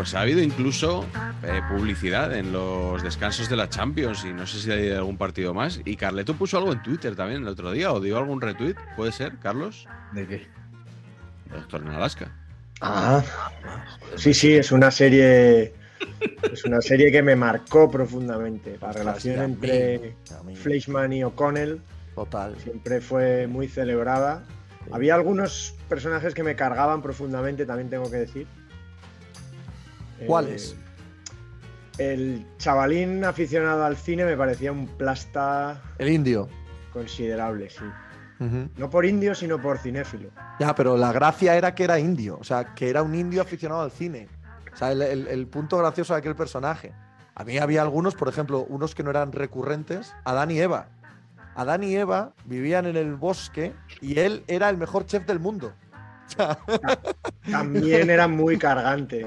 Pues ha habido incluso eh, publicidad en los descansos de la Champions y no sé si hay algún partido más. Y Carleto puso algo en Twitter también el otro día o dio algún retweet. ¿Puede ser, Carlos? ¿De qué? Doctor en Alaska. Ah, sí, sí, es una serie. Es una serie que me marcó profundamente. La relación entre. Fleischmann y O'Connell Total. siempre fue muy celebrada. Había algunos personajes que me cargaban profundamente, también tengo que decir. Eh, ¿Cuáles? el chavalín aficionado al cine me parecía un plasta El indio. considerable, sí. No por indio, sino por cinéfilo. Ya, pero la gracia era que era indio, o sea, que era un indio aficionado al cine. O sea, el, el- el punto gracioso de aquel personaje. A mí había algunos, por ejemplo, unos que no eran recurrentes, Adán y Eva. Adán y Eva vivían en el bosque y él era el mejor chef del mundo. También era muy cargante.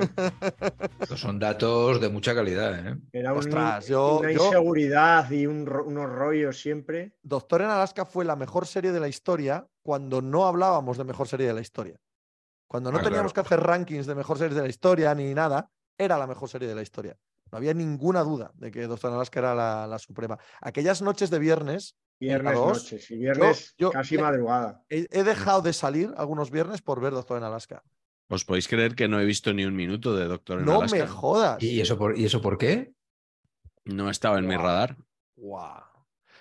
Estos son datos de mucha calidad, ¿eh? Era un- Ostras, yo- una yo- inseguridad y un unos rollos siempre. Doctor en Alaska fue la mejor serie de la historia cuando no hablábamos de mejor serie de la historia. Cuando no Ah, teníamos claro. que hacer rankings de mejor series de la historia ni nada, era la mejor serie de la historia. No había ninguna duda de que Doctor en Alaska era la, la suprema. Aquellas noches de viernes, Viernes dos, noches y viernes yo- casi me- madrugada. he, he dejado de salir algunos viernes por ver Doctor en Alaska. ¿Os podéis creer que no he visto ni un minuto de Doctor en No Alaska? me jodas. ¿Y eso por, ¿y eso por qué? No estaba en mi radar. Guau.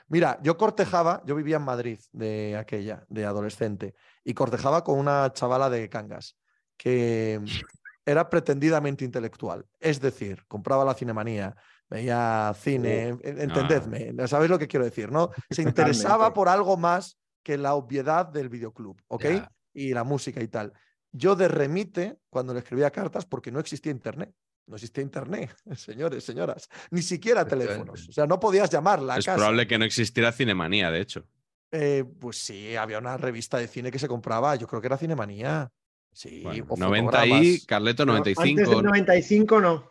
Mira, yo cortejaba, yo vivía en Madrid de aquella, de adolescente, y cortejaba con una chavala de Cangas que era pretendidamente intelectual. Es decir, compraba la cinemanía, veía cine, en- entendedme, ¿sabéis lo que quiero decir? ¿no? Se interesaba por algo más que la obviedad del videoclub, ¿ok? Y la música y tal. Yo de remite cuando le escribía cartas porque no existía internet. No existía internet, señores, señoras. Ni siquiera teléfonos. O sea, no podías llamarla es casa. probable que no existiera Cinemanía, de hecho. Eh, pues sí, había una revista de cine que se compraba. Yo creo que era Cinemanía. Sí, Bueno, o 90 y. Carleto No, 95. Antes del 95 no.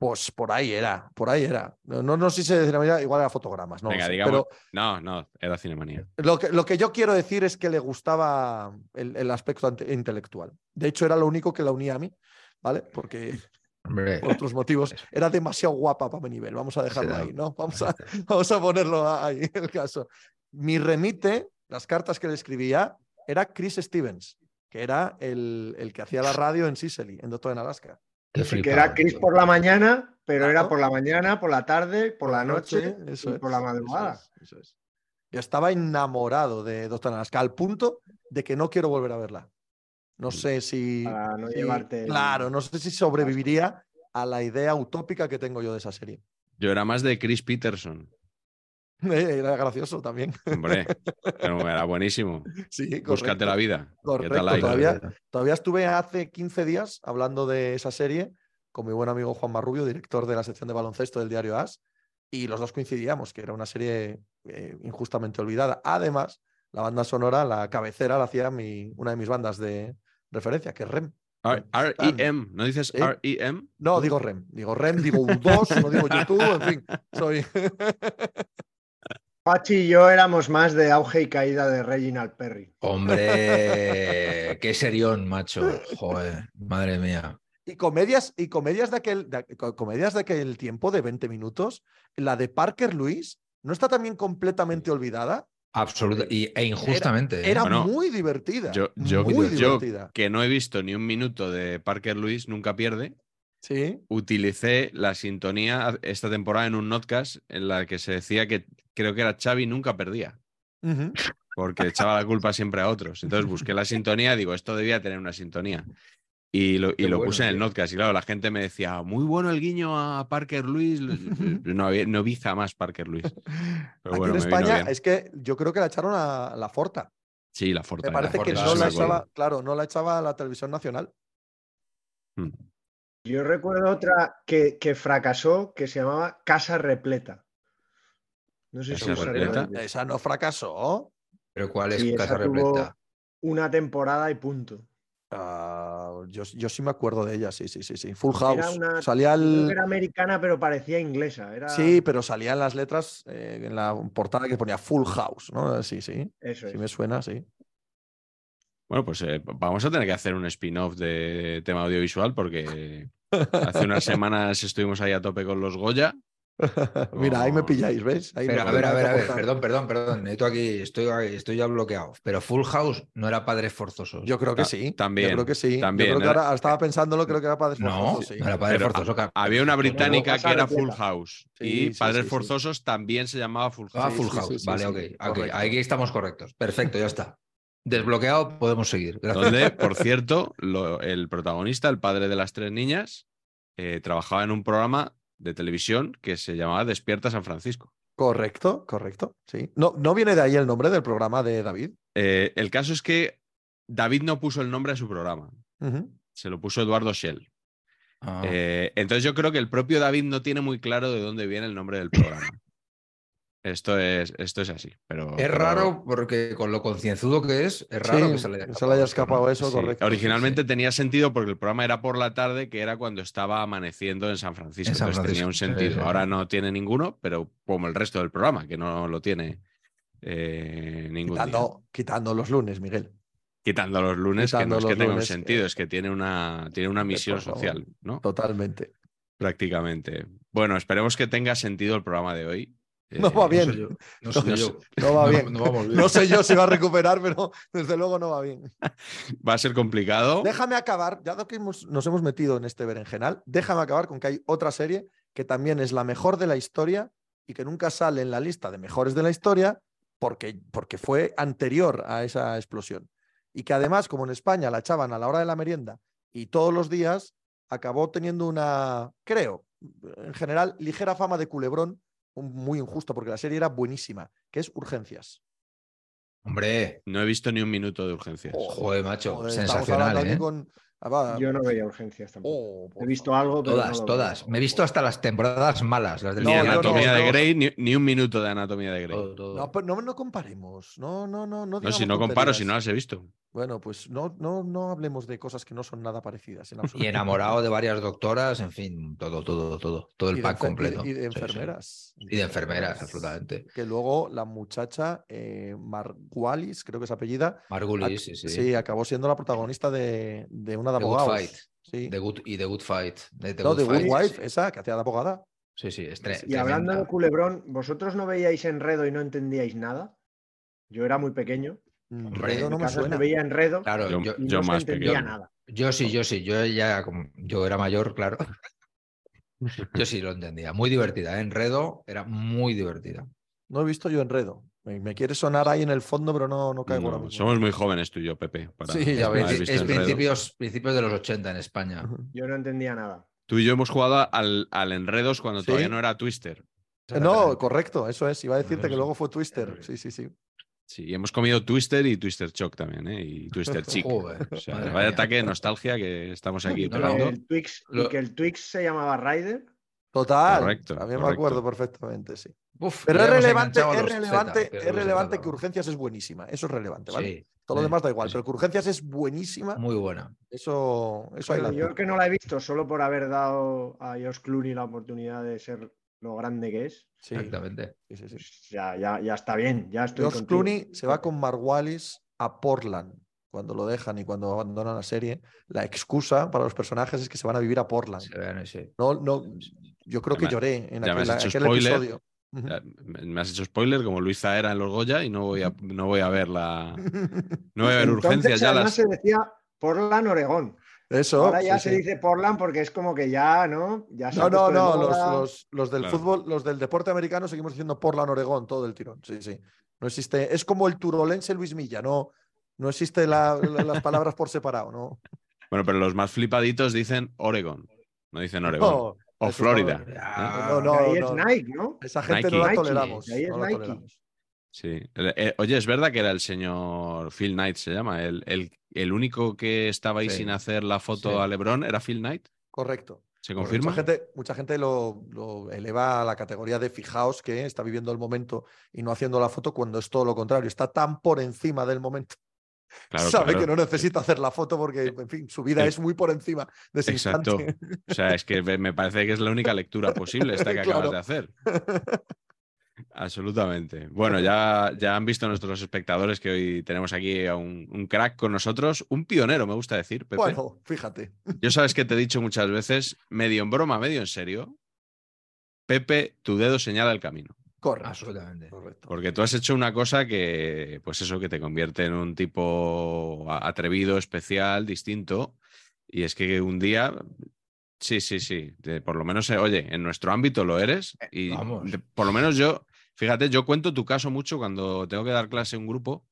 Pues por ahí era, por ahí era. No, no, no sé si de Cinemanía, igual era fotogramas. No Venga, sé. digamos. Pero No, no, era Cinemanía. Lo que, lo que yo quiero decir es que le gustaba el, el aspecto ante- intelectual. De hecho, era lo único que la unía a mí, ¿vale? Porque Hombre, por otros motivos era demasiado guapa para mi nivel. Vamos a dejarlo ahí, ¿no? Vamos a, vamos a ponerlo ahí, el caso. Mi remite, las cartas que le escribía, era Chris Stevens, que era el, el que hacía la radio en Sicily, en Doctor en Alaska. Qué que era Chris por la mañana, pero Claro. era por la mañana, por la tarde, por la noche, eso y es, por la eso madrugada. es, eso es. Yo estaba enamorado de Doctor Alaska, al punto de que no quiero volver a verla. No sé si. Para no si- llevarte el- Claro, no sé si sobreviviría a la idea utópica que tengo yo de esa serie. Yo era más de Chris Peterson. Era gracioso también. Hombre, pero era buenísimo. Sí, Búscate la vida. ¿Qué tal todavía, todavía estuve hace 15 días hablando de esa serie con mi buen amigo Juan Marrubio, director de la sección de baloncesto del diario AS, y los dos coincidíamos que era una serie eh, injustamente olvidada. Además, la banda sonora, la cabecera, la hacía mi, una de mis bandas de referencia, que es REM. R- R-E-M. ¿No dices ¿Eh? R-E-M? No, digo REM, digo REM, digo U2, no digo YouTube, en fin, soy... Pachi y yo éramos más de auge y caída de Reginald Perry. Hombre, qué serión, macho. Joder, madre mía. Y comedias, y comedias de aquel, de- comedias de aquel tiempo de 20 minutos, la de Parker Lewis, ¿no está también completamente olvidada? Absoluta. Y, e injustamente. ¿eh? Era Bueno, muy divertida. Yo, yo, muy yo, divertida. que no he visto ni un minuto de Parker Lewis, nunca pierde, Sí. utilicé la sintonía esta temporada en un notcast en la que se decía que creo que era Xavi nunca perdía, porque echaba la culpa siempre a otros. Entonces busqué la sintonía y digo, esto debía tener una sintonía. Y lo, y Qué lo bueno, puse en el tío. notcast. Y claro, la gente me decía, muy bueno el guiño a Parker Lewis. No, había- no vi jamás Parker Lewis. Pero Aquí bueno, en España es que yo creo que la echaron a la Forta. Sí, la Forta. Me parece que Forta, no la echaba, claro, no la echaba a la televisión nacional. Yo recuerdo otra que, que fracasó que se llamaba Casa Repleta. No sé si ¿Casa os. Esa no fracasó. Pero ¿cuál es Sí, Casa esa tuvo Repleta? una temporada y punto. Ah, yo, yo sí me acuerdo de ella, sí, sí, sí, sí. Full Era House. una- Salía el. era americana, pero parecía inglesa. Era... Sí, pero salían las letras eh, en la portada que ponía Full House, ¿no? Sí, sí. Eso es. Sí me suena, sí. Bueno, pues eh, vamos a tener que hacer un spin-off de tema audiovisual porque hace unas semanas estuvimos ahí a tope con los Goya. Mira, ahí me No. pilláis, ¿ves? Ahí Pero no a ver, a ver, a ver, perdón, perdón, perdón. Necesito aquí, estoy, estoy ya bloqueado. Pero Full House no era Padres Forzosos. Yo creo que sí. también, Yo creo que sí. también, Yo creo que era- ahora estaba pensándolo, creo que era no, sí. no Padres Pero Forzosos. ca- Había una británica que era. Full House Sí, y sí, Padres sí, sí. Forzosos también se llamaba Full Ah, House. Full sí, House. sí, sí, vale, sí, ok. ok. correcto. Aquí estamos correctos. Perfecto, ya está. Desbloqueado, podemos seguir. Gracias. Donde, por cierto, lo- el protagonista, el padre de las tres niñas, eh, trabajaba en un programa de televisión que se llamaba Despierta San Francisco. Correcto, correcto. Sí. No, no viene de ahí el nombre del programa de David. Eh, el caso es que David no puso el nombre a su programa, se lo puso Eduardo Shell. Ah. Eh, entonces yo creo que el propio David no tiene muy claro de dónde viene el nombre del programa. Esto es, esto es así. Pero, es pero raro porque con lo concienzudo que es, es raro Sí, que se le haya se escapado, le haya esto, ¿no? escapado eso, sí, correcto. Originalmente tenía sentido porque el programa era por la tarde, que era cuando estaba amaneciendo en San Francisco. En San entonces tenía un sentido. sí. Ahora no tiene ninguno, pero como el resto del programa, que no lo tiene eh, ningún día. Quitando, quitando los lunes, Miguel. Quitando los lunes, Quitando que no es que tenga un sentido, eh, es que tiene una, tiene una misión social, ¿no? Totalmente. Prácticamente. Bueno, esperemos que tenga sentido el programa de hoy. No Eh, va bien. No va bien. No, vamos bien. No sé yo si va a recuperar, pero desde luego no va bien. Va a ser complicado. Déjame acabar, ya que hemos- nos hemos metido en este berenjenal, déjame acabar con que hay otra serie que también es la mejor de la historia y que nunca sale en la lista de mejores de la historia porque, porque fue anterior a esa explosión. Y que además, como en España la echaban a la hora de la merienda y todos los días, acabó teniendo una, creo, en general, ligera fama de culebrón, muy injusto porque la serie era buenísima, que es Urgencias. Hombre, No he visto ni un minuto de urgencias. joder, macho. Joder, estamos sensacional, ¿eh? con- Ah, va. Yo no veía urgencias tampoco. Oh, He visto algo, pero Todas, todas. Me he visto hasta las temporadas malas, las del Ni. Anatomía no, de. Grey, ni, ni un minuto de Anatomía de Grey. Todo, todo. No, pero no, no comparemos. No, no, no. No, No, si no comparo, si no las he visto. Bueno, pues no, no, no hablemos de cosas que no son nada parecidas. En Y enamorado de varias doctoras, en fin, todo, todo, todo. Todo el pack enfer- y de- completo. Y de, Sí, sí. enfermeras. Y de enfermeras, absolutamente. Que luego la muchacha eh, Margualis, creo que es apellida, Margulis, ac- sí, sí. acabó siendo la protagonista de, de una de The Good abogados. Fight. Sí. The Good- y The Good Fight. De The no, de Good Fight, Wife, sí. esa, que hacía de abogada. Sí, sí, es Y hablando de culebrón, ¿vosotros no veíais enredo y no entendíais nada? Yo era muy pequeño. Enredo En no me suena. veía enredo Claro, Yo- yo, no más entendía nada. yo sí, yo sí. Yo ya, como- yo era mayor, claro. Yo sí lo entendía. Muy divertida. ¿eh? Enredo era muy divertida. No he visto yo enredo. Me, me quiere sonar ahí en el fondo, pero no, no caigo No, somos muy jóvenes tú y yo, Pepe. para Sí, ya ves. es principios, principios de los 80 en España. Yo no entendía nada. Tú y yo hemos jugado al, al Enredos cuando Sí. todavía no era Twister. Eh, No, correcto, eso es. Iba a decirte que luego fue Twister. Sí, sí, sí. Sí, y hemos comido Twister y Twister Choc también, ¿eh? Y Twister Chic. Joder, O sea, vaya mía. ataque de nostalgia que estamos aquí Y No, que no. pegando. el Twix, y que el Twix se llamaba Ryder. Total. Correcto, También me correcto. acuerdo perfectamente, sí. Uf, Pero es relevante, a es relevante, Z, es relevante que Urgencias es buenísima. Eso es relevante, ¿vale? Sí, Todo lo demás da igual, sí, pero que Urgencias es buenísima. Muy buena. Eso, eso hay la yo que no la he visto solo por haber dado a Josh Clooney la oportunidad de ser lo grande que es. Sí, Exactamente. sí, sí, sí. pues ya, ya, ya está bien. Ya estoy George contigo. Clooney se va con Margualis a Portland. cuando lo dejan y cuando abandonan la serie, la excusa para los personajes es que se van a vivir a Portland. No, no, yo creo Ya que me- lloré en me aquel, episodio. Ya, me has hecho spoiler como Luis Zaera en los Goya y no voy a, no voy a ver la. No voy a ver Entonces, urgencias ya además las. se decía Portland, Oregón. Eso. Ahora ya sí, se sí. dice Portland porque es como que ya, ¿no? Ya se No, no, no, los, moda. los- los del Claro. fútbol, los del deporte americano seguimos diciendo Portland, Oregón, todo el tirón. Sí, sí. No existe, es como el turolense Luis Milla, no, no existe la- la- las palabras por separado, ¿no? Bueno, pero los más flipaditos dicen Oregon. No dicen Oregón. No, o Florida. Ah, No, no, Que ahí no. es Nike, ¿no? Esa gente Nike. no la Nike, toleramos. ahí es no la Nike. toleramos. Sí. Eh, oye, es verdad que era el señor Phil Knight, se llama. El, el, el único que estaba ahí Sí. sin hacer la foto Sí. a LeBron era Phil Knight. Correcto. ¿Se confirma? Mucha gente, mucha gente lo, lo eleva a la categoría de fijaos que está viviendo el momento y no haciendo la foto cuando es todo lo contrario. Está tan por encima del momento. Claro, Sabe claro. que no necesita hacer la foto porque, en fin, su vida el- es muy por encima de ese Exacto. instante. O sea, es que me parece que es la única lectura posible esta que acabas de hacer. Absolutamente. Bueno, ya, ya han visto nuestros espectadores que hoy tenemos aquí a un, un crack con nosotros, un pionero, me gusta decir, Pepe. Bueno, fíjate. Yo sabes que te he dicho muchas veces, medio en broma, medio en serio, Pepe, tu dedo señala el camino. Correcto. Absolutamente. Correcto. Porque tú has hecho una cosa que, pues eso, que te convierte en un tipo atrevido, especial, distinto. Y es que un día, sí, sí, sí, de- por lo menos, eh, oye, en nuestro ámbito lo eres. Y vamos. de- por lo menos yo, fíjate, yo cuento tu caso mucho cuando tengo que dar clase a un grupo.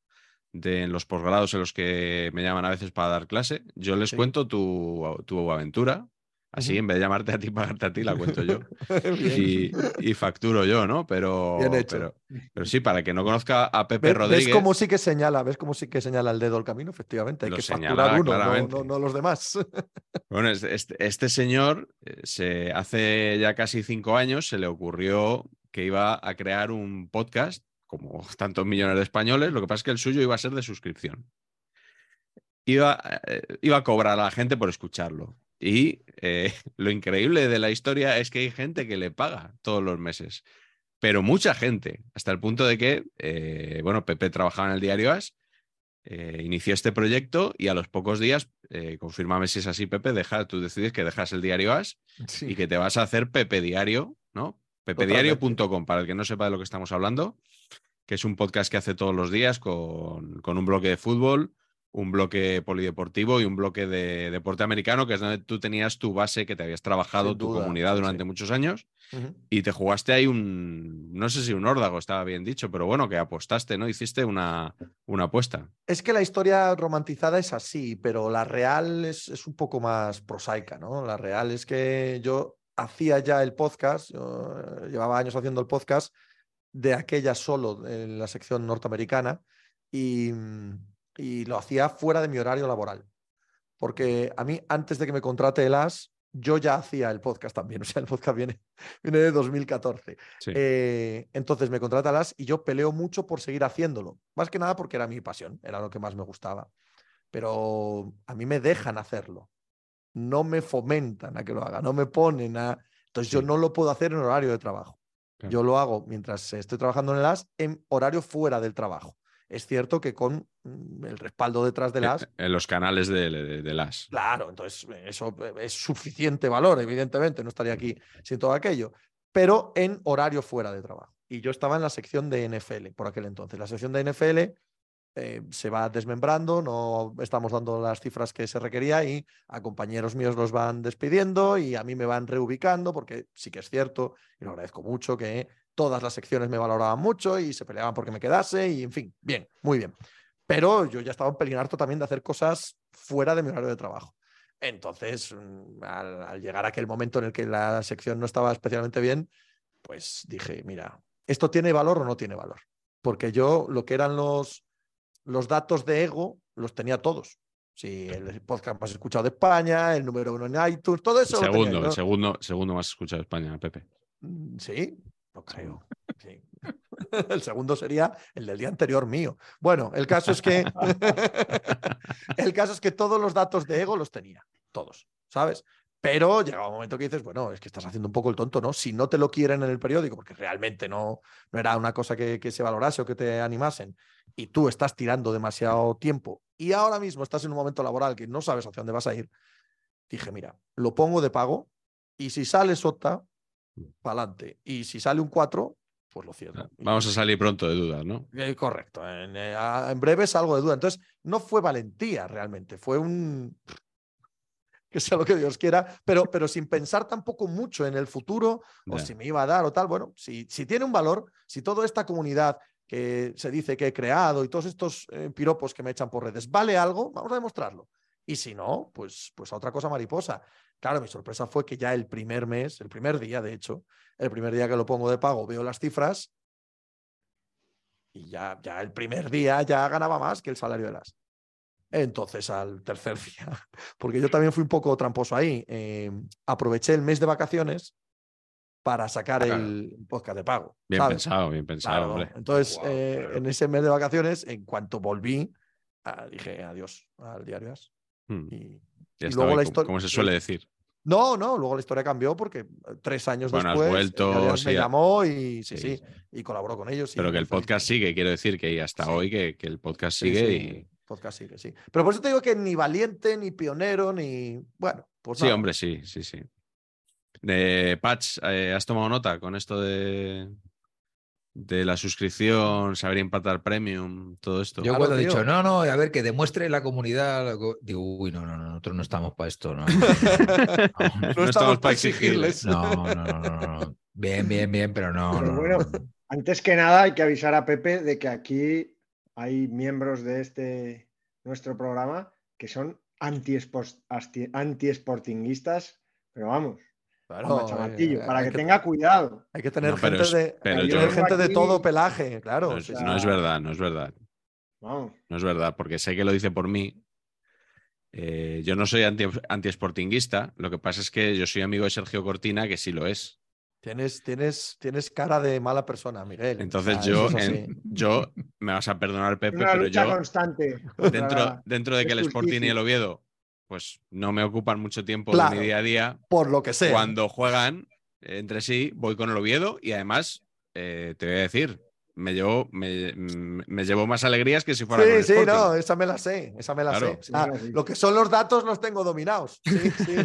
De, en los posgrados en los que me llaman a veces para dar clase, yo les Sí. cuento tu, tu aventura. Así, en vez de llamarte a ti, pagarte a ti, la cuento yo y, y facturo yo, ¿no? Pero, Bien hecho. pero, pero sí, para el que no conozca a Pepe ¿Ves, ves Rodríguez, cómo sí que señala? ¿Ves cómo sí que señala el dedo el camino? Efectivamente, hay Lo que señala facturar uno, no, no- no los demás. bueno, es- este, este señor eh, se, hace ya casi cinco años se le ocurrió que iba a crear un podcast, como tantos millones de españoles, lo que pasa es que el suyo iba a ser de suscripción. Iba, eh, iba a cobrar a la gente por escucharlo. Y eh, lo increíble de la historia es que hay gente que le paga todos los meses. Pero mucha gente, hasta el punto de que, eh, bueno, Pepe trabajaba en el diario As, eh, inició este proyecto y a los pocos días, confírmame si es así, Pepe, deja, tú decides que dejas el diario As y que te vas a hacer Pepe Diario, ¿no? pepediario.com, para el que no sepa de lo que estamos hablando, que es un podcast que hace todos los días con, con un bloque de fútbol, un bloque polideportivo y un bloque de deporte americano, que es donde tú tenías tu base, que te habías trabajado tu comunidad sí. durante muchos años y te jugaste ahí un, no sé si un órdago estaba bien dicho, pero bueno, que apostaste, ¿no? Hiciste una, una apuesta. Es que la historia romantizada es así, pero la real es, es un poco más prosaica, ¿no? La real es que yo hacía ya el podcast, yo, eh, llevaba años haciendo el podcast de aquella solo en la sección norteamericana y, y lo hacía fuera de mi horario laboral. Porque a mí, antes de que me contrate el AS, yo ya hacía el podcast también. O sea, el podcast viene, viene de 2014. Sí. Eh, entonces me contrata las y yo peleo mucho por seguir haciéndolo. Más que nada porque era mi pasión, era lo que más me gustaba. Pero a mí me dejan hacerlo. No me fomentan a que lo haga, no me ponen a. Entonces yo no lo puedo hacer en horario de trabajo. Claro. Yo lo hago mientras estoy trabajando en el AS en horario fuera del trabajo. Es cierto que con mm, el respaldo detrás del AS, En los canales de, de, de las. Claro, entonces eh, eso es suficiente valor, evidentemente, no estaría aquí sin todo aquello, pero en horario fuera de trabajo. Y yo estaba en la sección de NFL por aquel entonces. La sección de NFL eh, se va desmembrando, no estamos dando las cifras que se requería y a compañeros míos los van despidiendo y a mí me van reubicando porque sí que es cierto, y lo agradezco mucho, que todas las secciones me valoraban mucho y se peleaban porque me quedase y en fin, bien, muy bien. Pero yo ya estaba en pelín harto también de hacer cosas fuera de mi horario de trabajo. Entonces, mm, al, al llegar a aquel momento en el que la sección no estaba especialmente bien, pues dije, mira, ¿esto tiene valor o no tiene valor? Porque yo lo que eran los, los datos de ego los tenía todos. Sí, el podcast más escuchado de España, el número uno en iTunes, todo El eso. tenía segundo, yo. el segundo, segundo más escuchado de España, Pepe. Mm, Sí, no creo. Sí. El segundo sería el del día anterior mío. Bueno, el caso es que el caso es que todos los datos de ego los tenía, todos, ¿sabes? Pero llega un momento que dices, bueno, es que estás haciendo un poco el tonto, ¿no? Si no te lo quieren en el periódico, porque realmente no, no era una cosa que, que se valorase o que te animasen, y tú estás tirando demasiado tiempo y ahora mismo estás en un momento laboral que no sabes hacia dónde vas a ir, dije, mira, lo pongo de pago y si sale sota, para adelante. Y si sale un 4, pues lo cierro. Vamos a salir pronto de dudas, ¿no? Eh, correcto. En, eh, en breve salgo de duda. Entonces, no fue valentía realmente, fue un. Que sea lo que Dios quiera, pero, pero sin pensar tampoco mucho en el futuro o si me iba a dar o tal. Bueno, si, si tiene un valor, si toda esta comunidad que se dice que he creado y todos estos eh, piropos que me echan por redes vale algo, vamos a demostrarlo. Y si no, pues, pues a otra cosa mariposa. Claro, mi sorpresa fue que ya el primer mes, el primer día, de hecho, el primer día que lo pongo de pago, veo las cifras y ya, ya el primer día ya ganaba más que el salario de las. Entonces, al tercer día, porque yo también fui un poco tramposo ahí, eh, aproveché el mes de vacaciones para sacar Claro. el podcast de pago. Bien ¿sabes? pensado, bien pensado, Claro. Entonces, eh, en ese mes de vacaciones, en cuanto volví, ah, dije adiós al diario As. Hmm. Y, Ya y está, luego la historia- como se suele decir. no, no, luego la historia cambió porque eh, tres años Bueno, has después vuelto, me llamó y sí, Sí, sí, y colaboró con ellos. Pero que el podcast sigue, quiero decir que hasta hoy que, que el podcast sigue y. podcast sigue, sí. Pero por eso te digo que ni valiente, ni pionero, ni. Bueno, pues Sí, nada. hombre, sí, sí, sí. De Patch, eh, ¿has tomado nota con esto de, de la suscripción, saber empatar premium, todo esto? Yo cuando he dicho, no, no, a ver, que demuestre la comunidad, algo", digo, uy, no, no, no, nosotros no estamos para esto, no. no, estamos estamos pa' para exigirles. No, no, no, no, no. Bien, bien, bien, pero no. Pero no, no, bueno, no. Antes que nada, hay que avisar a Pepe de que aquí hay miembros de este nuestro programa que son anti-sportinguistas, pero vamos, Claro, como chamatillo, eh, para que que- tenga cuidado. Hay que tener No, gente, es- de, pero hay que yo- tener gente de todo pelaje, claro. No es, o sea, no es verdad, no es verdad. Vamos. No es verdad, porque sé que lo dice por mí. Eh, yo no soy anti, anti-sportinguista, lo que pasa es que yo soy amigo de Sergio Cortina, que sí lo es. Tienes, tienes, tienes cara de mala persona, Miguel. Entonces O sea, yo, en- yo, me vas a perdonar, Pepe, Una pero lucha yo, constante. dentro, dentro de que el Sporting y el Oviedo, pues no me ocupan mucho tiempo Claro. de mi día a día, Por lo que sea. cuando juegan entre sí, voy con el Oviedo y además, eh, te voy a decir, me llevo, me, me llevo más alegrías que si fuera con Sí, el sí, Sporting. no, esa me la sé, esa me la Claro. sé. Ah, lo que son los datos los tengo dominados. Sí, sí.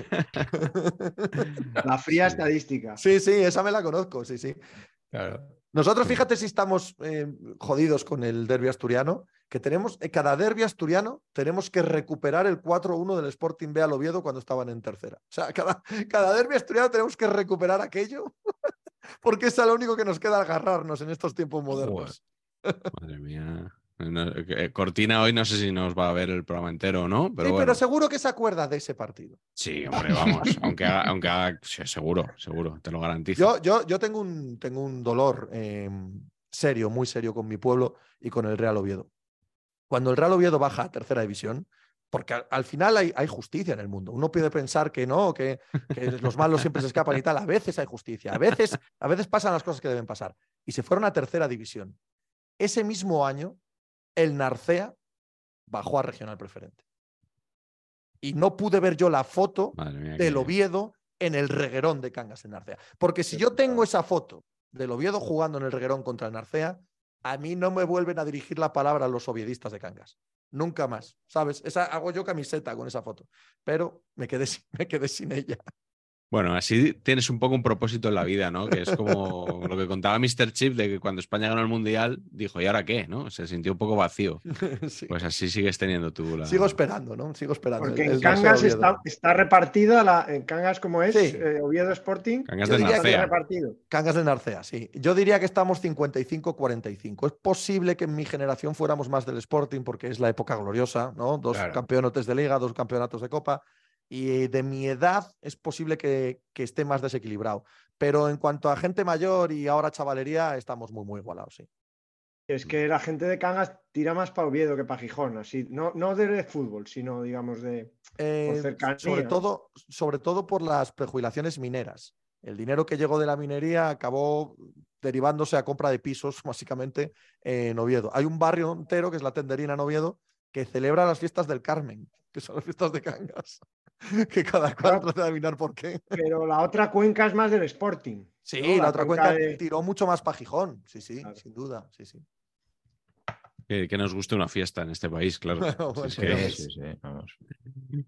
La fría Sí. estadística. sí, sí, esa me la conozco, sí, sí. Claro. Nosotros, fíjate si estamos eh, jodidos con el derbi asturiano, que tenemos, en cada derbi asturiano tenemos que recuperar el 4-1 del Sporting B al Oviedo cuando estaban en tercera. O sea, cada, cada derbi asturiano tenemos que recuperar aquello, porque es lo único que nos queda agarrarnos en estos tiempos modernos. Madre mía. Eh, Cortina hoy no sé si nos va a ver el programa entero o no, pero sí, bueno. pero seguro que se acuerda de ese partido. Sí, hombre, vamos. aunque haga, aunque haga- seguro, seguro, te lo garantizo. Yo, yo, yo tengo, un, tengo un dolor eh, serio, muy serio con mi pueblo y con el Real Oviedo. Cuando el Real Oviedo baja a tercera división, porque al, al final hay, hay justicia en el mundo. Uno puede pensar que no, que, que los malos siempre se escapan y tal. A veces hay justicia, a veces, a veces pasan las cosas que deben pasar. Y se fueron a tercera división. Ese mismo año, el Narcea bajó a regional preferente. Y no pude ver yo la foto mía. del Oviedo en el reguerón de Cangas en Narcea. Porque si yo tengo esa foto del Oviedo jugando en el reguerón contra el Narcea, a mí no me vuelven a dirigir la palabra los oviedistas de Cangas. Nunca más, ¿sabes? Esa, hago yo camiseta con esa foto, pero me quedé me quedé sin ella. Bueno, así tienes un poco un propósito en la vida, ¿no? Que es como lo que contaba Mr. Chip de que cuando España ganó el Mundial dijo, ¿y ahora qué? ¿no? Se sintió un poco vacío. Sí. Pues así sigues teniendo tú la... Sigo esperando, ¿no? Sigo esperando. Porque en Narcea Cangas está, está repartida, la, en Cangas como es, Sí. eh, Oviedo Sporting. Cangas de Narcea. repartido. Cangas de Narcea, sí. Yo diría que estamos 55-45. Es posible que en mi generación fuéramos más del Sporting porque es la época gloriosa, ¿no? Dos Claro. campeonatos de liga, dos campeonatos de copa. Y de mi edad es posible que, que esté más desequilibrado. Pero en cuanto a gente mayor y ahora chavalería, estamos muy, muy igualados, sí. Es que la gente de Cangas tira más para Oviedo que para Gijón, así, no, no de fútbol, sino digamos de. Eh, cercanía. sobre, todo, sobre todo por las prejubilaciones mineras. El dinero que llegó de la minería acabó derivándose a compra de pisos, básicamente, en Oviedo. Hay un barrio entero, que es la Tenderina en Oviedo, que celebra las fiestas del Carmen, que son las fiestas de Cangas. que cada cual trata de adivinar por qué. Pero la otra cuenca es más del Sporting. Sí, ¿no? la, otra cuenca de- tiró mucho más para Gijón. Sí, sí, Claro. sin duda. Sí, sí. Que, que nos guste una fiesta en este país, claro. Bueno, Es Sí, que- sí, sí, vamos.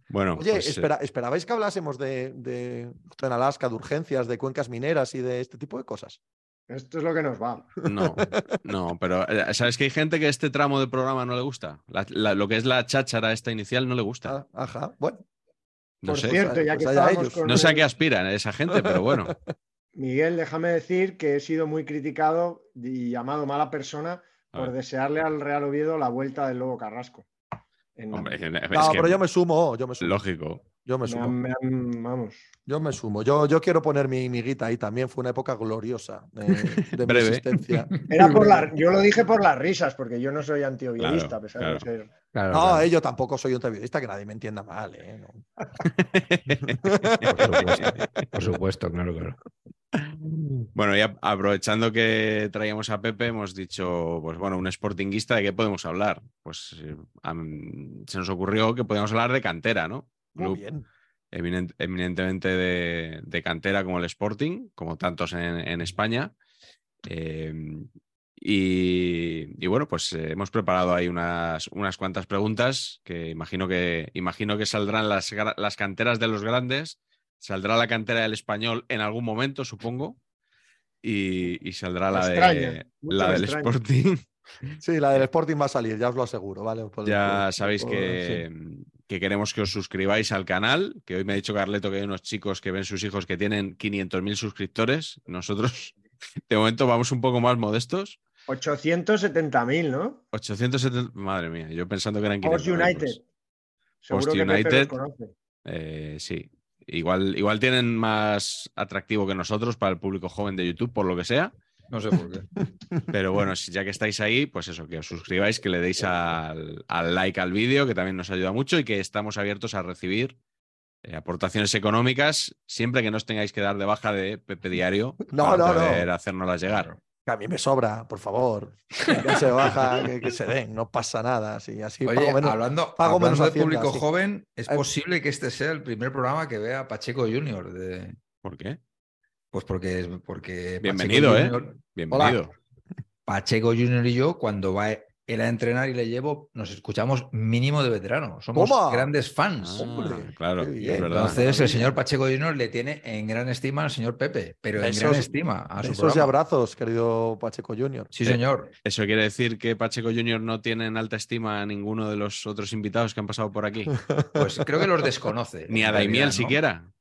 bueno, Oye, pues, eh, espera, ¿esperabais que hablásemos de, de en Alaska, de urgencias, de cuencas mineras y de este tipo de cosas? Esto es lo que nos va. No, no, pero eh, ¿sabes que hay gente que este tramo del programa no le gusta? La- la- lo que es la cháchara esta inicial no le gusta. Ah, ajá, bueno. No Por sé. cierto, ya pues que ellos. con No sé a qué aspiran esa gente, pero bueno. Miguel, déjame decir que he sido muy criticado y llamado mala persona por desearle al Real Oviedo la vuelta del Lobo Carrasco. En- Hombre, es que- No, pero yo me sumo, yo me sumo. lógico. Yo me sumo. me vamos. Yo me sumo. Yo, yo quiero poner mi miguita ahí también. Fue una época gloriosa de, de mi existencia. Era por la, yo lo dije por las risas, porque yo no soy antioviedista, Claro, a pesar claro. de ser. Claro, No, claro, eh, yo tampoco soy un periodista, que nadie me entienda mal. eh, no. por, supuesto, por supuesto, claro, claro. Bueno, ya aprovechando que traíamos a Pepe, hemos dicho, pues bueno, un sportinguista, ¿de qué podemos hablar? Pues eh, se nos ocurrió que podíamos hablar de cantera, ¿no? Muy Club bien. eminent- eminentemente de, de cantera como el Sporting, como tantos en, en España. Eh, y, y bueno, pues eh, hemos preparado ahí unas, unas cuantas preguntas que imagino que, imagino que saldrán las, las canteras de los grandes, saldrá la cantera del español en algún momento, supongo, y, y saldrá la, de, la del. Sporting. Sí, la del Sporting va a salir, ya os lo aseguro, ¿vale? Por- Ya por- sabéis por- que, que queremos que os suscribáis al canal, que hoy me ha dicho Carleto que hay unos chicos que ven sus hijos que tienen 500.000 suscriptores. Nosotros, de momento, vamos un poco más modestos. 870.000, ¿no? 870, madre mía, yo pensando que eran 500. Post United. Seguro Post que United. Eh, sí, igual, igual tienen más atractivo que nosotros para el público joven de YouTube, por lo que sea. No sé por qué. Pero bueno, si- ya que estáis ahí, pues eso, que os suscribáis, que le deis al, al like al vídeo, que también nos ayuda mucho y que estamos abiertos a recibir eh, aportaciones económicas siempre que no os tengáis que dar de baja de Pepe Diario No, para no, no. poder hacérnoslas llegar. Que a mí me sobra, por favor. Que se baja, que, que se den, no pasa nada. Sí, así Oye, pago menos. hablando, pago menos hablando de Hacienda, público joven, es posible que este sea el primer programa que vea a Pacheco Junior. De... ¿Por qué? Pues porque, porque Pacheco Bienvenido, ¿eh? Junior- Bienvenido. Pacheco Junior y yo, cuando va él a entrenar y le llevo, nos escuchamos mínimo de veterano. Somos Toma. grandes fans. Ah, claro, es verdad. Entonces, el señor Pacheco Junior le tiene en gran estima al señor Pepe, pero en gran estima a su Besos y abrazos, querido Pacheco Junior. Sí, señor. ¿Eso quiere decir que Pacheco Junior no tiene en alta estima a ninguno de los otros invitados que han pasado por aquí? Pues creo que los desconoce. Ni a Daimiel siquiera.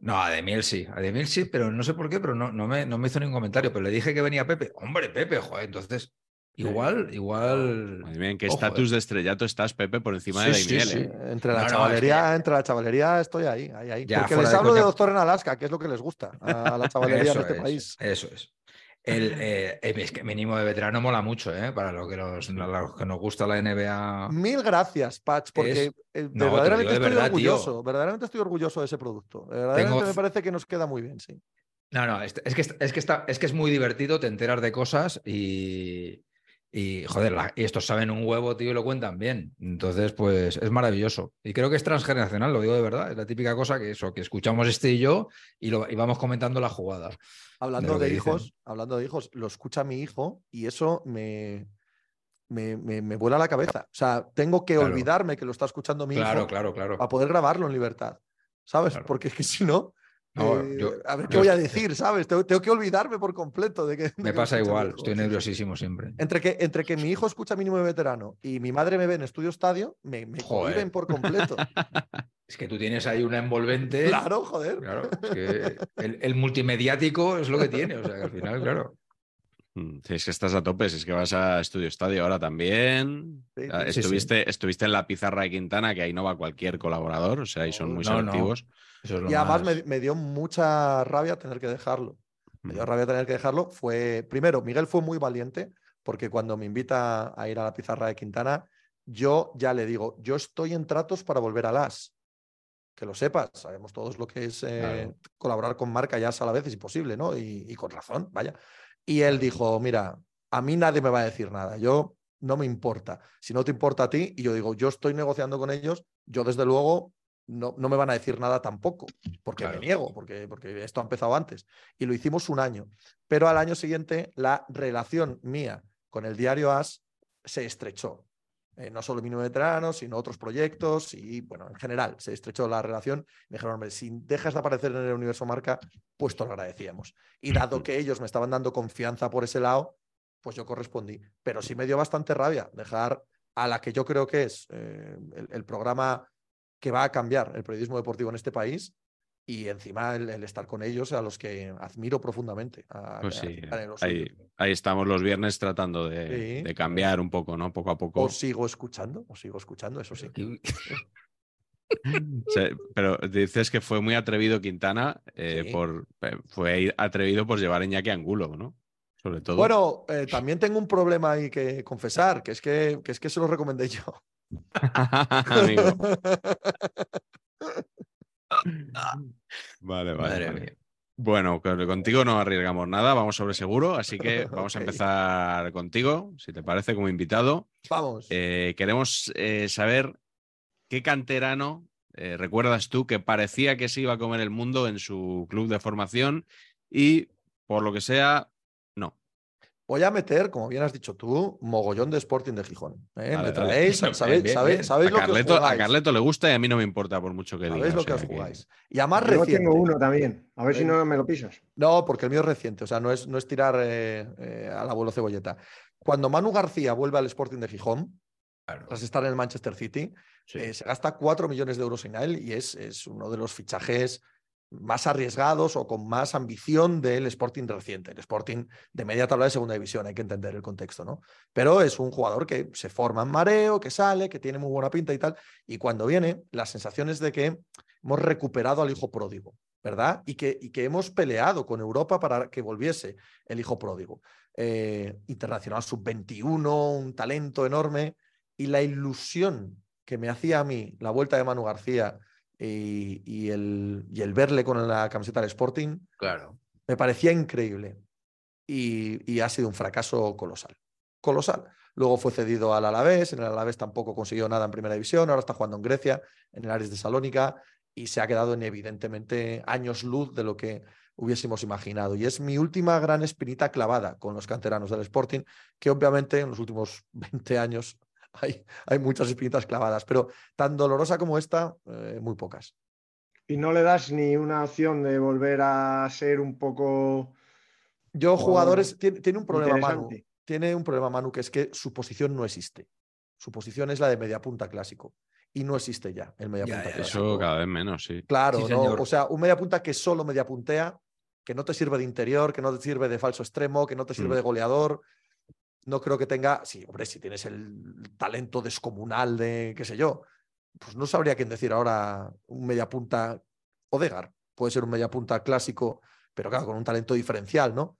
No, a Demiel sí, a Demiel sí, pero no sé por qué, pero no, no, me, no me hizo ningún comentario. Pero le dije que venía Pepe. Hombre, Pepe, joder, entonces. Igual, igual. Madre mía, ¿en qué Ojo, estatus eh. de estrellato estás, Pepe, por encima de Sí, sí, sí. eh? Entre la No, no, chavalería, es que- entre la chavalería estoy ahí, ahí, ahí. Ya, Porque les de hablo de doctor en Alaska, que es lo que les gusta a la chavalería en este es, país. Eso es. El, eh, eh, mínimo de veterano mola mucho, ¿eh? Para que, los que nos gusta la NBA. Mil gracias, Patch, porque Es- eh, No, verdaderamente estoy verdad, tío. orgulloso. Verdaderamente estoy orgulloso de ese producto. Verdaderamente Tengo- me parece que nos queda muy bien, sí. No, no, es, es que, es, que está, es que es muy divertido, te enteras de cosas y, y joder, la- estos saben un huevo, tío, y lo cuentan bien. Entonces, pues es maravilloso. Y creo que es transgeneracional, lo digo de verdad. Es la típica cosa que eso, que escuchamos este y yo y, lo, y vamos comentando la jugada. Hablando de, hijos, dicen. hablando de hijos, lo escucha mi hijo y eso me, me, me, me vuela la cabeza. O sea, tengo que Claro. olvidarme que lo está escuchando mi Claro, hijo claro, claro. para poder grabarlo en libertad. ¿Sabes? Claro. Porque es que si no, No, eh, yo- a ver qué yo- voy a decir, ¿sabes? Tengo, tengo que olvidarme por completo de que. de Me que pasa igual, estoy Sí, sí. nerviosísimo siempre. Entre que, entre que mi hijo escucha mínimo de veterano y mi madre me ve en estudio estadio, me, me Joder. por completo. Es que tú tienes ahí una envolvente. claro, joder. Claro, es que el, el multimediático es lo que tiene, o sea que al final, claro. Mm, sí, es que estás a tope, si es que vas a Estudio Estadio ahora también. Sí, Ah, sí. Estuviste, estuviste en la pizarra de Quintana, que ahí no va cualquier colaborador, o sea, ahí son muy No, no. Selectivos. Eso es lo Y además más- me, me dio mucha rabia tener que dejarlo. Me dio Mm. rabia tener que dejarlo. Fue, primero, Miguel fue muy valiente porque cuando me invita a ir a la pizarra de Quintana, yo ya le digo, yo estoy en tratos para volver a las. Que lo sepas, sabemos todos lo que es eh, Claro. colaborar con marca ya a la vez es imposible, ¿no? Y, y con razón, vaya. Y él dijo, mira, a mí nadie me va a decir nada, yo no me importa. Si no te importa a ti, y yo digo, yo estoy negociando con ellos, yo desde luego no, no me van a decir nada tampoco, porque Claro. me niego, porque, porque esto ha empezado antes. Y lo hicimos un año. Pero al año siguiente la relación mía con el diario AS se estrechó. Eh, no solo Mínimo Veteranos, sino otros proyectos y, bueno, en general se estrechó la relación. Me dijeron, hombre, si dejas de aparecer en el universo marca, pues te lo agradecíamos. Y dado que ellos me estaban dando confianza por ese lado, pues yo correspondí. Pero sí me dio bastante rabia dejar a la que yo creo que es eh, el, el programa que va a cambiar el periodismo deportivo en este país y encima el, el estar con ellos a los que admiro profundamente. a- Pues sí, a- ahí, estamos los viernes tratando de, Sí. de cambiar un poco, ¿no? Poco a poco. Os sigo escuchando, os sigo escuchando, eso sí. Pero dices que fue muy atrevido Quintana, eh, por, fue atrevido por llevar a Iñaki Angulo, ¿no? Sobre todo. Bueno, eh, también tengo un problema ahí que confesar, que es que, que es que se lo recomendé yo. Amigo. Vale, vale. Madre vale. mía. Bueno, con- contigo no arriesgamos nada, vamos sobre seguro, así que vamos a empezar contigo, si te parece, como invitado. Vamos. Eh, queremos eh, saber qué canterano eh, recuerdas tú que parecía que se iba a comer el mundo en su club de formación y, por lo que sea. Voy a meter, como bien has dicho tú, mogollón de Sporting de Gijón. ¿eh? Vale, Me vale. traéis, sabéis, bien, sabéis- bien. sabéis A lo que os Carleto, a jugáis. Carleto le gusta y a mí no me importa por mucho que diga. Sabéis lo que os que- jugáis. Y además Yo reciente. tengo uno también. A ver si no me lo pisas. No, porque el mío es reciente, o sea, no es, no es tirar eh, eh, al abuelo cebolleta. Cuando Manu García vuelve al Sporting de Gijón, Claro. tras estar en el Manchester City, Sí. eh, se gasta 4 millones de euros en él y es, es uno de los fichajes más arriesgados o con más ambición del Sporting reciente. El Sporting de media tabla de segunda división, hay que entender el contexto, ¿no? Pero es un jugador que se forma en mareo, que sale, que tiene muy buena pinta y tal. Y cuando viene, la sensación es de que hemos recuperado al hijo pródigo, ¿verdad? Y que, y que hemos peleado con Europa para que volviese el hijo pródigo. Eh, internacional sub-21, un talento enorme y la ilusión que me hacía a mí la vuelta de Manu García y, y el, y el verle con la camiseta del Sporting Claro. me parecía increíble y, y ha sido un fracaso colosal. Colosal. Luego fue cedido al Alavés, en el Alavés tampoco consiguió nada en primera división, ahora está jugando en Grecia, en el Ares de Salónica y se ha quedado en evidentemente años luz de lo que hubiésemos imaginado. Y es mi última gran espinita clavada con los canteranos del Sporting, que obviamente en los últimos 20 años hay, hay muchas espinitas clavadas, pero tan dolorosa como esta, eh, muy pocas. Y no le das ni una opción de volver a ser un poco. Yo, Jugador jugadores, tiene, tiene un problema, Manu. Tiene un problema, Manu, que es que su posición no existe. Su posición es la de mediapunta clásico. Y no existe ya el mediapunta clásico. Eso cada vez menos, sí. Claro, Sí, ¿no? O sea, un mediapunta que solo mediapuntea, que no te sirve de interior, que no te sirve de falso extremo, que no te sirve Mm. de goleador. No creo que tenga. Sí, hombre, si tienes el talento descomunal de, qué sé yo, pues no sabría quién decir ahora un mediapunta Odegar. Puede ser un mediapunta clásico, pero claro, con un talento diferencial, ¿no?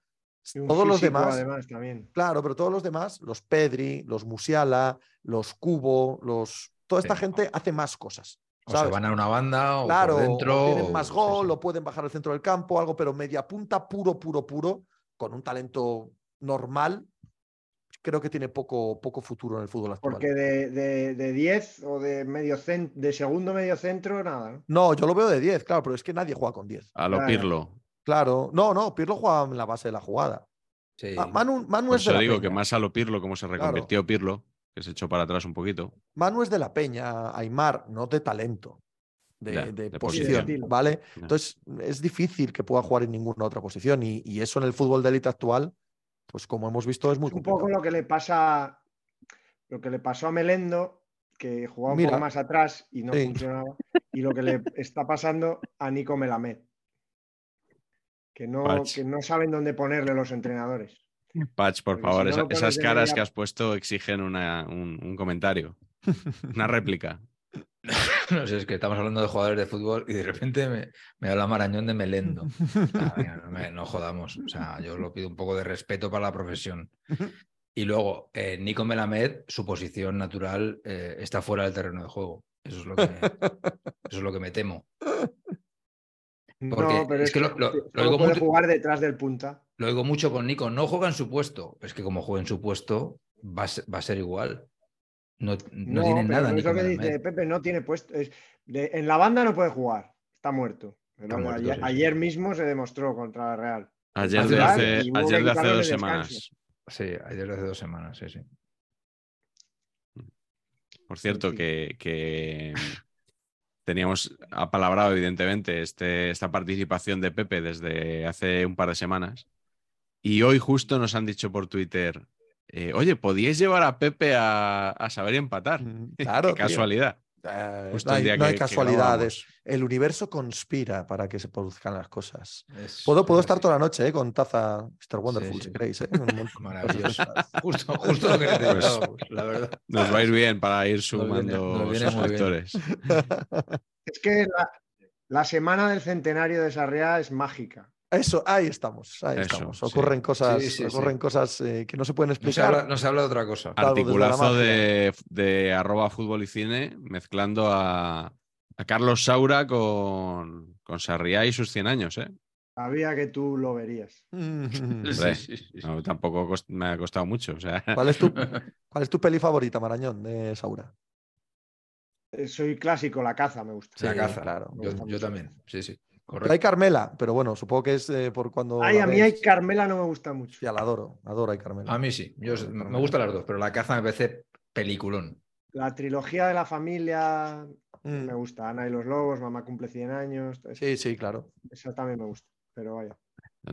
y un Todos los demás. Además, también. Claro, pero todos los demás, los Pedri, los Musiala, los Cubo, los. Toda esta Sí. gente hace más cosas. O se van a una banda o Claro, por o dentro. tienen más sí, gol, sí. o pueden bajar al centro del campo, algo, pero media punta puro, puro, puro, con un talento normal, creo que tiene poco, poco futuro en el fútbol actual. Porque de, de, de 10 o de medio cen- de segundo medio centro, nada. ¿no? Yo lo veo de 10, claro, pero es que nadie juega con 10. A lo Claro. Pirlo. Claro, no, no, Pirlo juega en la base de la jugada. Sí. Ma- Manu, Manu Por es de la digo que más a lo Pirlo, como se reconvirtió Pirlo, que se echó para atrás un poquito. Manu es de la Peña, Aymar, no de talento, de, Ya, de de posición, posición. ¿vale? Ya. Entonces, es difícil que pueda jugar en ninguna otra posición y, y eso en el fútbol de élite actual, pues como hemos visto, es muy Es un poco complicado. lo que le pasa lo que le pasó a Melendo, que jugaba un Mira. poco más atrás y no Sí. funcionaba, y lo que le está pasando a Nico Melamed, que no, que no saben dónde ponerle los entrenadores. Patch, por Porque favor, si no esa- lo pones esas caras media- que has puesto exigen una- un, un comentario, una réplica. No sé, es que estamos hablando de jugadores de fútbol y de repente me, me habla Marañón de Melendo. No, me- no jodamos. O sea, yo lo pido un poco de respeto para la profesión. Y luego, eh, Nico Melamed, su posición natural eh, está fuera del terreno de juego. Eso es lo que, eso es lo que me temo. Porque no, pero es es, que que, lo- lo- lo puede mucho- jugar detrás del punta. Lo digo mucho con Nico, no juega en su puesto. Es que como juega en su puesto, va a ser, va a ser igual. No, no, No, tienen pero nada. ni lo que dice Pepe, no tiene puesto. es- de- en la banda no puede jugar, está muerto. Pero Está muerto, ayer, sí, sí. ayer mismo se demostró contra la Real. Ayer de hace, ayer de dos semanas. Sí, ayer hace dos semanas, sí, sí. Por cierto, que, que teníamos apalabrado, evidentemente, este, esta participación de Pepe desde hace un par de semanas. Y hoy justo nos han dicho por Twitter, eh, oye, ¿podíais llevar a Pepe a, a saber empatar? Mm, Claro. Qué tío. casualidad. Eh, no hay, no hay que- que casualidades. El universo conspira para que se produzcan las cosas. Es- Puedo, puedo es estar toda la noche eh, con taza Mr. Wonderful, sí. si queréis. eh, Maravilloso. Justo, justo lo que necesitábamos, la verdad. Nos va a ir bien para ir sumando suscriptores. Es que la, la semana del centenario de Sarriá es mágica. Eso, ahí estamos, ahí Eso, estamos. sí. Ocurren cosas, Sí, sí, sí. ocurren cosas eh, que no se pueden No se, explicar. habla, no se habla de otra cosa. Articulazo de, de arroba fútbol y cine mezclando a, a Carlos Saura con, con Sarriá y sus 100 años, ¿eh? Sabía que tú lo verías. Hombre, Sí, sí, sí, sí. no, tampoco cost- me ha costado mucho. O sea, ¿Cuál, es tu, ¿Cuál es tu peli favorita, Marañón, de Saura? Eh, Soy clásico, la caza me gusta. La caza. claro. Yo, también, sí, sí. Hay. Carmela, pero bueno, supongo que es eh, por cuando. Ay, a mí hay Carmela no me gusta mucho. Sí, la adoro, adoro a Carmela. A mí sí. Yo, me gustan las dos, pero la caza me parece peliculón. La trilogía de la familia Mm. me gusta. Ana y los lobos, mamá cumple 100 años. Sí, sí, claro. Esa también me gusta. Pero vaya.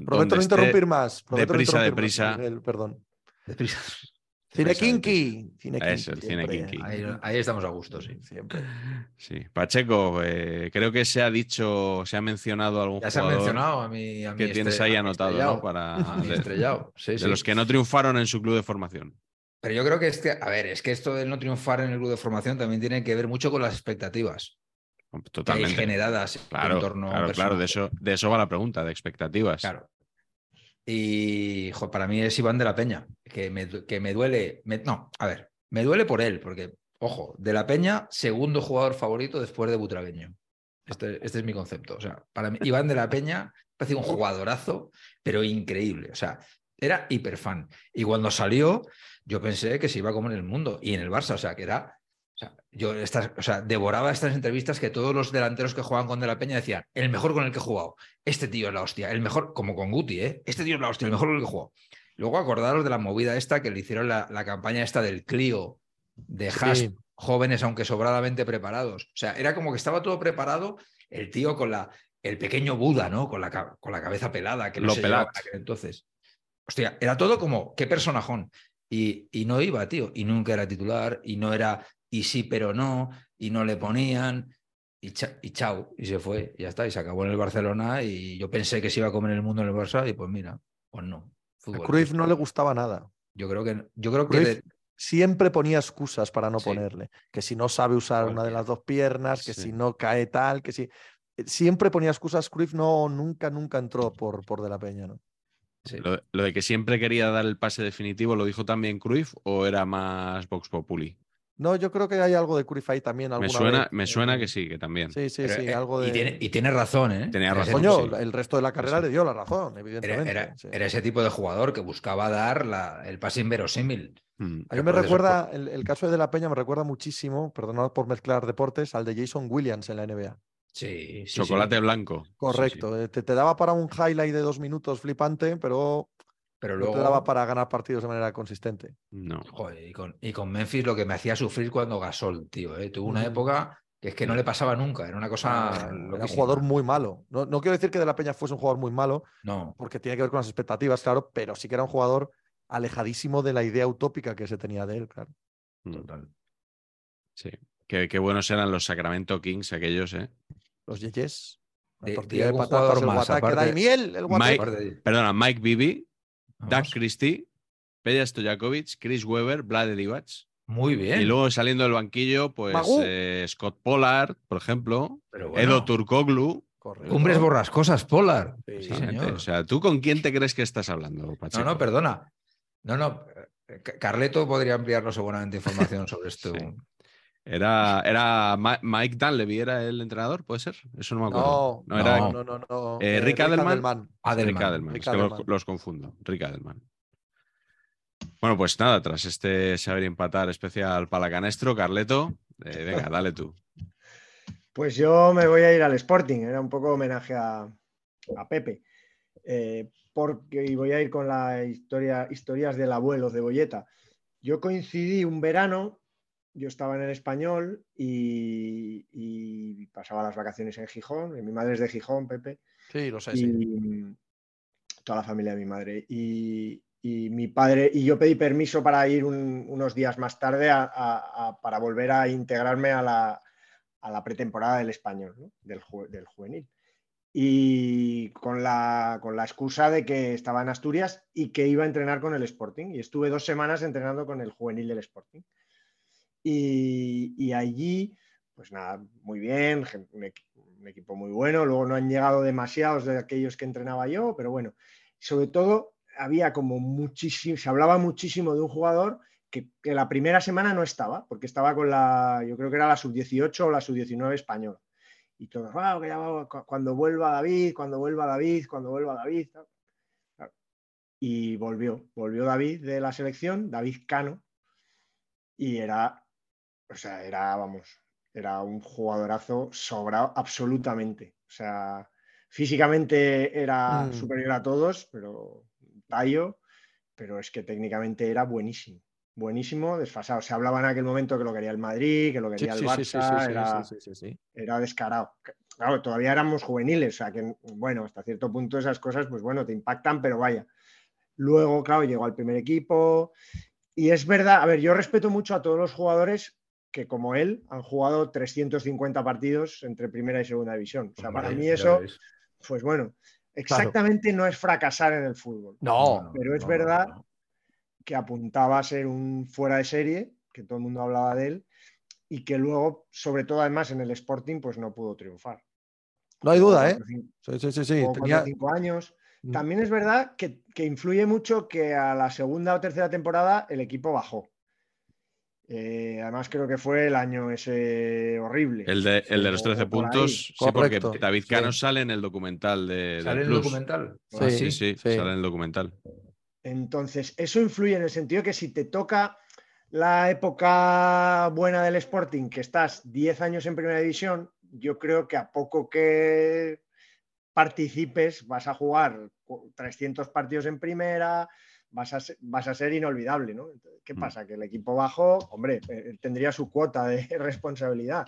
Prometo no interrumpir más. prometo no deprisa, más, deprisa. Miguel, perdón. Deprisa. Cine Kinky. Cine kinky Eso, el cine siempre. kinky. Ahí, ahí estamos a gusto, sí. Siempre. Sí. Pacheco, eh, creo que se ha dicho, se ha mencionado algún Ya se ha jugador mencionado a a que tienes estre- ahí a anotado, estrellado. ¿no? Para, A de, estrellado. Sí, de sí. los que no triunfaron en su club de formación. Pero yo creo que este, a ver, es que esto de no triunfar en el club de formación también tiene que ver mucho con las expectativas que hay Totalmente. generadas Claro, en torno a un claro, claro, de eso, de eso va la pregunta, de expectativas. Claro. Y para mí es Iván de la Peña, que me, que me duele. no, a ver, me duele por él, porque, ojo, de la Peña, segundo jugador favorito después de Butragueño. Este, este es mi concepto. O sea, para mí, Iván de la Peña parece un jugadorazo, pero increíble. O sea, era hiperfan. Y cuando salió, yo pensé que se iba a comer el mundo. Y en el Barça, o sea, que era. Sea, yo estas, o sea, devoraba estas entrevistas que todos los delanteros que jugaban con De la Peña decían, el mejor con el que he jugado, este tío es la hostia, el mejor, como con Guti, ¿eh? Este tío es la hostia, el mejor con el que he jugado. Luego acordaros de la movida esta que le hicieron la, la campaña esta del Clio, de Sí. jóvenes aunque sobradamente preparados. O sea, era como que estaba todo preparado, el tío con la, el pequeño Buda, ¿no? Con la, con la cabeza pelada, que no Lo se aquel entonces. Hostia, era todo como, qué personajón. Y, y no iba, tío, y nunca era titular, y no era, y sí, pero no, y no le ponían, y, cha- y chao, y se fue, y ya está, y se acabó en el Barcelona, y yo pensé que se iba a comer el mundo en el Barça, y pues mira, pues no. A Fútbol. Cruyff no le gustaba nada. Yo creo que, yo creo que de- siempre ponía excusas para no Sí. ponerle. Que si no sabe usar una de las dos piernas, que Sí. si no cae tal, que si. eh, Siempre ponía excusas. Cruyff no, nunca, nunca entró por, por De la Peña, ¿no? sí. Lo, lo de que siempre quería dar el pase definitivo, ¿lo dijo también Cruyff o era más Vox Populi? No, yo creo que hay algo de ahí también. Me suena, vez, me suena eh, que sí, que también. Sí, sí, Pero, sí, eh, algo de. y, tiene, y tiene razón, ¿eh? Tenía Era razón, Coño, sí. el resto de la carrera Sí. le dio la razón, Era, evidentemente. era- sí. era ese tipo de jugador que buscaba dar la- el pase inverosímil. Mm. A mí me por recuerda, el, el caso de De La Peña me recuerda muchísimo, perdonad por mezclar deportes, al de Jason Williams en la NBA. Sí, sí, Chocolate sí. blanco. Correcto, eh, Te, te daba para un highlight de dos minutos flipante, pero Pero no luego, te daba para ganar partidos de manera consistente. No. Joder, y, con, y con Memphis lo que me hacía sufrir cuando Gasol, tío. ¿eh? Tuvo una época que es que no le pasaba nunca. Era una cosa. Era un jugador muy malo. No, no quiero decir que De La Peña fuese un jugador muy malo, No, porque tiene que ver con las expectativas, claro, pero sí que era un jugador alejadísimo de la idea utópica que se tenía de él, claro. Mm. total. Sí. Qué, qué buenos eran los Sacramento Kings aquellos, ¿eh? Los Yeyes. La tortilla de algún patatas, jugador el guataque, Daimiel, el guataque. Mike- de- Perdona, Mike Bibby, Doug Christie, Peja Stojakovic, Chris Weber, Vlade Divac. Muy bien. Y luego saliendo del banquillo, pues eh, Scott Pollard, por ejemplo, bueno, Edo Turkoglu. Correcto. Cumbres borrascosas, Polar. Sí, señor. O sea, ¿tú con quién te crees que estás hablando, No, Pacheco? no, perdona. No, no. Ca- Carleto podría ampliarnos seguramente información sobre esto. Sí. Era, era Mike Dunleavy, ¿era el entrenador? ¿Puede ser? Eso no me acuerdo. No, era no, no, no, no. Eh, Rick Adelman. Adelman. Rick Adelman. Rick es que los, confundo. Rick Adelman. Bueno, pues nada, tras este saber empatar especial para canestro, Carleto, eh, venga, dale tú. Pues yo me voy a ir al Sporting, era un poco homenaje a, a Pepe, eh, porque voy a ir con la historia, historias del abuelo de Boyeta. Yo coincidí un verano, yo estaba en el español y, y pasaba las vacaciones en Gijón, mi madre es de Gijón, Pepe, Sí, lo sé, y sí. toda la familia de mi madre. Y, y mi padre, y yo pedí permiso para ir un- unos días más tarde a- a- a- para volver a integrarme a la, a la pretemporada del español, ¿no? del, ju- del juvenil. Y con la, con la excusa de que estaba en Asturias y que iba a entrenar con el Sporting. Y estuve dos semanas entrenando con el juvenil del Sporting. Y, allí, pues nada, muy bien, un, equi- un equipo muy bueno. Luego no han llegado demasiados de aquellos que entrenaba yo, pero bueno, sobre todo había como muchísimo, se hablaba muchísimo de un jugador que, que la primera semana no estaba, porque estaba con la, yo creo que era la sub-18 o la sub-19 española. Y todos, "Wow, que ya va- cu- cuando vuelva David, cuando vuelva David, cuando vuelva David. tal". Claro. Y volvió, volvió David de la selección, David Cano, y era, o sea, era, vamos, era un jugadorazo sobrado absolutamente. O sea, físicamente era Mm. superior a todos, pero tallo, pero es que técnicamente era buenísimo. Buenísimo, desfasado. Se hablaba en aquel momento que lo quería el Madrid, que lo quería el sí, Barça, sí, sí, era descarado. Claro, todavía éramos juveniles, o sea que, bueno, hasta cierto punto esas cosas, pues bueno, te impactan, pero vaya. Luego, claro, llegó al primer equipo. Y es verdad, a ver, yo respeto mucho a todos los jugadores que, como él, han jugado 350 partidos entre primera y segunda división. O sea, para mí eso, pues bueno, exactamente no es fracasar en el fútbol. No, Pero es no, verdad no. que apuntaba a ser un fuera de serie, que todo el mundo hablaba de él, y que luego, sobre todo además en el Sporting, pues no pudo triunfar. no hay duda, ¿eh? Sí, sí, sí. sí. Tenía... cinco años. Mm. También es verdad que, que influye mucho que a la segunda o tercera temporada el equipo bajó. Eh, además creo que fue el año ese horrible. El de, el de los O- 13 o por ahí. puntos, sí, porque David sí. Cano sale en el documental de, ¿Sale en el documental? Sí, Ah, Sí, sí, sí. sale en el documental. Entonces, eso influye en el sentido que si te toca la época buena del Sporting, que estás 10 años en primera división, yo creo que a poco que participes vas a jugar cu- 300 partidos en primera, vas a ser, vas a ser inolvidable, ¿no? ¿Qué Mm. pasa? Que el equipo bajo, hombre, eh, tendría su cuota de responsabilidad,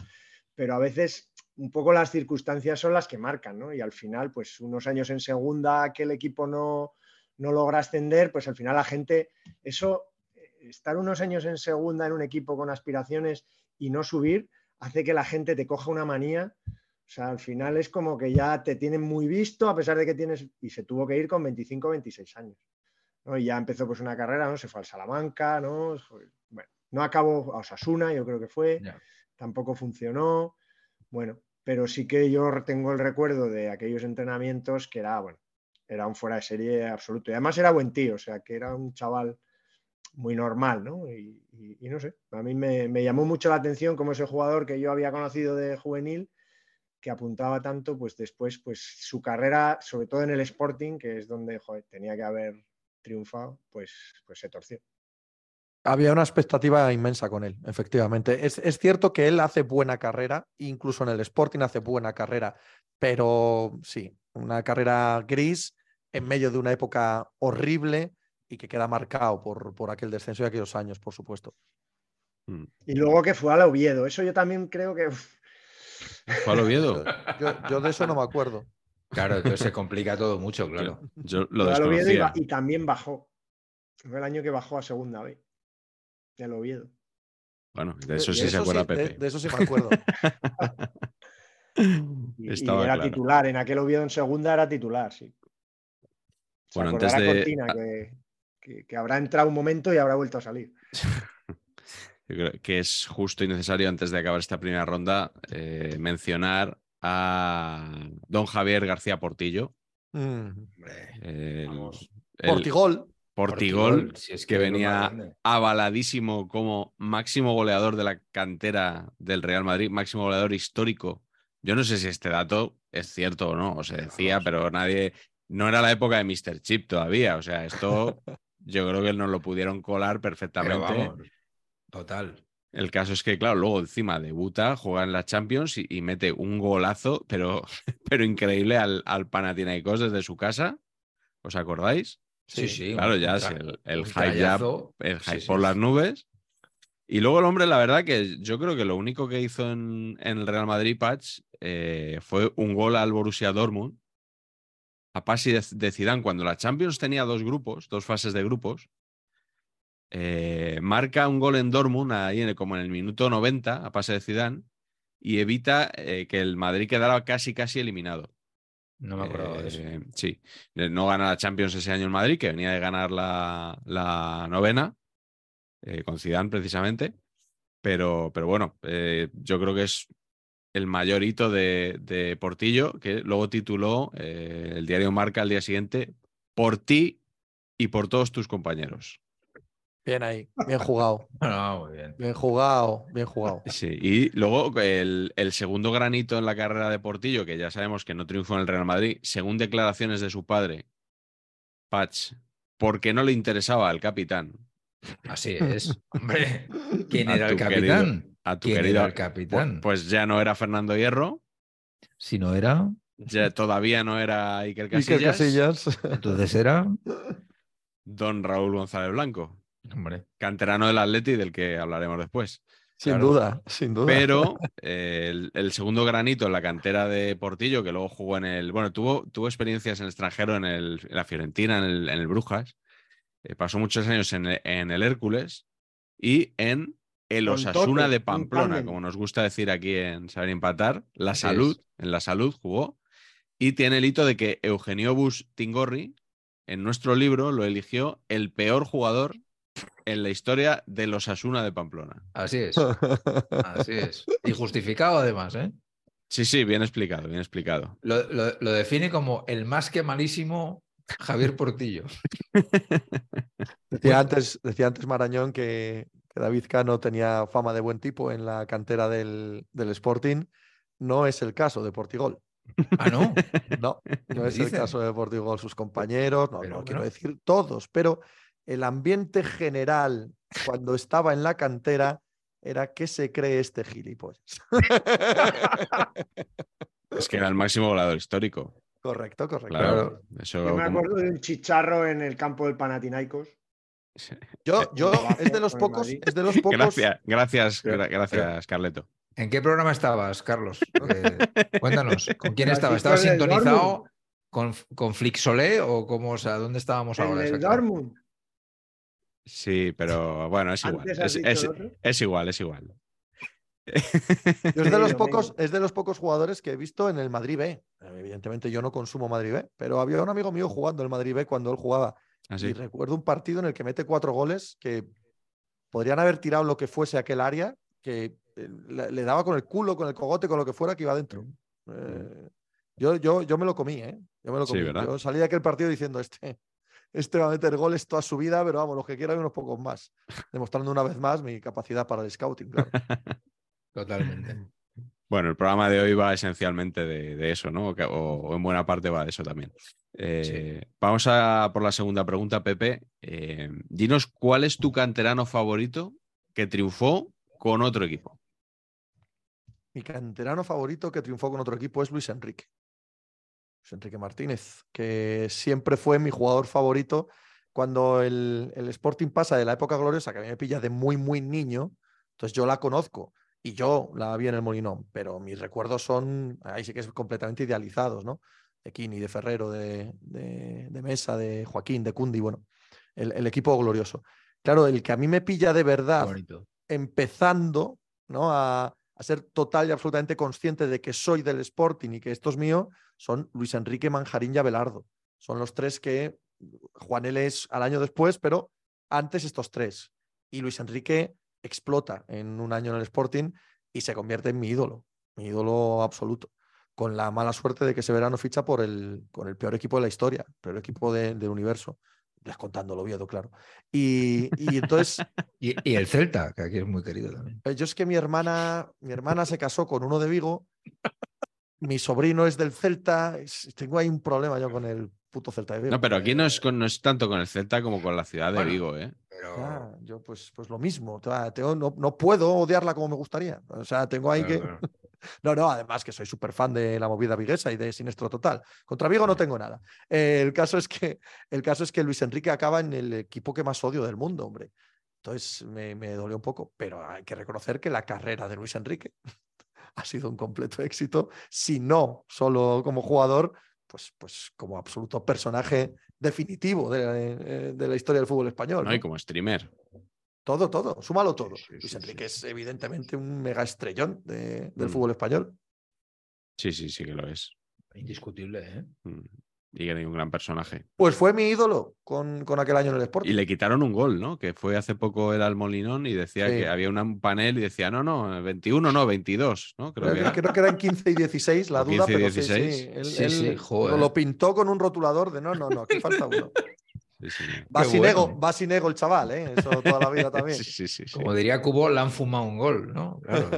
pero a veces un poco las circunstancias son las que marcan, ¿no? Y al final, pues unos años en segunda que el equipo no, no logra ascender, pues al final la gente, eso, eh, estar unos años en segunda en un equipo con aspiraciones y no subir, hace que la gente te coja una manía. O sea, al final es como que ya te tienen muy visto, a pesar de que tienes, y se tuvo que ir con 25, 26 años. ¿No? Y ya empezó pues una carrera, ¿no? Se fue al Salamanca, ¿no? Bueno, no acabó a Osasuna, yo creo que fue, tampoco funcionó. Bueno, pero sí que yo tengo el recuerdo de aquellos entrenamientos que era, bueno, era un fuera de serie absoluto. Y además era buen tío, o sea, que era un chaval muy normal, ¿no? Y, y- y no sé, a mí me, me llamó mucho la atención como ese jugador que yo había conocido de juvenil, que apuntaba tanto, pues después, pues su carrera, sobre todo en el Sporting, que es donde joder, tenía que haber triunfado, pues, pues se torció. Había una expectativa inmensa con él, efectivamente. Es, es cierto que él hace buena carrera, incluso en el Sporting hace buena carrera, pero sí, una carrera gris en medio de una época horrible y que queda marcado por, por aquel descenso y aquellos años, por supuesto. Mm. Y luego que fue al Oviedo, eso yo también creo que... ¿Fue al Oviedo? Yo, yo de eso no me acuerdo. Claro, entonces se complica todo mucho, claro. Yo lo y, también bajó. Fue el año que bajó a segunda B. El Oviedo. Bueno, de eso de sí se acuerda Pepe. de eso sí me acuerdo. Y, era claro. titular, en aquel Oviedo en segunda era titular, sí. Se Bueno, antes de- Cortina que, que- que habrá entrado un momento y habrá vuelto a salir. Yo creo que es justo y necesario, antes de acabar esta primera ronda, eh, mencionar a don Javier García Portillo. Mm. el- Vamos. el Portigol. Portigol, si es que venía avaladísimo como máximo goleador de la cantera del Real Madrid, máximo goleador histórico. Yo no sé si este dato es cierto o no, o se decía, pero nadie. No era la época de Mr. Chip todavía, o sea, esto yo creo que nos lo pudieron colar Pero perfectamente. vamos, total. El caso es que, claro, luego encima debuta, juega en la Champions y, y mete un golazo, pero, pero increíble al, al Panathinaikos desde su casa. ¿Os acordáis? Sí, sí. Claro, ya es el, el hype ya, el Sí, hype sí, por sí. las nubes. Y luego el hombre, la verdad que yo creo que lo único que hizo en, en el Real Madrid, Patch, eh, fue un gol al Borussia Dortmund a pase de, de Zidane cuando la Champions tenía dos grupos, dos fases de grupos. Eh, marca un gol en Dortmund ahí en el- como en el minuto 90 a pase de Zidane y evita eh, que el Madrid quedara casi casi eliminado. No me acuerdo de eso. Eh, sí, no gana la Champions ese año en Madrid, que venía de ganar la, la novena, con Zidane precisamente. Pero, pero bueno, yo creo que es el mayor hito de, de Portillo, que luego tituló eh, el diario Marca al día siguiente, por ti y por todos tus compañeros. Bien ahí, bien jugado, No, muy bien. bien jugado, bien jugado. Sí, y luego el, el segundo granito en la carrera de Portillo, que ya sabemos que no triunfó en el Real Madrid, según declaraciones de su padre, Patch, porque no le interesaba al capitán. Así es. Hombre, ¿quién era el capitán? querido- a tu ¿Quién querido- era el capitán? Pues ya no era Fernando Hierro, si no era, ya todavía no era Iker Iker Casillas, Casillas. entonces era. don Raúl González Blanco, Hombre, canterano del Atleti del que hablaremos después. Sin Claro. duda, sin duda. Pero eh, el, el segundo granito en la cantera de Portillo, que luego jugó en el. Bueno, tuvo, tuvo experiencias en el extranjero, en, el, en la Fiorentina, en el, en el Brujas. eh, pasó muchos años en el, en el Hércules y en el Osasuna de Pamplona, como nos gusta decir aquí en Saber Empatar. La Así Salud, es. en la Salud jugó. Y tiene el hito de que Eugenio Bus Tingorri, en nuestro libro, lo eligió el peor jugador en la historia del Osasuna de Pamplona. así es. Así es. Y justificado además, ¿eh? Sí, sí, bien explicado, bien explicado. Lo, lo- lo define como el más que malísimo Javier Portillo. Decía antes, decía antes Marañón que, que David Cano tenía fama de buen tipo en la cantera del, del Sporting. No es el caso de Portigol. Ah, no. No, no es el caso de Portigol. Sus compañeros, no, Pero no quiero decir todos, pero el ambiente general cuando estaba en la cantera era que se cree este gilipollas. Es que era el máximo goleador histórico. correcto, correcto. Claro. Eso Yo me como- acuerdo de un chicharro en el campo del Panathinaikos. Yo, yo Abajo, es de los pocos, es de los pocos. Gracias, gracias, gracias, Carleto. ¿En qué programa estabas, Carlos? Eh, cuéntanos, ¿con quién estabas? ¿Estabas sintonizado con, con Flixolé o cómo, o sea, dónde estábamos En ahora? el? Dortmund. Sí, pero bueno, es igual. Es, igual, es igual. Yo es de Sí, los lo pocos, es de los pocos jugadores que he visto en el Madrid B. Evidentemente yo no consumo Madrid B, pero había un amigo mío jugando el Madrid B cuando él jugaba. Así. Y recuerdo un partido en el que mete cuatro goles que podrían haber tirado lo que fuese aquel área, que eh, le, daba con el culo, con el cogote, con lo que fuera que iba dentro. Eh, yo, yo, yo me lo comí, ¿eh? Yo me lo Sí, comí. ¿verdad? Yo salí de aquel partido diciendo, este, este va a meter goles toda su vida, pero vamos, los que quiera hay unos pocos más. Demostrando una vez más mi capacidad para el scouting, claro. Totalmente. Bueno, el programa de hoy va esencialmente de, de eso, ¿no? O, que- o- o en buena parte va de eso también. Eh, Vamos a por la segunda pregunta, Pepe. Eh, dinos cuál es tu canterano favorito que triunfó con otro equipo. Mi canterano favorito que triunfó con otro equipo es Luis Enrique. Luis Enrique Martínez, que siempre fue mi jugador favorito cuando el, el Sporting pasa de la época gloriosa, que a mí me pilla de muy, muy niño, entonces yo la conozco y yo la vi en el Molinón, pero mis recuerdos son, ahí sí que es completamente idealizados, ¿no? De Kini, de Ferrero, de, de, de Mesa, de Joaquín, de Cundi, bueno, el, el equipo glorioso. Claro, el que a mí me pilla de verdad bonito. empezando ¿no? a, a ser total y absolutamente consciente de que soy del Sporting y que esto es mío, son Luis Enrique, Manjarín y Abelardo. Son los tres que Juan L es al año después, pero antes estos tres. Y Luis Enrique explota en un año en el Sporting y se convierte en mi ídolo, mi ídolo absoluto. Con la mala suerte de que ese verano ficha por el, con el peor equipo de la historia, el peor equipo de- del universo. Descontando el Oviedo, claro. Y, y entonces Y, y el Celta, que aquí es muy querido también. eh, Yo es que mi hermana, mi hermana se casó con uno de Vigo, mi sobrino es del Celta, tengo ahí un problema yo con el, puto Celta de Vigo. No, pero aquí no es, con- no es tanto con el Celta como con la ciudad de Bueno. Vigo, ¿eh? Pero, Ah, yo pues, pues lo mismo. o sea, tengo- no, no puedo odiarla como me gustaría. O sea, tengo ahí que... No, no, además que soy súper fan de la movida viguesa y de Sinestro Total. Contra Vigo no tengo nada. Eh, el, caso es que, el caso es que Luis Enrique acaba en el equipo que más odio del mundo, hombre. Entonces me, me dolió un poco, pero hay que reconocer que la carrera de Luis Enrique ha sido un completo éxito, si no solo como jugador, pues, pues como absoluto personaje definitivo de, eh, de la historia del fútbol español. ¿no? ¿no? Y como streamer. Todo, todo, súmalo todo. Sí, sí, Luis Enrique sí. es evidentemente un mega estrellón de- del Mm. fútbol español. Sí, sí, sí que lo es. Indiscutible, ¿eh? Mm. Y que un gran personaje. Pues fue mi ídolo con, con aquel año en el Sporting. Y le quitaron un gol, ¿no? Que fue hace poco era al Molinón y decía Sí. que había un panel y decía, no, no, 21, no, 22, ¿no? Creo Creo que creo que eran 15 y 16 la duda, 15 y pero sí, 16. sí, él, Sí, él sí, joder. lo pintó con un rotulador de no, no, no, aquí falta uno. Sí. Va sin ego, va sin ego el chaval, ¿eh? Eso toda la vida también. Sí, sí, sí, sí. Como diría Cubo, le han fumado un gol, ¿no? Claro.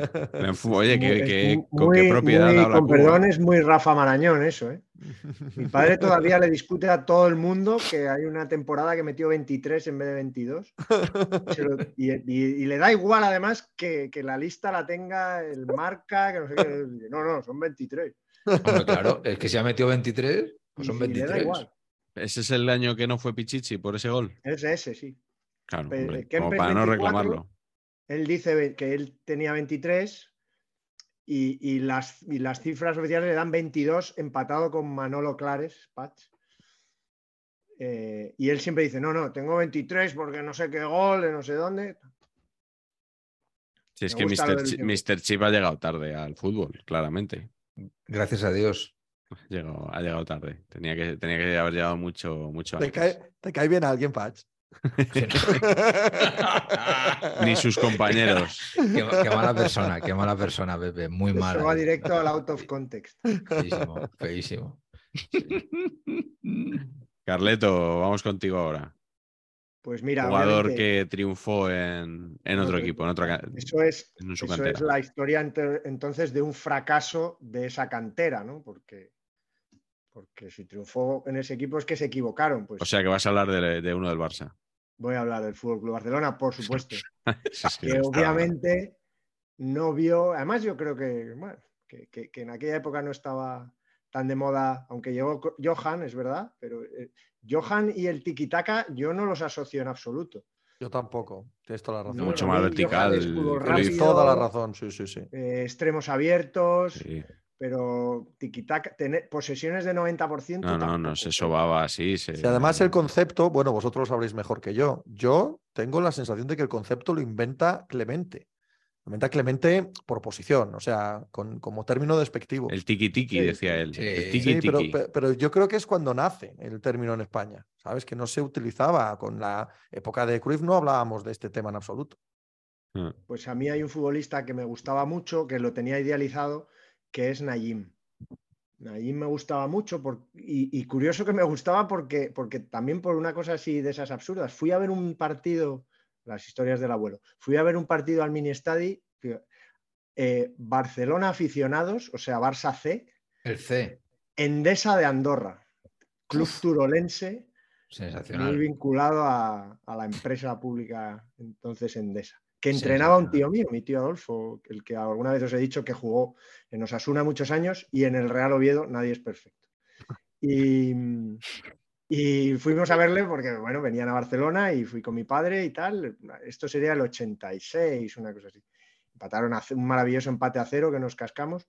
Oye, ¿qué, Es qué- muy- ¿con qué propiedad muy- habla Con Cuba? perdón, es muy Rafa Marañón eso, ¿eh? Mi padre todavía le discute a todo el mundo que hay una temporada que metió 23 en vez de 22. Se lo- y, y- y le da igual, además, que, que la lista la tenga el marca, que no sé qué. No, no, son 23. Hombre, claro, es que si ha metido 23, pues son y le da 23. igual. Ese es el año que no fue Pichichi por ese gol. Es ese, sí. Claro, Pero hombre, Kempes como para no 24, reclamarlo. Él dice que él tenía 23 y, y las, y las cifras oficiales le dan 22 empatado con Manolo Clares, Patch. Eh, y él siempre dice, no, no, tengo 23 porque no sé qué gol, de no sé dónde. Si es me que Mr. tiempo. Mr. Chip ha llegado tarde al fútbol, claramente. Gracias a Dios. Llegó- ha llegado tarde. Tenía que, tenía que haber llegado mucho, mucho ¿Te antes. cae, te cae bien alguien, Patch? Ni sus compañeros. Qué, qué mala persona, qué mala persona, Pepe. Muy Se mala. va directo al out of context. Feísimo, feísimo. Carleto, vamos contigo ahora. Pues mira, Jugador que triunfó en, en otro otro equipo, en otra eso es, en su eso cantera. es la historia entonces de un fracaso de esa cantera, ¿no? Porque, porque si triunfó en ese equipo es que se equivocaron. Pues O sea que vas a hablar de, de uno del Barça. voy a hablar del Fútbol Club Barcelona, por supuesto. Sí, sí, que obviamente no vio, además yo creo que, bueno, que, que- que en aquella época no estaba tan de moda, aunque llegó Johan, es verdad, pero eh, Johan y el tiki-taka yo no los asocio en absoluto. Yo tampoco, tienes toda la razón. No, Mucho más vertical. Rápido. toda la razón, sí, sí, sí. Eh, extremos abiertos, Sí. Pero tiki-taka, tener posesiones de 90%. No, no, no, se pero- sobaba así. Se... Si además el concepto, bueno, vosotros lo sabréis mejor que yo. Yo tengo la sensación de que el concepto lo inventa Clemente. Lo inventa Clemente por posición, o sea, con, como término despectivo. El tiki tiki, Sí, decía él. sí. El Sí, tiki Sí, pero, pero yo creo que es cuando nace el término en España, ¿sabes? Que no se utilizaba con la época de Cruyff, no hablábamos de este tema en absoluto. Ah, Pues a mí hay un futbolista que me gustaba mucho, que lo tenía idealizado, que es Nayim. Nayim me gustaba mucho por- y, y curioso que me gustaba porque, porque también por una cosa así de esas absurdas. Fui a ver un partido, las historias del abuelo, fui a ver un partido al mini estadi, eh, Barcelona aficionados, o sea, Barça C, El C, Endesa de Andorra, club turolense, muy sensacional. vinculado a, a la empresa pública entonces Endesa. Que entrenaba un tío mío, mi tío Adolfo, el que alguna vez os he dicho que jugó en Osasuna muchos años y en el Real Oviedo nadie es perfecto. Y, y fuimos a verle porque, bueno, venían a Barcelona y fui con mi padre y tal. Esto sería el 86, una cosa así. Empataron a un maravilloso empate a cero que nos cascamos.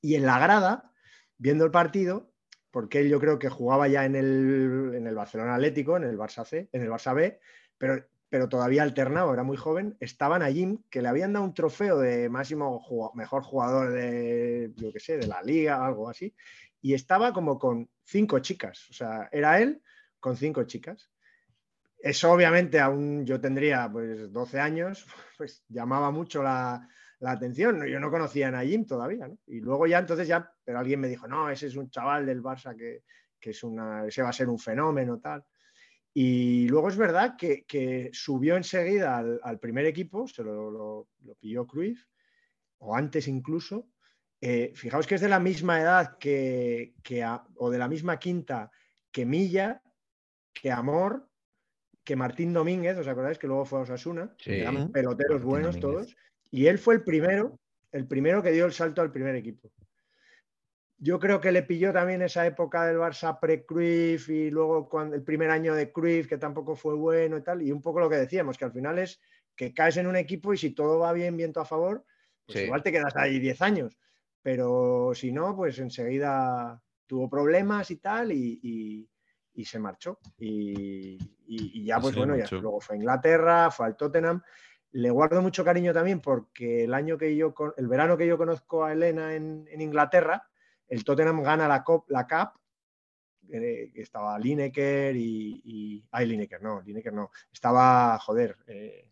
Y en la grada, viendo el partido, porque él yo creo que jugaba ya en el, en el Barcelona Atlético, en el Barça C, en el Barça B, pero, pero todavía alternado, era muy joven, estaban allí que le habían dado un trofeo de máximo mejor jugador de, yo qué sé, de la liga, algo así, y estaba como con cinco chicas, o sea, era él con cinco chicas. Eso obviamente aún yo tendría pues 12 años, pues llamaba mucho la, la atención. Yo no conocía a Nayim todavía. Y luego ya entonces ya, pero alguien me dijo, no, ese es un chaval del Barça que, que es una, ese va a ser un fenómeno, tal. Y luego es verdad que, que subió enseguida al, al primer equipo, se lo, lo- lo pilló Cruyff, o antes incluso. Eh, fijaos que es de la misma edad que, que a- o de la misma quinta que Milla, que Amor, que Martín Domínguez, ¿os acordáis que luego fue a Osasuna? Sí. Eran peloteros Martín buenos Domínguez. todos. Y él fue el primero, el primero que dio el salto al primer equipo. Yo creo que le pilló también esa época del Barça pre-Cruyff y luego cuando, el primer año de Cruyff, que tampoco fue bueno y tal. Y un poco lo que decíamos, que al final es que caes en un equipo y si todo va bien, viento a favor, pues Sí. igual te quedas ahí 10 años. Pero si no, pues enseguida tuvo problemas y tal y, y- y se marchó. Y, ya, pues bueno, ya luego fue a Inglaterra, fue al Tottenham. Le guardo mucho cariño también porque el año que yo, el verano que yo conozco a Elena en, en Inglaterra, el Tottenham gana la, Cop- la Cup, eh, estaba Lineker y, y... Ay, Lineker, no, Lineker no. Estaba, joder, eh,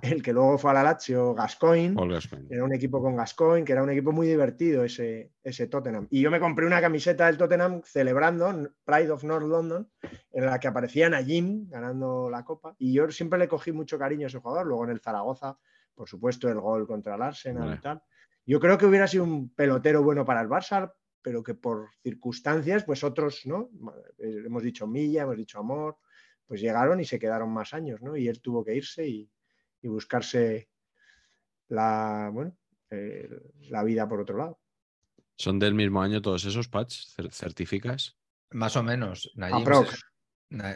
el que luego fue a la Lazio, Gascoigne. Era un equipo con Gascoigne, que era un equipo muy divertido ese, ese Tottenham. Y yo me compré una camiseta del Tottenham celebrando Pride of North London, en la que aparecía Najim ganando la copa. Y yo siempre le cogí mucho cariño a ese jugador. Luego en el Zaragoza, por supuesto, el gol contra el Arsenal Vale. y tal. Yo creo que hubiera sido un pelotero bueno para el Barça, pero que por circunstancias, pues otros, ¿no? Eh, Hemos dicho Milla, hemos dicho Amor, pues llegaron y se quedaron más años, ¿no? Y él tuvo que irse y, y buscarse la, bueno, eh, la vida por otro lado. ¿Son del mismo año todos esos patch? Cer- ¿Certificas? Más o menos. Najim,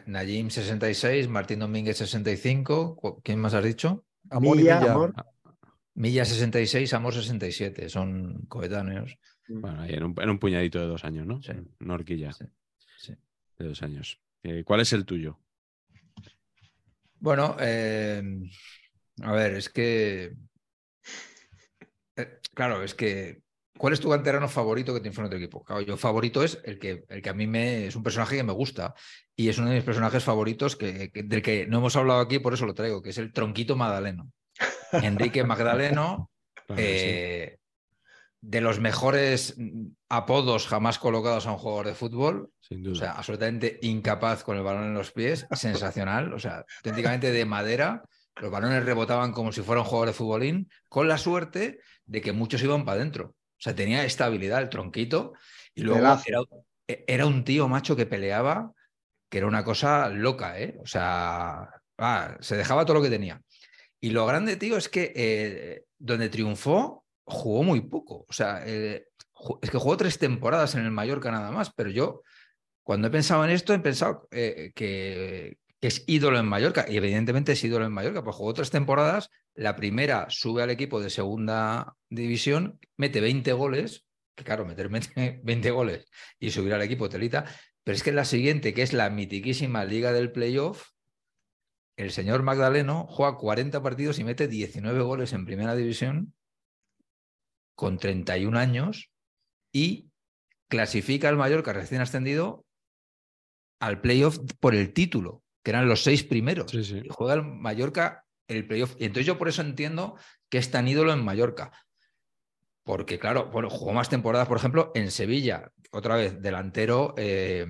Najim 66, Martín Domínguez 65. ¿cu- ¿Quién más has dicho? Amor y Milla, Milla. Amor, Milla 66, Amor 67. Son coetáneos. Bueno, ahí en un, en un puñadito de dos años, ¿no? Sí. Una horquilla Sí, sí. de dos años. Eh, ¿Cuál es el tuyo? Bueno, eh, a ver, es que. eh, claro, es que. ¿Cuál es tu canterano favorito que tienes en otro equipo? Claro, yo favorito es el que, el que a mí me. Es un personaje que me gusta. Y es uno de mis personajes favoritos que, que- del que no hemos hablado aquí, por eso lo traigo, que es el Tronquito Magdaleno. Enrique Magdaleno. Claro que sí. eh, de los mejores apodos jamás colocados a un jugador de fútbol. Sin O duda. sea, absolutamente incapaz con el balón en los pies, sensacional, o sea, auténticamente de madera. Los balones rebotaban como si fuera un jugador de futbolín, con la suerte de que muchos iban para adentro. O sea, tenía estabilidad el tronquito y luego era un tío macho que peleaba, que era una cosa loca, ¿eh? O sea, ah, se dejaba todo lo que tenía. Y lo grande, tío, es que eh, donde triunfó, jugó muy poco. O sea, eh, es que jugó tres temporadas en el Mallorca nada más, pero yo, cuando he pensado en esto, he pensado eh, que, es ídolo en Mallorca. Y evidentemente es ídolo en Mallorca, pues jugó tres temporadas. La primera sube al equipo de segunda división, mete 20 goles, que claro, meter 20 20 goles y subir al equipo telita. Pero es que la siguiente, que es la mitiquísima Liga del Playoff, el señor Magdaleno juega 40 partidos y mete 19 goles en primera división con 31 años y clasifica al Mallorca recién ascendido al playoff por el título, que eran los seis primeros. Sí, sí. Y juega el Mallorca el playoff. Y entonces yo por eso entiendo que es tan ídolo en Mallorca. Porque, claro, bueno, jugó más temporadas, por ejemplo, en Sevilla. Otra vez, delantero, eh,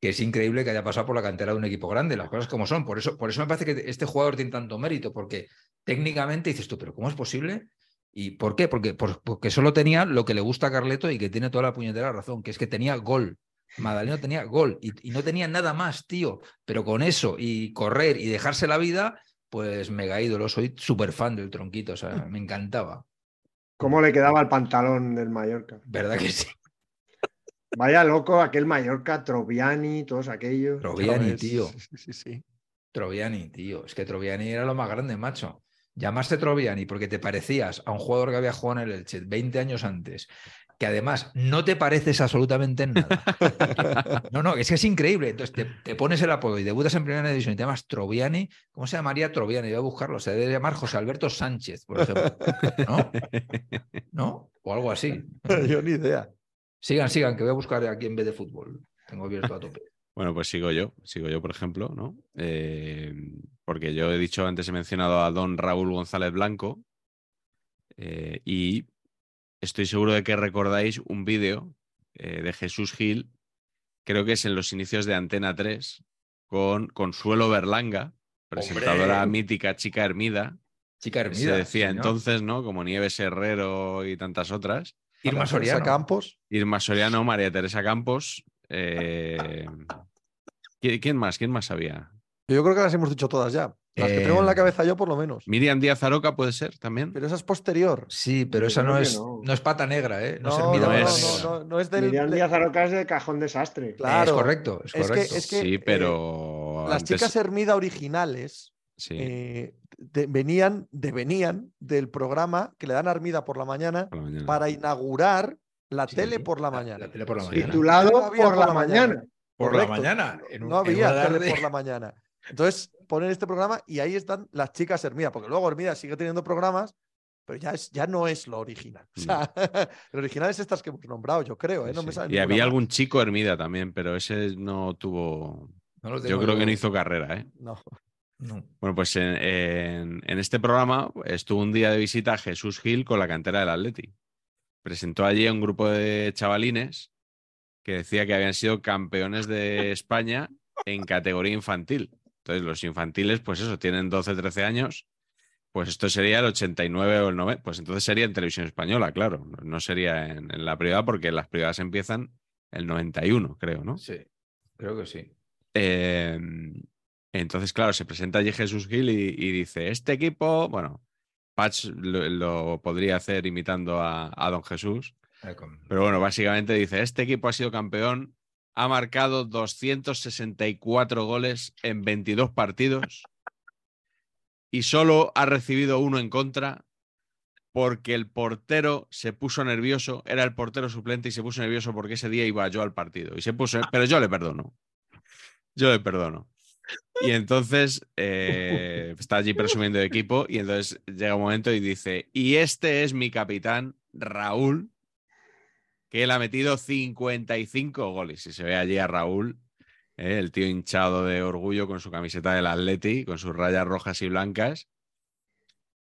que es increíble que haya pasado por la cantera de un equipo grande, las cosas como son. Por eso, por eso me parece que este jugador tiene tanto mérito, porque técnicamente dices tú, pero ¿cómo es posible? ¿Y por qué? Porque, por- porque solo tenía lo que le gusta a Carleto y que tiene toda la puñetera razón, que es que tenía gol. Magdaleno tenía gol y, y no tenía nada más, tío. Pero con eso y correr y dejarse la vida, pues mega ídolo. Soy súper fan del tronquito, o sea, me encantaba. ¿Cómo le quedaba el pantalón del Mallorca? ¿Verdad que sí? Vaya loco aquel Mallorca, Troviani, todos aquellos. Troviani, ¿Sabes? tío. Sí, sí, sí. Troviani, tío. Es que Troviani era lo más grande, macho. Llamaste Troviani porque te parecías a un jugador que había jugado en el Elche 20 años antes, que además no te pareces absolutamente en nada. No, no, es que es increíble. Entonces te, te pones el apodo y debutas en primera división y te llamas Troviani. ¿Cómo se llamaría Troviani? Voy a buscarlo. Se debe llamar José Alberto Sánchez, por ejemplo. ¿No? ¿No? O algo así. Yo ni idea. Sigan, sigan, que voy a buscar aquí en vez de fútbol. Tengo abierto a tope. Bueno, pues sigo yo, sigo yo, por ejemplo, ¿no? Eh, porque yo he dicho antes, he mencionado a don Raúl González Blanco eh, y estoy seguro de que recordáis un vídeo eh, de Jesús Gil, creo que es en los inicios de Antena 3, con Consuelo Berlanga, presentadora ¡Hombre! mítica chica Hermida, Chica Hermida. se decía señor. entonces, ¿no? Como Nieves Herrero y tantas otras. Irma Teresa Soriano. Campos. Irma Soriano, María Teresa Campos, eh, ¿qui- ¿Quién más? ¿Quién más había? Yo creo que las hemos dicho todas ya. Las que tengo en la Eh, cabeza yo, por lo menos. Miriam Díaz Aroca puede ser también. Pero esa es posterior. Sí, pero esa no es, no. no es pata negra, ¿eh? No, No, es no, Hermida no, no Pata es- no, Negra. no, no es del. Miriam de- Díaz Aroca es de cajón desastre. Claro. Es correcto, es Es que- que- sí, eh, pero. Las antes- chicas Hermida originales sí, eh, de- venían, devenían del programa que le dan a Armida por la mañana por la mañana. para inaugurar la Sí, tele por la mañana. La tele por la Sí. mañana. Titulado por la mañana. Por la mañana. en No había tele por la mañana. Entonces ponen este programa y ahí están las chicas Hermida, porque luego Hermida sigue teniendo programas, pero ya, es, ya no es lo original. O sea, lo original es estas que hemos nombrado, yo creo. ¿eh? No me Sí. sale Y había algún chico Hermida también, pero ese no tuvo. No Yo creo que no hizo carrera, ¿eh? No. No. Bueno, pues en, en- en este programa estuvo un día de visita Jesús Gil con la cantera del Atleti. Presentó allí a un grupo de chavalines que decía que habían sido campeones de España en categoría infantil. Entonces, los infantiles, pues eso, tienen 12, 13 años. Pues esto sería el 89 o el 90. Pues entonces sería en televisión española, claro. No- No sería en, en la privada porque las privadas empiezan el 91, creo, ¿no? Sí, creo que sí. Eh, entonces, claro, se presenta allí Jesús Gil y, y dice, este equipo, bueno, Patch lo, lo podría hacer imitando a, a Don Jesús, Eh, pero bueno, básicamente dice, este equipo ha sido campeón, ha marcado 264 goles en 22 partidos y solo ha recibido uno en contra porque el portero se puso nervioso, era el portero suplente y se puso nervioso porque ese día iba yo al partido y se puso, pero yo le perdono. Yo le perdono. Y entonces eh, está allí presumiendo de equipo y entonces llega un momento y dice, y este es mi capitán, Raúl, que él ha metido 55 goles. Y se ve allí a Raúl, eh, el tío hinchado de orgullo con su camiseta del Atleti, con sus rayas rojas y blancas.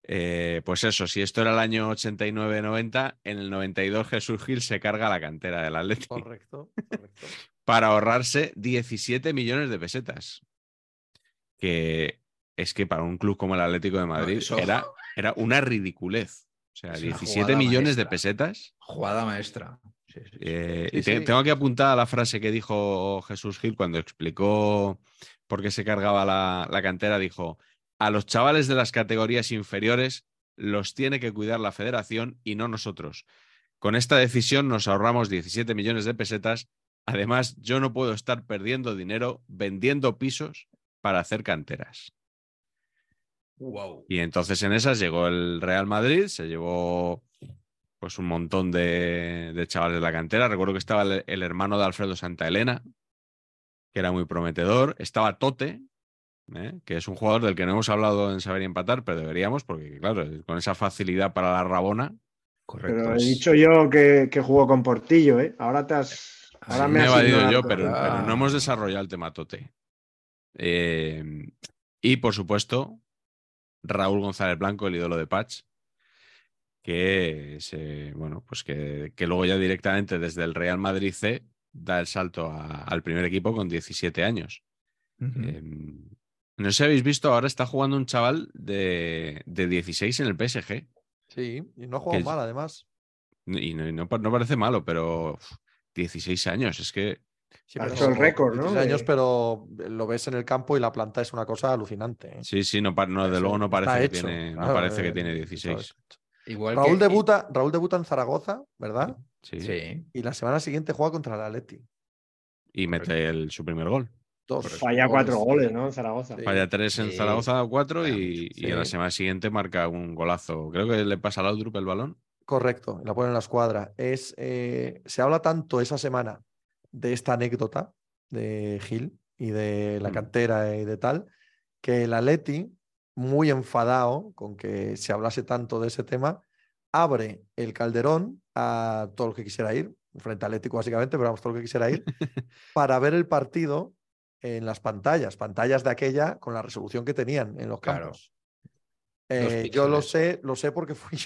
Eh, pues eso, si esto era el año 89-90, en el 92 Jesús Gil se carga la cantera del Atleti Correcto, correcto. para ahorrarse 17 millones de pesetas. Que es que para un club como el Atlético de Madrid eso- era, era una ridiculez. O sea, Es una 17 jugada millones de pesetas. Jugada maestra. Sí, sí, sí. Eh, Sí, y te- sí. tengo que apuntar la frase que dijo Jesús Gil cuando explicó por qué se cargaba la, la cantera. Dijo, a los chavales de las categorías inferiores los tiene que cuidar la federación y no nosotros. Con esta decisión nos ahorramos 17 millones de pesetas. Además, yo no puedo estar perdiendo dinero vendiendo pisos para hacer canteras. Wow. Y entonces en esas llegó el Real Madrid, se llevó pues un montón de, de chavales de la cantera. Recuerdo que estaba el, el hermano de Alfredo Santa Elena, que era muy prometedor. Estaba Tote, ¿eh? que es un jugador del que no hemos hablado en Saber y Empatar, pero deberíamos, porque claro, con esa facilidad para la rabona. Correcto. Pero he dicho yo que, que jugó con Portillo, ¿eh? Ahora te has. Ahora Sí, me me he evadido yo, pero, Ah. pero no hemos desarrollado el tema Tote. Eh, y por supuesto, Raúl González Blanco, el ídolo de Patch, que se, bueno, pues que, que luego ya directamente desde el Real Madrid C da el salto a- al primer equipo con 17 años. Eh, no sé si habéis visto, ahora está jugando un chaval de, de 16 en el PSG. Sí, y no ha jugado Que- mal, además. Y no, y no pa- no parece malo, pero uf, 16 años, es que Sí, Ha pero- hecho el récord, ¿no? 16 años, De- pero lo ves en el campo y la planta es una cosa alucinante. ¿eh? sí, sí, no, no, de Eso luego no parece, que hecho, tiene, no claro, parece que eh, tiene eso 16. está hecho. Igual Raúl que- debuta, Raúl debuta en Zaragoza, ¿verdad? Sí. Sí. Y la semana siguiente juega contra el Atleti. Y mete el, su primer gol. Dos Falla cuatro goles, ¿no? En Zaragoza. Sí. Falla tres en Sí. Zaragoza, cuatro, y, y en la semana siguiente marca un golazo. Creo que le pasa a Laudrup el balón. Correcto, la pone en la escuadra. Es, eh, se habla tanto esa semana de esta anécdota de Gil y de la Mm. cantera y de tal, que el Atleti, muy enfadado con que se hablase tanto de ese tema, abre el calderón a todo el que quisiera ir, frente al Atlético básicamente, pero vamos, todo el que quisiera ir, para ver el partido en las pantallas, pantallas de aquella con la resolución que tenían en los Claro. campos. Los Eh, yo lo sé, lo sé porque fui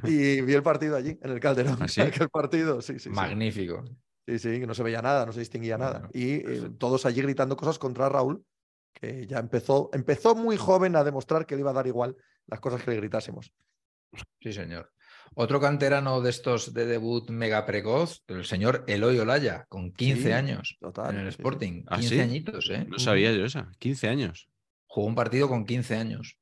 y vi el partido allí, en el Calderón. ¿Ah, sí? Aquel partido, sí, sí. sí. Magnífico. Sí, sí, que no se veía nada, no se distinguía nada. Bueno, Y eh, todos allí gritando cosas contra Raúl, que ya empezó, empezó muy joven a demostrar que le iba a dar igual las cosas que le gritásemos. Sí, señor. Otro canterano de estos de debut mega precoz, el señor Eloy Olaya, con 15 Sí, años total, en el sí, sí. Sporting. ¿Ah, 15 sí? añitos, ¿eh? No sabía yo esa. 15 años. Jugó un partido con 15 años.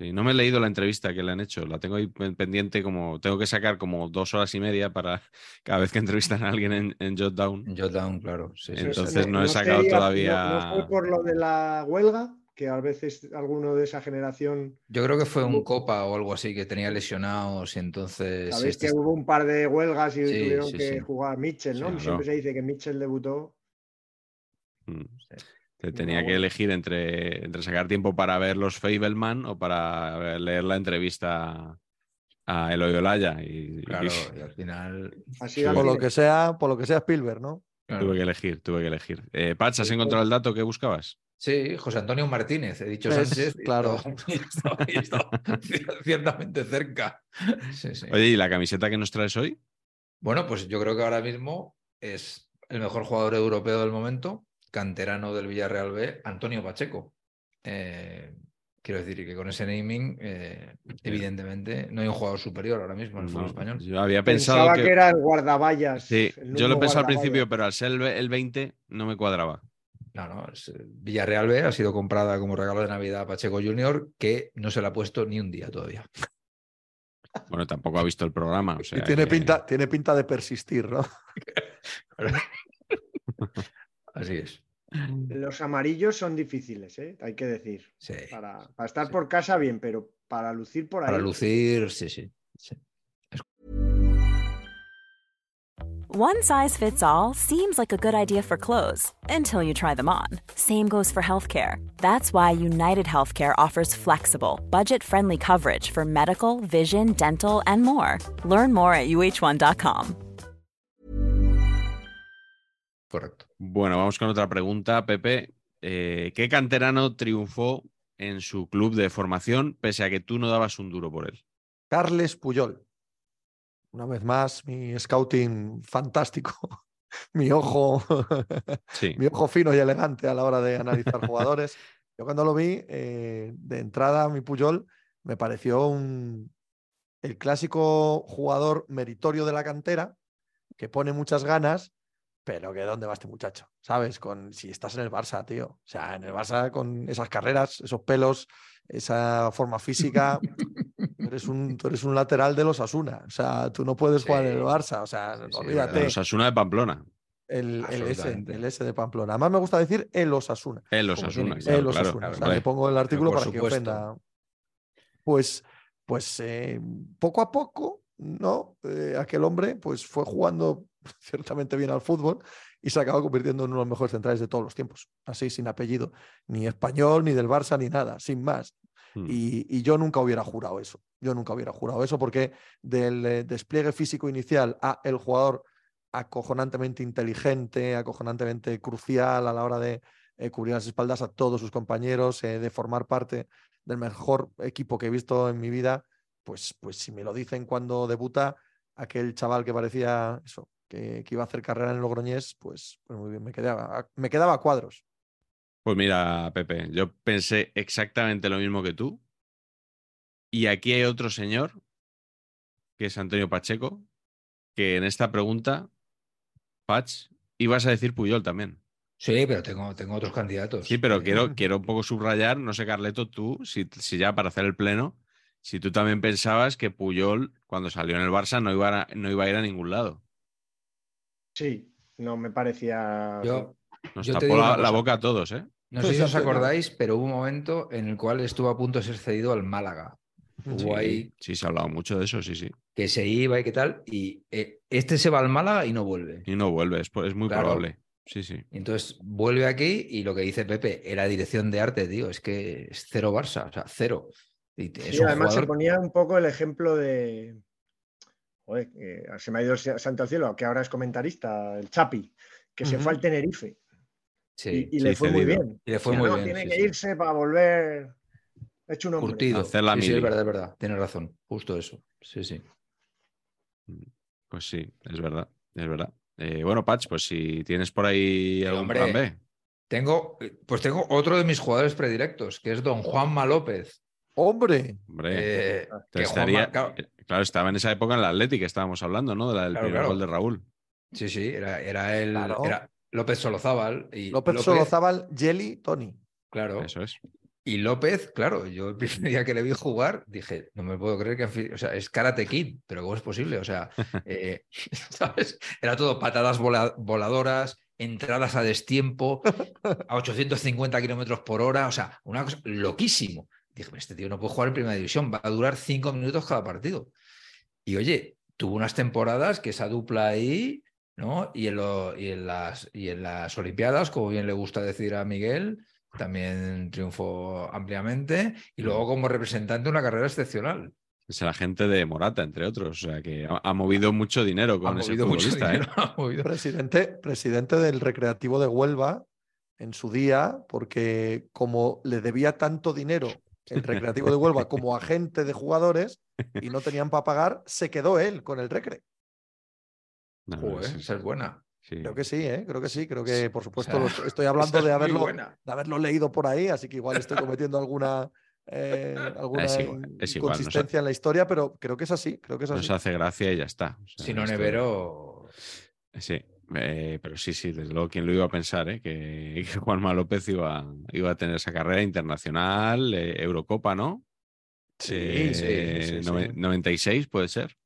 Sí, no me he leído la entrevista que le han hecho. La tengo ahí pen- pendiente como. Tengo que sacar como dos horas y media para cada vez que entrevistan a alguien en, en Jotdown. En Jotdown, claro. Sí, sí, sí. Entonces no he sacado sería- todavía- No, no fue por lo de la huelga, que a veces alguno de esa generación. Yo creo que fue un Copa o algo así que tenía lesionados y entonces. Sabéis este- que hubo un par de huelgas y Sí, tuvieron sí, que sí. jugar Mitchell, ¿no? Sí, claro. Siempre se dice que Mitchell debutó. Mm. Te tenía que bueno. elegir entre, entre sacar tiempo para ver los Fableman o para leer la entrevista a Eloy Olaya. Y, y Claro, y al final. Así Por lo que sea, por lo que sea Spielberg, ¿no? claro. tuve que elegir, tuve que elegir. Eh, Patch, ¿has Sí, encontrado el dato que buscabas? Sí, José Antonio Martínez, he dicho Sánchez. claro. y ciertamente cerca. Sí, sí. Oye, ¿y la camiseta que nos traes hoy? Bueno, pues yo creo que ahora mismo es el mejor jugador europeo del momento, canterano del Villarreal B, Antonio Pacheco. Eh, quiero decir que con ese naming, eh, evidentemente, no hay un jugador superior ahora mismo en el fútbol español. Yo había pensado Pensaba que. que... era el guardaballas. Sí, el yo lo pensado al principio, pero al ser el, el 20 no me cuadraba. No, no, es, eh, Villarreal B ha sido comprada como regalo de Navidad a Pacheco Junior, que no se le ha puesto ni un día todavía. Bueno, tampoco ha visto el programa. o sea y tiene que- pinta, tiene pinta de persistir, ¿no? Así es. Los amarillos son difíciles, ¿eh? hay que decir. Sí. Para, para estar por casa bien, pero para lucir por ahí. Para lucir, sí, sí. sí. One size fits all seems like a good idea for clothes until you try them on. Same goes for healthcare. That's why United Healthcare offers flexible, budget friendly coverage for medical, vision, dental, and more. Learn more at uh1.com. Correcto. Bueno, vamos con otra pregunta, Pepe. Eh, ¿Qué canterano triunfó en su club de formación pese a que tú no dabas un duro por él? Carles Puyol. Una vez más, mi scouting fantástico. mi ojo, Sí. mi ojo fino y elegante a la hora de analizar jugadores. Yo cuando lo vi, eh, de entrada, mi Puyol me pareció un, el clásico jugador meritorio de la cantera, que pone muchas ganas, pero que ¿dónde va este muchacho? ¿Sabes? Con, si estás en el Barça, tío. O sea, en el Barça con esas carreras, esos pelos, esa forma física, tú eres un, tú eres un lateral de los Asuna. O sea, tú no puedes jugar en el. Barça. O sea, Sí, olvídate. Los Asuna de Pamplona. el, el S, el S de Pamplona. Además me gusta decir el Osasuna. Los Como Asuna, tiene que claro, el claro, Osasuna. O sea, le pongo el artículo para que supuesto. ofenda. Pues, pues eh, poco a poco, ¿no? Eh, aquel hombre pues fue jugando ciertamente bien al fútbol y se acabó convirtiendo en uno de los mejores centrales de todos los tiempos. Así, sin apellido. Ni español, ni del Barça, ni nada, sin más. Mm. Y, y yo nunca hubiera jurado eso. Yo nunca hubiera jurado eso porque del eh, despliegue físico inicial a el jugador acojonantemente inteligente, acojonantemente crucial a la hora de eh, cubrir las espaldas a todos sus compañeros, eh, de formar parte del mejor equipo que he visto en mi vida, pues, pues si me lo dicen cuando debuta aquel chaval que parecía eso, que, que iba a hacer carrera en el Logroñés, pues, pues muy bien, me quedaba, me quedaba a cuadros. Pues mira, Pepe, yo pensé exactamente lo mismo que tú. Y aquí hay otro señor, que es Antonio Pacheco, que en esta pregunta, Pach, ibas a decir Puyol también. Sí, pero tengo, tengo otros candidatos. Sí, pero quiero, quiero un poco subrayar, no sé, Carleto, tú, si, si ya para hacer el pleno, si tú también pensabas que Puyol, cuando salió en el Barça, no iba a, no iba a ir a ningún lado. Sí, no me parecía. Yo, Nos Yo te tapó digo la, boca a todos, ¿eh? no sé si os acordáis, pero hubo un momento en el cual estuvo a punto de ser cedido al Málaga. Hubo ahí Sí, se ha hablado mucho de eso, sí, sí. que se iba y qué tal, y eh, este se va al Málaga y no vuelve. Y no vuelve, es, es muy Claro. probable. Sí, sí. Entonces vuelve aquí y lo que dice Pepe era dirección de arte, tío, es que es cero Barça, o sea, cero. Y es Sí, además se ponía un poco el ejemplo de. Joder, que se me ha ido el santo al cielo, que ahora es comentarista, el Chapi, que se fue al Tenerife Sí, y, y sí, le fue muy bien. Y le fue Decía, muy "No, bien, Tiene sí, que sí. irse para volver hecho un hombre. curtido. Hacer la sí, sí, es verdad, es verdad, tienes razón, justo eso. Sí, sí. Pues sí, es verdad, es verdad. Eh, bueno, Patch, pues si tienes por ahí algún hombre. plan B. Tengo, pues tengo otro de mis jugadores predilectos, que es don Juanma López. Hombre, Hombre, Eh, entonces que estaría- Juanma- claro, eh, claro, estaba en esa época en la Atleti que estábamos hablando, ¿no? De la del Claro, primer claro. gol de Raúl. sí, sí, era, era el Claro. era López Solozábal y López, Solozábal, Jelly, Tony. claro. Eso es. Y López, claro, yo el primer día que le vi jugar dije, no me puedo creer que, o sea, es Karate Kid, pero ¿cómo es posible? O sea, eh, ¿sabes? Era todo patadas vola- voladoras, entradas a destiempo, a 850 kilómetros por hora, o sea, una cosa loquísimo. Dije, este tío no puede jugar en primera división, va a durar cinco minutos cada partido. Y oye, tuvo unas temporadas que esa dupla ahí, ¿no? Y en, lo- y en las, y en las Olimpiadas, como bien le gusta decir a Miguel, también triunfó ampliamente. Y luego como representante una carrera excepcional. Es el agente de Morata, entre otros. O sea, que ha, ha movido mucho dinero Ha con ese movido mucho. ¿eh? dinero, ha movido- Presidente, presidente del Recreativo de Huelva en su día, porque como le debía tanto dinero el Recreativo de Huelva como agente de jugadores y no tenían para pagar, se quedó él con el Recre. No, no, Joder, sí, esa es buena. sí. Creo que sí, ¿eh? creo que sí. Creo que, por supuesto, sea, estoy- hablando es de haberlo, de haberlo leído por ahí, así que igual estoy cometiendo alguna, eh, alguna Es igual, es igual, no sé. inconsistencia en la historia, pero creo que es así. Creo que es así. Nos hace gracia y ya está. O sea, Si no, esto- Nevero. Sí, eh, pero sí, sí, desde luego, ¿quién lo iba a pensar? eh? Que, que Juanma López iba, iba a tener esa carrera internacional, eh, Eurocopa, ¿no? Sí, Eh, sí, sí, sí. nove- 96 puede ser.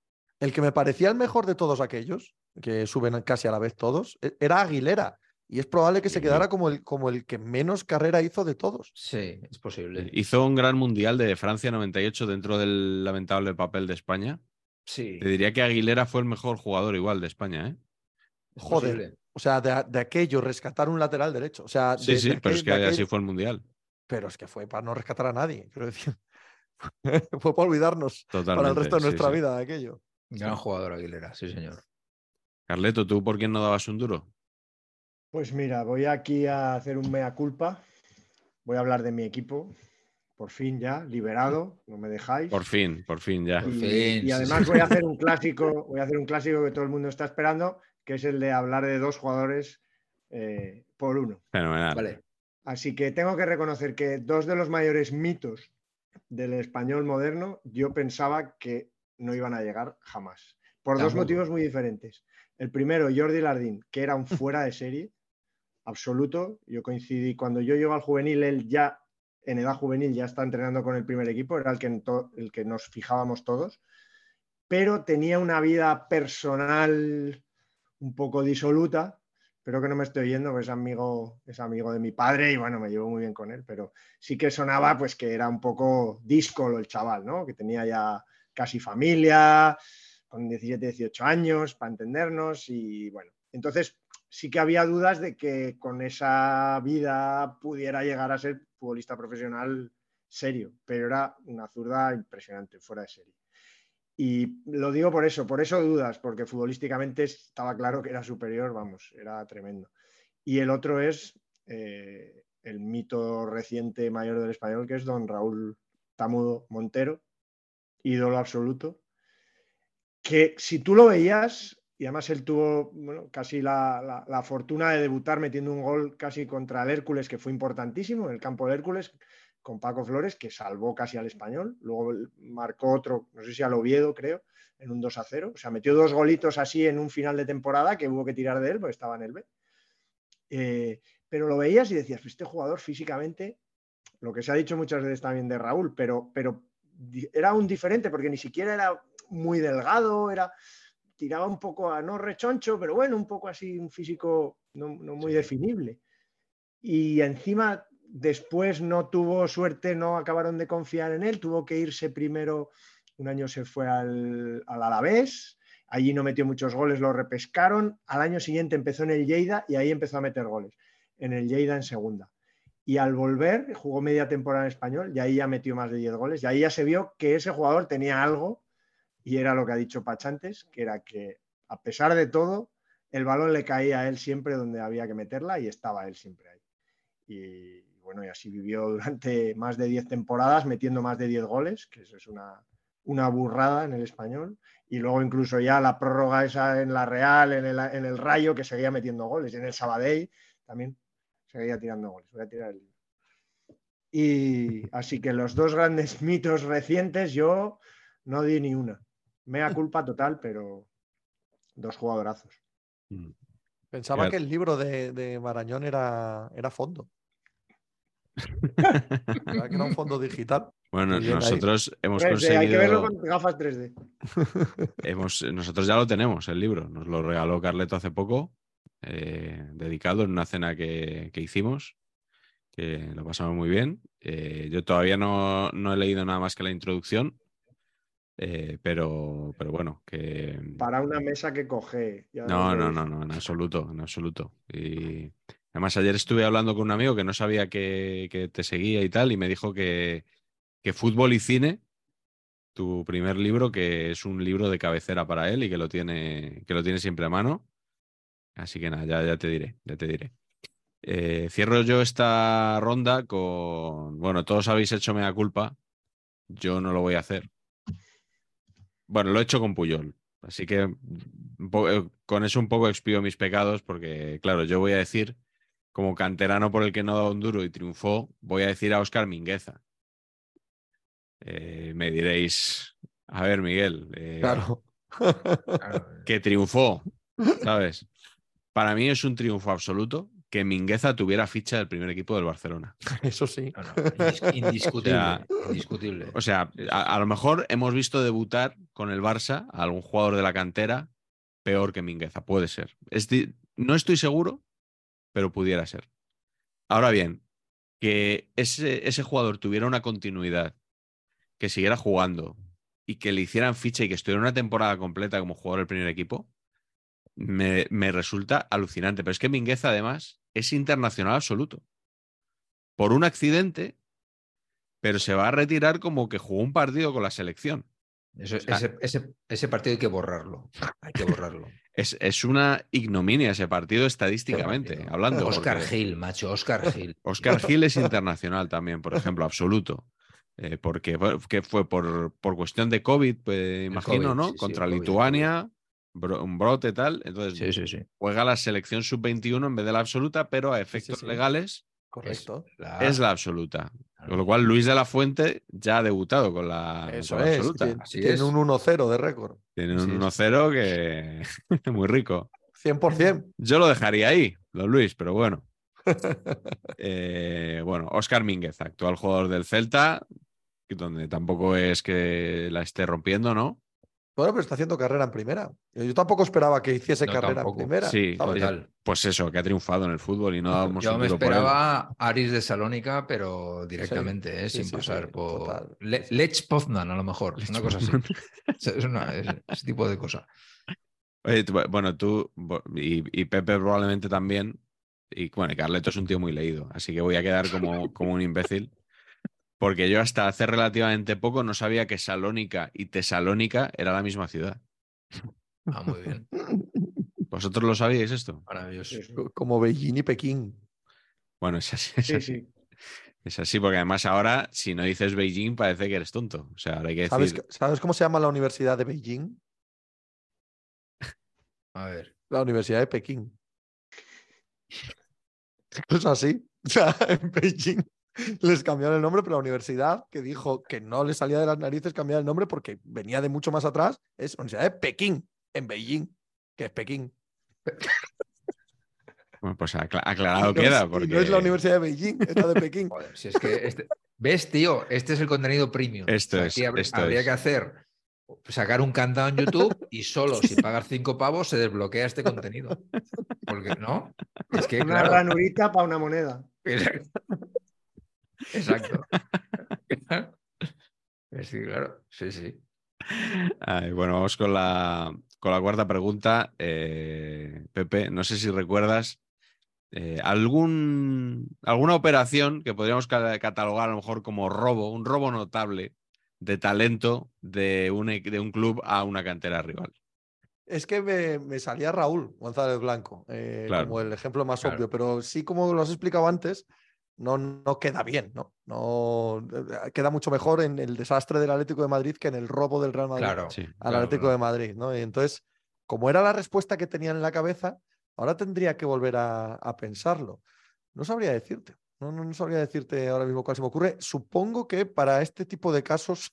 El que me parecía el mejor de todos aquellos, que suben casi a la vez todos, e- era Aguilera. Y es probable que se quedara como el, como el que menos carrera hizo de todos. Sí, es posible. Hizo un gran mundial de Francia 98 dentro del lamentable papel de España. Sí. Te diría que Aguilera fue el mejor jugador igual de España, ¿eh? Joder. posible. O sea, de, de aquello, rescatar un lateral derecho. O sea, Sí, de- sí, de pero aquel- es que aquel- así fue el mundial. Pero es que fue para no rescatar a nadie. Quiero decir, fue para olvidarnos Totalmente. para el resto de nuestra sí. vida de aquello. Gran jugador Aguilera, sí, señor. Carleto, ¿tú por quién no dabas un duro? Pues mira, voy aquí a hacer un mea culpa. Voy a hablar de mi equipo. Por fin ya, liberado, no me dejáis. Por fin, por fin ya. Por Y, fin, y sí, además sí. voy a hacer un clásico, voy a hacer un clásico que todo el mundo está esperando, que es el de hablar de dos jugadores eh, por uno. Fenomenal. Vale. Así que tengo que reconocer que dos de los mayores mitos del español moderno, yo pensaba que no iban a llegar jamás. Por dos motivos muy diferentes. El primero, Jordi Lardín, que era un fuera de serie absoluto. Yo coincidí, cuando yo llego al juvenil, él ya en edad juvenil ya está entrenando con el primer equipo, era el que, el que nos fijábamos todos, pero tenía una vida personal un poco disoluta. Espero que no me estoy oyendo, pues es amigo, es amigo de mi padre y bueno, me llevo muy bien con él, pero sí que sonaba pues que era un poco díscolo el chaval, ¿no? Que tenía ya casi familia, con 17, 18 años, para entendernos y bueno, entonces sí que había dudas de que con esa vida pudiera llegar a ser futbolista profesional serio, pero era una zurda impresionante, fuera de serie. Y lo digo por eso, por eso dudas, porque futbolísticamente estaba claro que era superior, vamos, era tremendo. Y el otro es eh, el mito reciente mayor del español, que es don Raúl Tamudo Montero, ídolo absoluto, que si tú lo veías, y además él tuvo casi la- la fortuna de debutar metiendo un gol casi contra el Hércules, que fue importantísimo, en el campo del Hércules, con Paco Flores, que salvó casi al español. Luego marcó otro, no sé si al Oviedo, creo, en un 2 a 0. O sea, metió dos golitos así en un final de temporada que hubo que tirar de él porque estaba en el B. Eh, pero lo veías y decías, este jugador físicamente, lo que se ha dicho muchas veces también de Raúl, pero, pero era un diferente porque ni siquiera era muy delgado, era tiraba un poco a no rechoncho, pero bueno, un poco así, un físico no, no muy definible. Y encima, después no tuvo suerte, no acabaron de confiar en él, tuvo que irse primero, un año se fue al, al Alavés, allí no metió muchos goles, lo repescaron, al año siguiente empezó en el Lleida y ahí empezó a meter goles, en el Lleida en segunda. Y al volver, jugó media temporada en español y ahí ya metió más de 10 goles. Y ahí ya se vio que ese jugador tenía algo y era lo que ha dicho Pach antes, que era que a pesar de todo, el balón le caía a él siempre donde había que meterla y estaba él siempre ahí. Y bueno, y así vivió durante más de 10 temporadas, metiendo más de 10 goles, que eso es una, una burrada en el español. Y luego incluso ya la prórroga esa en la Real, en el, en el Rayo, que seguía metiendo goles, y en el Sabadell también seguía tirando goles. Voy a tirar el libro. Y así que los dos grandes mitos recientes yo no di ni una. Mea culpa total, pero dos jugadorazos. Mm. Pensaba que el libro de, de Marañón era, era fondo. Que era un fondo digital. Bueno, ahí. nosotros hemos 3D, hay que verlo conseguido. con gafas 3D. hemos- nosotros ya lo tenemos, el libro. Nos lo regaló Carleto hace poco, eh, dedicado en una cena que, que hicimos, que lo pasamos muy bien. Eh, yo todavía no, no he leído nada más que la introducción, eh, pero, pero bueno, que. Para una mesa que coge. ya No, no, no, no, en absoluto, en absoluto. Y además ayer estuve hablando con un amigo que no sabía que, que te seguía y tal, y me dijo que, que Fútbol y Cine, tu primer libro, que es un libro de cabecera para él y que lo tiene, que lo tiene siempre a mano. Así que nada, ya, ya te diré, ya te diré. Eh, cierro yo esta ronda con, bueno, todos habéis hecho mea culpa, yo no lo voy a hacer. Bueno, lo he hecho con Puyol, así que eh, con eso un poco expío mis pecados porque, claro, yo voy a decir, como canterano por el que no da un duro y triunfó, voy a decir a Óscar Mingueza. Eh, me diréis, a ver, Miguel, eh, Claro. Que triunfó, ¿sabes? Para mí es un triunfo absoluto que Mingueza tuviera ficha del primer equipo del Barcelona. Eso sí. No, no, indis- indiscutible. O sea, indiscutible. O sea, a, a lo mejor hemos visto debutar con el Barça a algún jugador de la cantera peor que Mingueza. Puede ser. Es no estoy seguro, pero pudiera ser. Ahora bien, que ese, ese jugador tuviera una continuidad, que siguiera jugando y que le hicieran ficha y que estuviera una temporada completa como jugador del primer equipo, me, me resulta alucinante. Pero es que Mingueza, además, es internacional absoluto. Por un accidente, pero se va a retirar como que jugó un partido con la selección. Eso- sea- ese, ese- ese partido hay que borrarlo. Hay que borrarlo. Es, es una ignominia ese partido estadísticamente, hablando. Oscar porque Gil, macho, Oscar Gil. Oscar Gil es internacional también, por ejemplo, absoluto. Eh, porque fue, que fue por, por cuestión de COVID, pues, imagino, COVID, ¿no? sí, Contra Lituania, bro- un brote tal. Entonces juega la selección sub-21 en vez de la absoluta, pero a efectos legales Correcto. La- es la absoluta. Claro. Con lo cual Luis de la Fuente ya ha debutado con la, Eso con la es. absoluta. Tiene, Así tiene es. un 1-0 de récord. Tiene Así un es. 1-0 que muy rico. 100%. Yo lo dejaría ahí, don Luis, pero bueno. Eh, bueno, Oscar Mínguez, actual jugador del Celta, donde tampoco es que la esté rompiendo, ¿no? Bueno, pero está haciendo carrera en primera. Yo tampoco esperaba que hiciese No, carrera tampoco. en primera. Sí. Total. Pues eso, que ha triunfado en el fútbol y no damos Yo me esperaba Aris de Salónica, pero directamente, ¿eh? sí, sin sí, sí, pasar por. Le- Lech Poznan, a lo mejor, una cosa así. Es una- es- ese tipo de cosa. Oye, tú- bueno, tú y, y Pepe probablemente también. Y bueno, y Carleto es un tío muy leído, así que voy a quedar como, como un imbécil. Porque yo hasta hace relativamente poco no sabía que Salónica y Tesalónica era la misma ciudad. Ah, muy bien. ¿Vosotros lo sabíais esto? Maravilloso. Como Beijing y Pekín. Bueno, es así. Es Sí, así. sí. Es así, porque además ahora, si no dices Beijing, parece que eres tonto. O sea, ahora hay que ¿Sabes, decir. ¿Sabes cómo se llama la Universidad de Beijing? A ver. La Universidad de Pekín. Es así. O sea, en Beijing les cambiaron el nombre, pero la universidad que dijo que no le salía de las narices cambiar el nombre porque venía de mucho más atrás es Universidad de Pekín, en Beijing, que es Pekín. Bueno, pues acla- aclarado no queda. es- y Porque... no es la Universidad de Beijing, es la de Pekín. Joder, si es que este- ¿Ves, tío? Este es el contenido premium. Esto O sea, es, aquí habr- esto habría es. que hacer sacar un cantado en YouTube y solo sin pagar cinco pavos se desbloquea este contenido. Porque no, es que Una claro, ranurita para una moneda. Exacto. Exacto. Sí, claro. Sí, sí. Ay, bueno, vamos con la, con la cuarta pregunta. Eh, Pepe, no sé si recuerdas eh, algún, alguna operación que podríamos ca- catalogar a lo mejor como robo, un robo notable de talento de un, de un club a una cantera rival. Es que me, me salía Raúl González Blanco eh, Claro. como el ejemplo más Claro. obvio, pero sí, como lo has explicado antes, no, no queda bien, ¿no? no eh, Queda mucho mejor en el desastre del Atlético de Madrid que en el robo del Real Madrid Claro. Sí. al claro, Atlético claro. de Madrid, ¿no? Y entonces, como era la respuesta que tenía en la cabeza, ahora tendría que volver a, a pensarlo. No sabría decirte. No, no, no sabría decirte ahora mismo cuál se me ocurre. Supongo que para este tipo de casos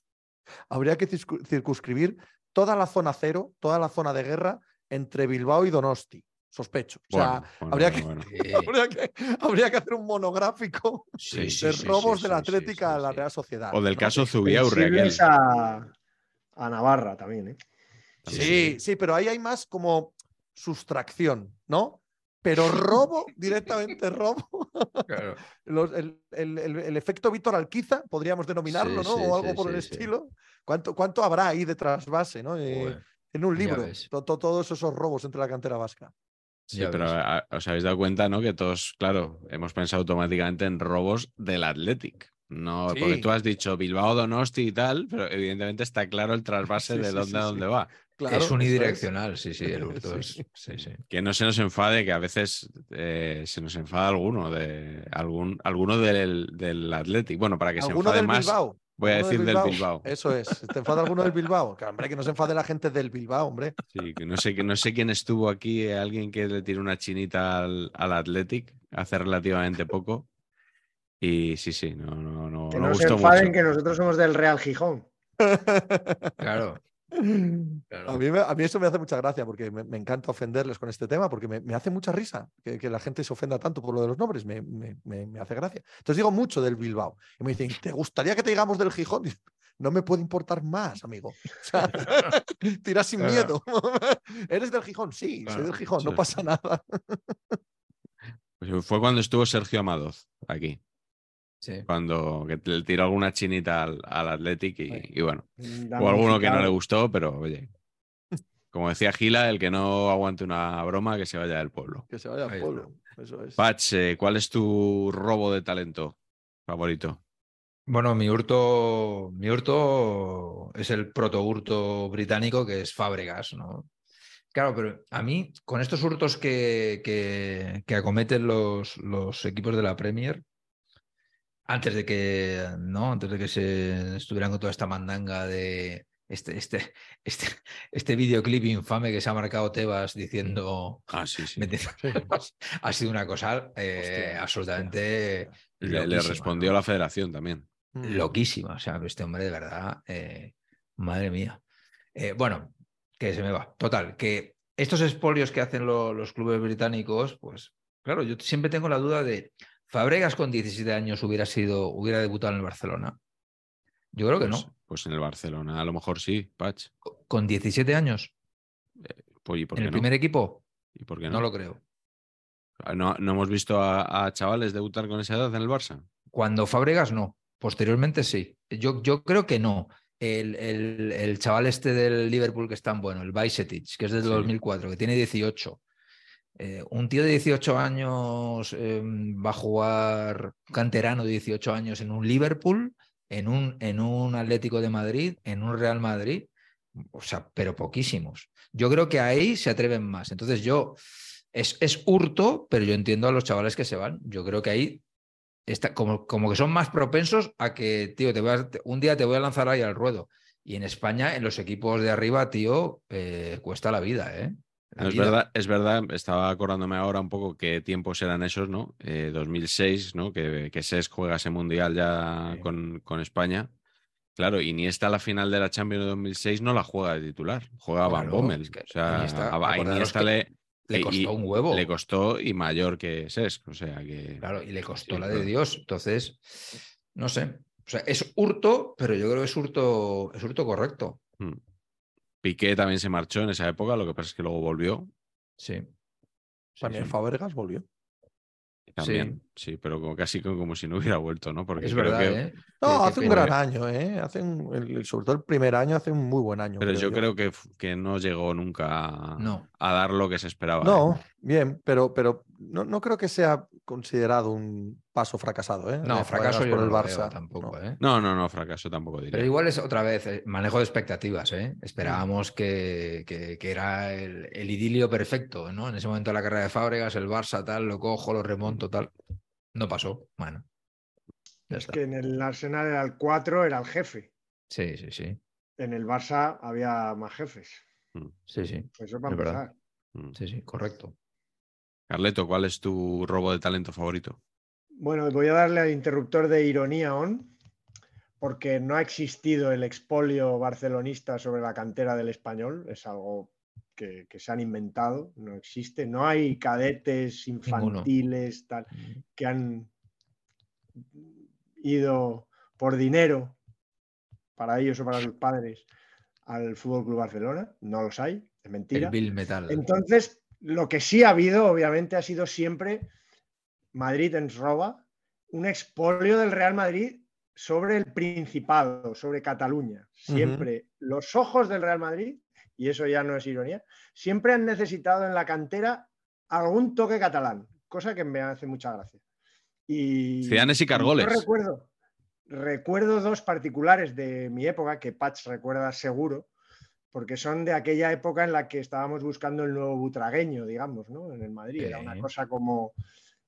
habría que circu- circunscribir toda la zona cero, toda la zona de guerra entre Bilbao y Donosti. Sospecho. O sea, Bueno, habría, bueno, que, bueno. Habría, que, habría que hacer un monográfico sí, sí, de sí, robos sí, de la Atlética sí, a la. Real Sociedad. O del ¿no? caso Zubiaurre, a, a Navarra también, ¿eh? Sí, sí, pero ahí hay más como sustracción, ¿no? Pero robo, directamente robo. Claro. Los- el, el- el- el efecto Víctor Alquiza, podríamos denominarlo, Sí, ¿no? sí, o algo sí, por el estilo. ¿Cuánto, ¿Cuánto habrá ahí de trasvase, ¿no? Eh, en un libro, to- todos esos robos entre la cantera vasca. Sí, pero a- os habéis dado cuenta, ¿no? Que todos, claro, hemos pensado automáticamente en robos del Athletic. No, porque tú has dicho Bilbao, Donosti y tal, pero evidentemente está claro el trasvase Sí, de dónde a dónde va. Claro, es unidireccional, sí, sí, el hurto es. Que no se nos enfade, que a veces eh, se nos enfada alguno de algún alguno del, del Athletic. Bueno, para que se ¿Alguno enfade del más, Bilbao? Voy a ¿Alguno decir del Bilbao. Eso es. ¿Te enfada alguno del Bilbao? Que, hombre, que no se enfade la gente del Bilbao, hombre. Sí, que no sé, que no sé quién estuvo aquí, eh, alguien que le tiró una chinita al, al Athletic hace relativamente poco. Y sí, sí, no, no, no, Que no no se enfaden mucho. que nosotros somos del Real Gijón. Claro. Claro. A mí, me- a mí eso me hace mucha gracia porque me, me encanta ofenderles con este tema porque me, me hace mucha risa que, que la gente se ofenda tanto por lo de los nombres, me, me- hace gracia. Entonces digo mucho del Bilbao y me dicen, ¿te gustaría que te digamos del Gijón? No me puede importar más, amigo. O sea, tira sin Claro. miedo. ¿Eres del Gijón? Sí, soy del Gijón, no pasa nada. Pues fue cuando estuvo Sergio Amadoz aquí, Sí. cuando que le tiró alguna chinita al, al Athletic y, bueno, o alguno que no le gustó, pero oye, como decía Gila, el que no aguante una broma, que se vaya del pueblo. Que se vaya al Ahí pueblo. Eso es. Patch, eh, ¿cuál es tu robo de talento favorito? Bueno, mi hurto, mi hurto es el proto hurto británico que es Fábregas, ¿no? Claro, pero a mí, con estos hurtos que, que, que acometen los, los equipos de la Premier, antes de que, ¿no? Antes de que se estuvieran con toda esta mandanga de este, este, este, este videoclip infame que se ha marcado Tebas diciendo Ah, sí, sí. metiendo- ha sido una cosa eh, Hostia, absolutamente Le, respondió ¿no? la federación también. Mm. loquísima. O sea, este hombre de verdad, eh, madre mía. Eh, bueno, que se me va. Total, que estos expolios que hacen lo- los clubes británicos, pues claro, yo siempre tengo la duda de, ¿Fabregas con 17 años hubiera sido, hubiera debutado en el Barcelona? Yo creo que Pues, no. pues en el Barcelona, a lo mejor sí, Patch. Con 17 años, Pues, ¿y por en qué el no? primer equipo, ¿Y por qué no no? lo creo. ¿No, no hemos visto a, a chavales debutar con esa edad en el Barça? Cuando Fabregas no, posteriormente sí. Yo, yo creo que no. El, el- el chaval este del Liverpool que es tan bueno, el Bajcetic, que es del Sí. 2004, que tiene 18. Eh, un tío de 18 años eh, va a jugar canterano de 18 años en un Liverpool, en un, en un Atlético de Madrid, en un Real Madrid. O sea, pero poquísimos. Yo creo que ahí se atreven más. Entonces yo, es, es hurto, pero yo entiendo a los chavales que se van. Yo creo que ahí está, como, como que son más propensos a que, tío, te voy a- un día te voy a lanzar ahí al ruedo. Y en España, en los equipos de arriba, tío, eh, cuesta la vida, ¿eh? No, es verdad, es verdad, estaba acordándome ahora un poco qué tiempos eran esos, ¿no? Eh, 2006, ¿no? Que, que SES juega ese mundial ya Sí. con, con España. Claro, Iniesta la final de la Champions de 2006 no la juega de titular, juega Van Claro, Bommel. es que o sea, Iniesta, a, a Iniesta le, Le y- costó un huevo. le costó y mayor que SES. O sea que. Claro, y le costó Sí, la de Dios. Entonces, no sé. O sea, es hurto, pero yo creo que es hurto, es hurto correcto. Mm. Piqué también se marchó en esa época, lo que pasa es que luego volvió. Sí. También sí. Fábregas volvió. También, sí, pero como, casi como, como si no hubiera vuelto, ¿no? Porque Es creo verdad, que, ¿eh? No, hace un gran año, ¿eh? Hace un- el- sobre todo el primer año hace un muy buen año. Pero yo creo que, que no llegó nunca a, No. a dar lo que se esperaba. ¿eh? No, bien, pero, pero no, no creo que sea considerado un paso fracasado, ¿eh? No, De fracaso yo por el Barça. tampoco, no. ¿eh? No, no, no, fracaso tampoco diría. Pero igual es otra vez eh, manejo de expectativas, ¿eh? Esperábamos que, que- que era el, el idilio perfecto, ¿no? En ese momento de la carrera de Fábregas, el Barça tal, lo cojo, lo remonto, tal. No pasó. Bueno. Ya Es está. que en el Arsenal era el 4, era el jefe. Sí, sí, sí. En el Barça había más jefes. Sí, sí. Eso para Es verdad. empezar. Mm. Sí, sí, correcto. Carleto, ¿cuál es tu robo de talento favorito? Bueno, voy a darle al interruptor de ironía on, porque no ha existido el expolio barcelonista sobre la cantera del español, es algo que, que se han inventado, no existe, no hay cadetes infantiles tal, que han ido por dinero para ellos o para sus padres al Fútbol Club Barcelona, no los hay, es mentira. El Bill Metal. Entonces, lo que sí ha habido, obviamente, ha sido siempre Madrid en roba, un expolio del Real Madrid sobre el Principado, sobre Cataluña. Siempre los ojos del Real Madrid, y eso ya no es ironía, siempre han necesitado en la cantera algún toque catalán, cosa que me hace mucha gracia. Y, Cianes y Cargoles. yo recuerdo, recuerdo dos particulares de mi época que Patch recuerda seguro, porque son de aquella época en la que estábamos buscando el nuevo butragueño, digamos, ¿no? En el Madrid. Era una cosa como.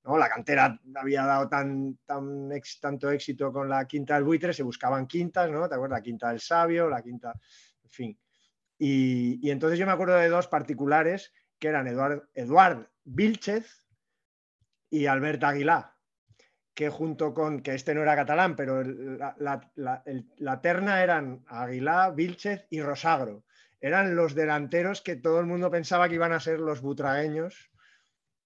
¿no? La cantera había dado tan, tan ex- tanto éxito con la quinta del buitre, se buscaban quintas, ¿no? ¿Te acuerdas? La quinta del sabio, la quinta. En fin. Y, y entonces yo me acuerdo de dos particulares que eran Eduard, Eduard Vilchez y Albert Aguilar que junto con, que este no era catalán, pero el- la, la- la- el- la terna eran Aguilar, Vilchez y Rosagro. Eran los delanteros que todo el mundo pensaba que iban a ser los butragueños.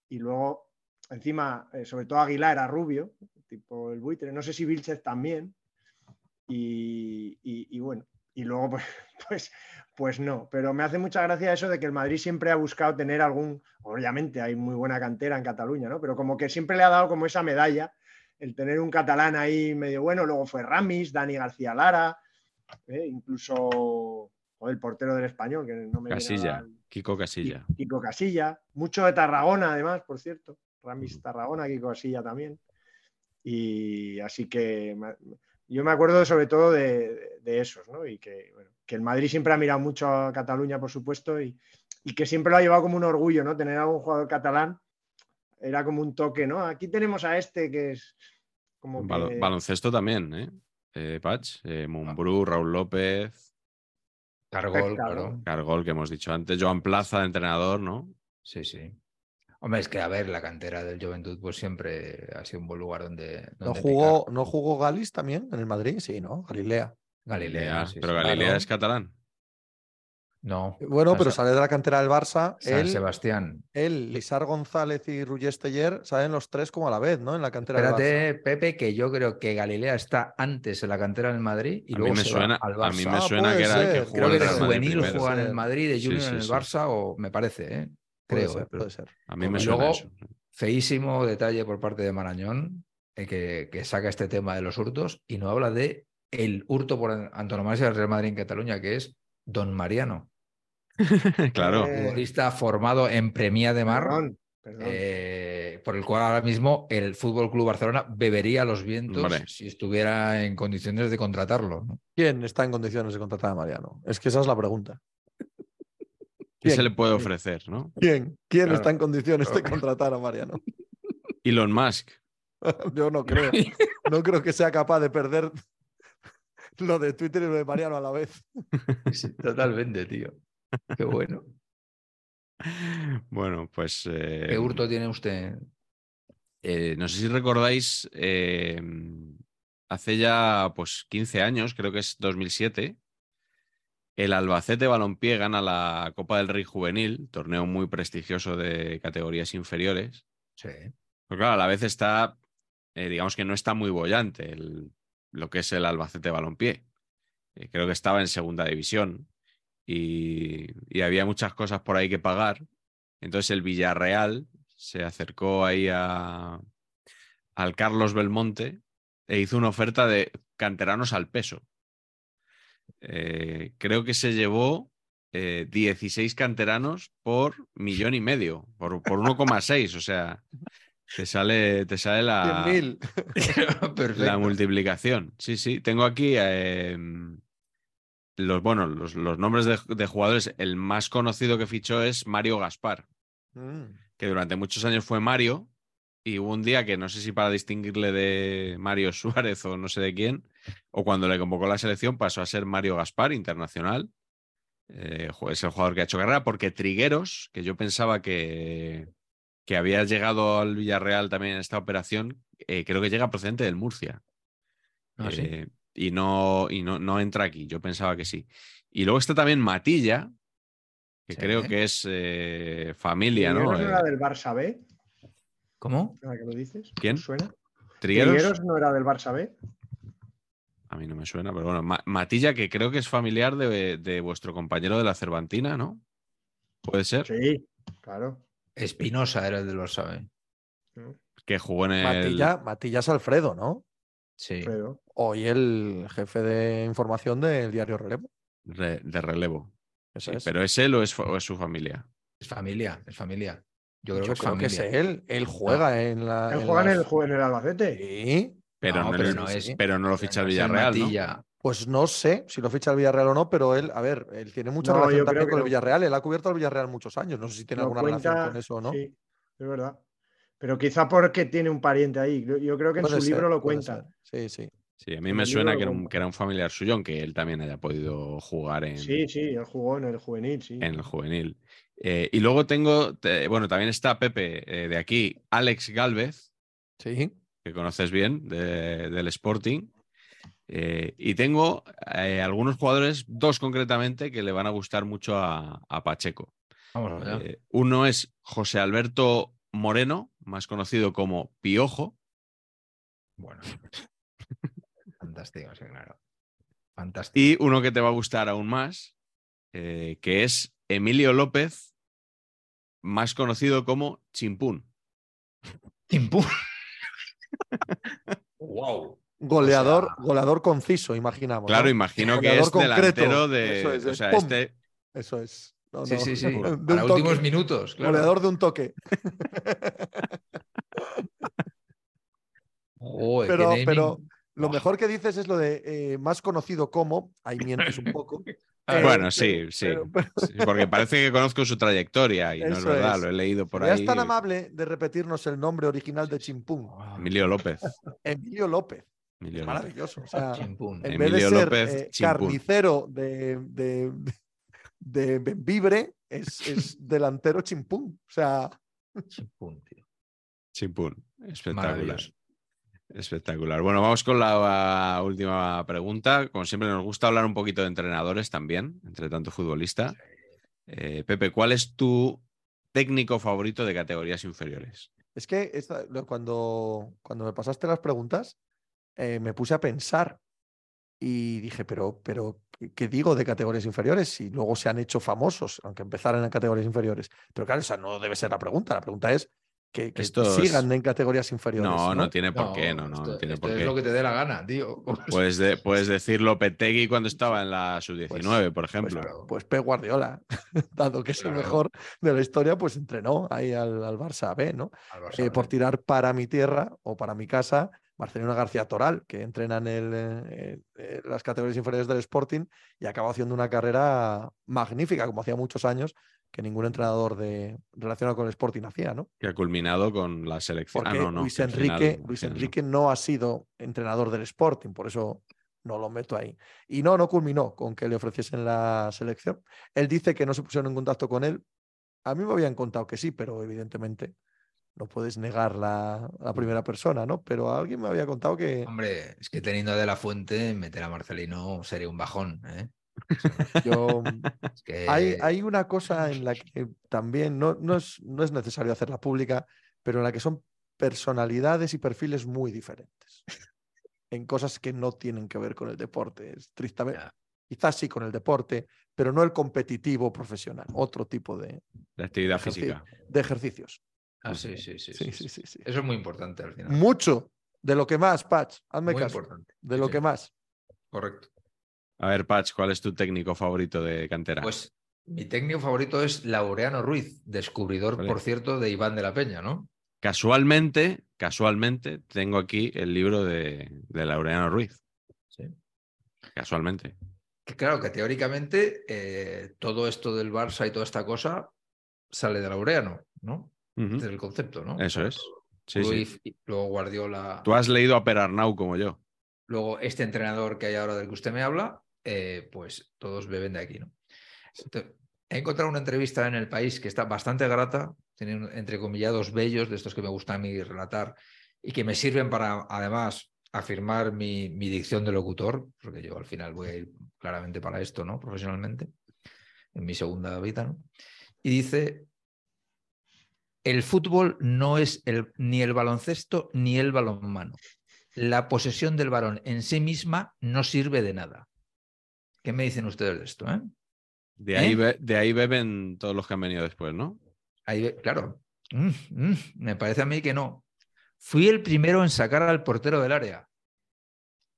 Y luego, encima, eh, sobre todo Aguilar era rubio, tipo el buitre. No sé si Vilchez también. Y, y- bueno, y luego pues, pues, pues no. Pero me hace mucha gracia eso de que el Madrid siempre ha buscado tener algún, obviamente hay muy buena cantera en Cataluña, ¿no? Pero como que siempre le ha dado como esa medalla el tener un catalán ahí medio bueno, luego fue Ramis, Dani García Lara, ¿eh? incluso joder, el portero del español, que no me Casilla, Kiko Casilla. Kiko Casilla, mucho de Tarragona además, por cierto. Ramis Tarragona, Kiko Casilla también. Y así que yo me acuerdo sobre todo de, de esos, ¿no? Y que, bueno, que el Madrid siempre ha mirado mucho a Cataluña, por supuesto, y, y que siempre lo ha llevado como un orgullo, ¿no? Tener algún jugador catalán era como un toque, ¿no? Aquí tenemos a este que es como que- Baloncesto también, ¿eh? eh Patch, eh, Mumbrú, Raúl López, Cargol, claro. Cargol, que hemos dicho antes, Joan Plaza, entrenador, ¿no? Sí, sí. Hombre, es que a ver, la cantera del Juventud pues siempre ha sido un buen lugar donde, ¿No jugó, picar. ¿No jugó Galis también en el Madrid? Sí, ¿no? Galilea. Galilea. Sí, pero sí. Galilea claro. es catalán. No. Bueno, pero sale de la cantera del Barça. San Él, Sebastián. él, Lisar González y Ruyés Teller salen los tres como a la vez, ¿no? En la cantera del Barça. Espérate, Pepe, que yo creo que Galilea está antes en la cantera del Madrid y A mí luego me se va suena, al a mí Barça. me Ah, suena que puede era ser. el que Creo jugó Creo en que el de juvenil primero. juega en el. Madrid, de junior sí, en el sí. Barça, o me parece, ¿eh? Puede Creo. ser, ¿eh? Pero- puede ser. A mí me Y suena luego- eso. Feísimo detalle por parte de Marañón, eh, que, que saca este tema de los hurtos y no habla de el hurto por an- antonomasia del Real Madrid en Cataluña, que es Don Mariano, claro. Eh, futbolista formado en Premia de Mar, Perdón, perdón. eh, por el cual ahora mismo el Fútbol Club Barcelona bebería los vientos si estuviera en condiciones de contratarlo. ¿no? ¿Quién está en condiciones de contratar a Mariano? Es que esa es la pregunta. ¿Qué se le puede ofrecer, no? ¿Quién? ¿Quién Claro. está en condiciones de contratar a Mariano? Elon Musk. Yo no creo. No creo que sea capaz de perder lo de Twitter y lo de Mariano a la vez. Sí, totalmente, tío. Qué bueno. Bueno, pues. eh, ¿Qué hurto tiene usted? eh, no sé si recordáis, eh, hace ya pues 15 años, creo que es 2007, el Albacete Balompié gana la Copa del Rey Juvenil, torneo muy prestigioso de categorías inferiores. Sí. Pero claro, a la vez está, eh, digamos que no está muy bollante el- lo que es el Albacete Balompié. Eh, creo que estaba en segunda división y, y había muchas cosas por ahí que pagar. Entonces el Villarreal se acercó ahí a, al Carlos Belmonte e hizo una oferta de canteranos al peso. Eh, creo que se llevó eh, 16 canteranos por millón y medio, por, por 1,6. O sea, te sale, te sale la, 100.000. Perfecto. la multiplicación. Sí, sí. Tengo aquí eh, los, bueno, los, los nombres de, de jugadores. El más conocido que fichó es Mario Gaspar, Mm. que durante muchos años fue Mario. Y hubo un día que no sé si para distinguirle de Mario Suárez o no sé de quién, o cuando le convocó la selección pasó a ser Mario Gaspar, internacional. Eh, es el jugador que ha hecho carrera, porque Trigueros, que yo pensaba que, que había llegado al Villarreal también en esta operación, eh, creo que llega procedente del Murcia. Ah, ¿sí? Eh, y no, y no, no entra aquí. Yo pensaba que sí. Y luego está también Matilla, que Sí. creo que es eh, familia, ¿no? ¿Trigueros no era Eh, del Barça B? ¿Cómo? ¿Ahora que lo dices? ¿Quién? ¿Os ¿Suena? Trigueros, ¿Trigueros no era del Barça B? a mí no me suena, pero bueno, Ma- Matilla, que creo que es familiar de, de vuestro compañero de la Cervantina, ¿no? ¿Puede ser? Sí, claro. Espinosa era el del Barça B. Que jugó en el. Matilla, Matilla es Alfredo, ¿no? Sí. Hoy el jefe de información del diario Relevo. re- de relevo. Sí, es. ¿Pero es él o es, fa- o es su familia? Es familia, es familia. Yo creo Yo que es que él. Él juega en la. ¿Él en juega en las- el, ju- en el Albacete? Sí. Pero no, pero el- no es- pero no lo ficha el Villarreal, ¿no? Pues no sé si lo ficha el Villarreal o no, pero él, a ver, él tiene mucha No, relación también con el. Villarreal. Él ha cubierto al Villarreal muchos años. No sé si tiene alguna relación con eso o no. Sí, es verdad. Pero quizá porque tiene un pariente ahí. Yo- Yo creo que en Puede su ser, libro lo cuenta. ser. Sí, sí. Sí, a mí me suena que era, un, que era un familiar suyo, aunque él también haya podido jugar en, Sí, sí, él jugó en el juvenil, sí. en el juvenil. Eh, y luego tengo, te- bueno, también está Pepe eh, de aquí, Alex Galvez, Sí. que conoces bien, de- del Sporting. Eh, y tengo eh, algunos jugadores, dos concretamente, que le van a gustar mucho a, a Pacheco. Vamos. Eh, uno es José Alberto Moreno, más conocido como Piojo. Bueno. Fantástico, sí, claro. Fantástico. Y uno que te va a gustar aún más, eh, que es Emilio López, más conocido como Chimpún. Timpú. wow. Goleador, O sea- goleador conciso, imaginamos. Claro, ¿no? imagino que es concreto. delantero de. Eso es, este. Eso es. No, Sí, no, sí, sí. de Para toque. últimos minutos, claro. Goleador de un toque. Pero, lo mejor que dices es lo de eh, más conocido como, ahí mientes un poco. Ah, Eh, bueno, sí, pero- sí. pero- pero- Sí, Porque parece que conozco su trayectoria y no es verdad, es. lo he leído por ahí. tan amable de repetirnos el nombre original de Chimpún. Emilio López. Emilio López. Emilio López. Maravilloso. O sea, en Emilio vez de ser López eh, carnicero de, de, de Benvibre, es, es delantero Chimpún. O sea, Chimpún, tío. Chimpún. Espectacular. Espectacular. Bueno, vamos con la última pregunta. Como siempre, nos gusta hablar un poquito de entrenadores también, entre tanto futbolista. Eh, Pepe, ¿cuál es tu técnico favorito de categorías inferiores? es que esta- cuando, cuando me pasaste las preguntas, eh, me puse a pensar y dije, pero, pero, ¿qué, qué digo de categorías inferiores? Y luego se han hecho famosos, aunque empezaran en categorías inferiores. Pero claro, esa no debe ser la pregunta. La pregunta es que, que Esto es- sigan en categorías inferiores. No, No, no, tiene por qué, no, no, esto, no tiene esto por es qué. lo que te dé la gana, tío. Puedes, de- puedes decir Lopetegui cuando estaba en la sub-19, por Pues, ejemplo. pues Pep Guardiola, dado que es el mejor de la historia, pues entrenó ahí al, al Barça B, ¿no? Al Barça, Eh, por tirar para mi tierra o para mi casa, Marcelino García Toral, que entrena en el, eh, eh, las categorías inferiores del Sporting y acabó haciendo una carrera magnífica, como hacía muchos años, que ningún entrenador de, relacionado con el Sporting hacía, ¿no? Que ha culminado con la selección. Porque ah, no, no, Luis Enrique, final- Luis final no. Enrique no ha sido entrenador del Sporting, por eso no lo meto ahí. Y no, no culminó con que le ofreciesen la selección. Él dice que no se pusieron en contacto con él. A mí me habían contado que sí, pero evidentemente no puedes negar la, la primera persona, ¿no? Pero alguien me había contado que Hombre, es que teniendo a De La Fuente, meter a Marcelino sería un bajón. ¿eh? yo... Es que... Hay, hay una cosa en la que también no, no, es, no es necesario hacerla pública, pero en la que son personalidades y perfiles muy diferentes. En cosas que no tienen que ver con el deporte. Es tristemente. Ya. Quizás sí con el deporte, pero no el competitivo profesional. Otro tipo de, De actividad Ejercicio. física. de ejercicios. Ah, sí, sí, sí. Sí, sí, sí, sí. sí, sí. Eso es muy importante al final. Mucho. De lo que más, Patch. Hazme Muy caso. importante. De lo sí, que más. Correcto. A ver, Patch, ¿cuál es tu técnico favorito de cantera? Pues mi técnico favorito es Laureano Ruiz, descubridor, Vale. por cierto, de Iván de la Peña, ¿no? Casualmente, casualmente, tengo aquí el libro de, de Laureano Ruiz. Sí. Casualmente. Que claro, que teóricamente eh, todo esto del Barça y toda esta cosa sale de Laureano, ¿no? Este es el concepto, ¿no? Eso es. Sí, sí. Cruyff, y luego Guardiola, Tú has leído a Perarnau como yo. luego este entrenador que hay ahora del que usted me habla, eh, pues todos beben de aquí, ¿no? Entonces, he encontrado una entrevista en El País que está bastante grata tienen entrecomillados bellos, de estos que me gusta a mí relatar y que me sirven para, además, afirmar mi, mi dicción de locutor, porque yo al final voy a ir claramente para esto, ¿no? Profesionalmente, en mi segunda vida, ¿no? Y dice, el fútbol no es el, ni el baloncesto ni el balonmano. La posesión del varón en sí misma no sirve de nada. ¿Qué me dicen ustedes de esto? Eh? De, ahí ¿Eh? be- de ahí beben todos los que han venido después, ¿no? Ahí claro, Mm, mm, me parece a mí que no. Fui el primero en sacar al portero del área.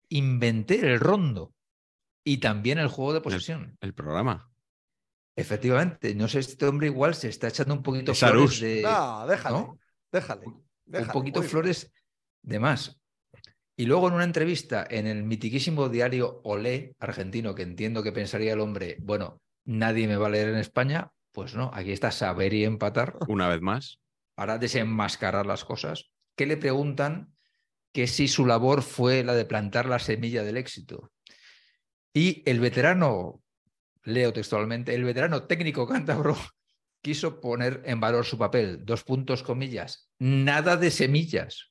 Inventé el rondo y también el juego de posesión. El programa. Efectivamente, no sé, este hombre igual se está echando un poquito Es flores de. No, déjale, ¿no? déjale. un poquito flores de más. Y luego en una entrevista en el mitiquísimo diario Olé argentino, que entiendo que pensaría el hombre, bueno, nadie me va a leer en España, pues no, aquí está saber y empatar Una vez más. para desenmascarar las cosas, que le preguntan que si su labor fue la de plantar la semilla del éxito. Y el veterano, leo textualmente, el veterano técnico cántabro quiso poner en valor su papel, dos puntos comillas, nada de semillas.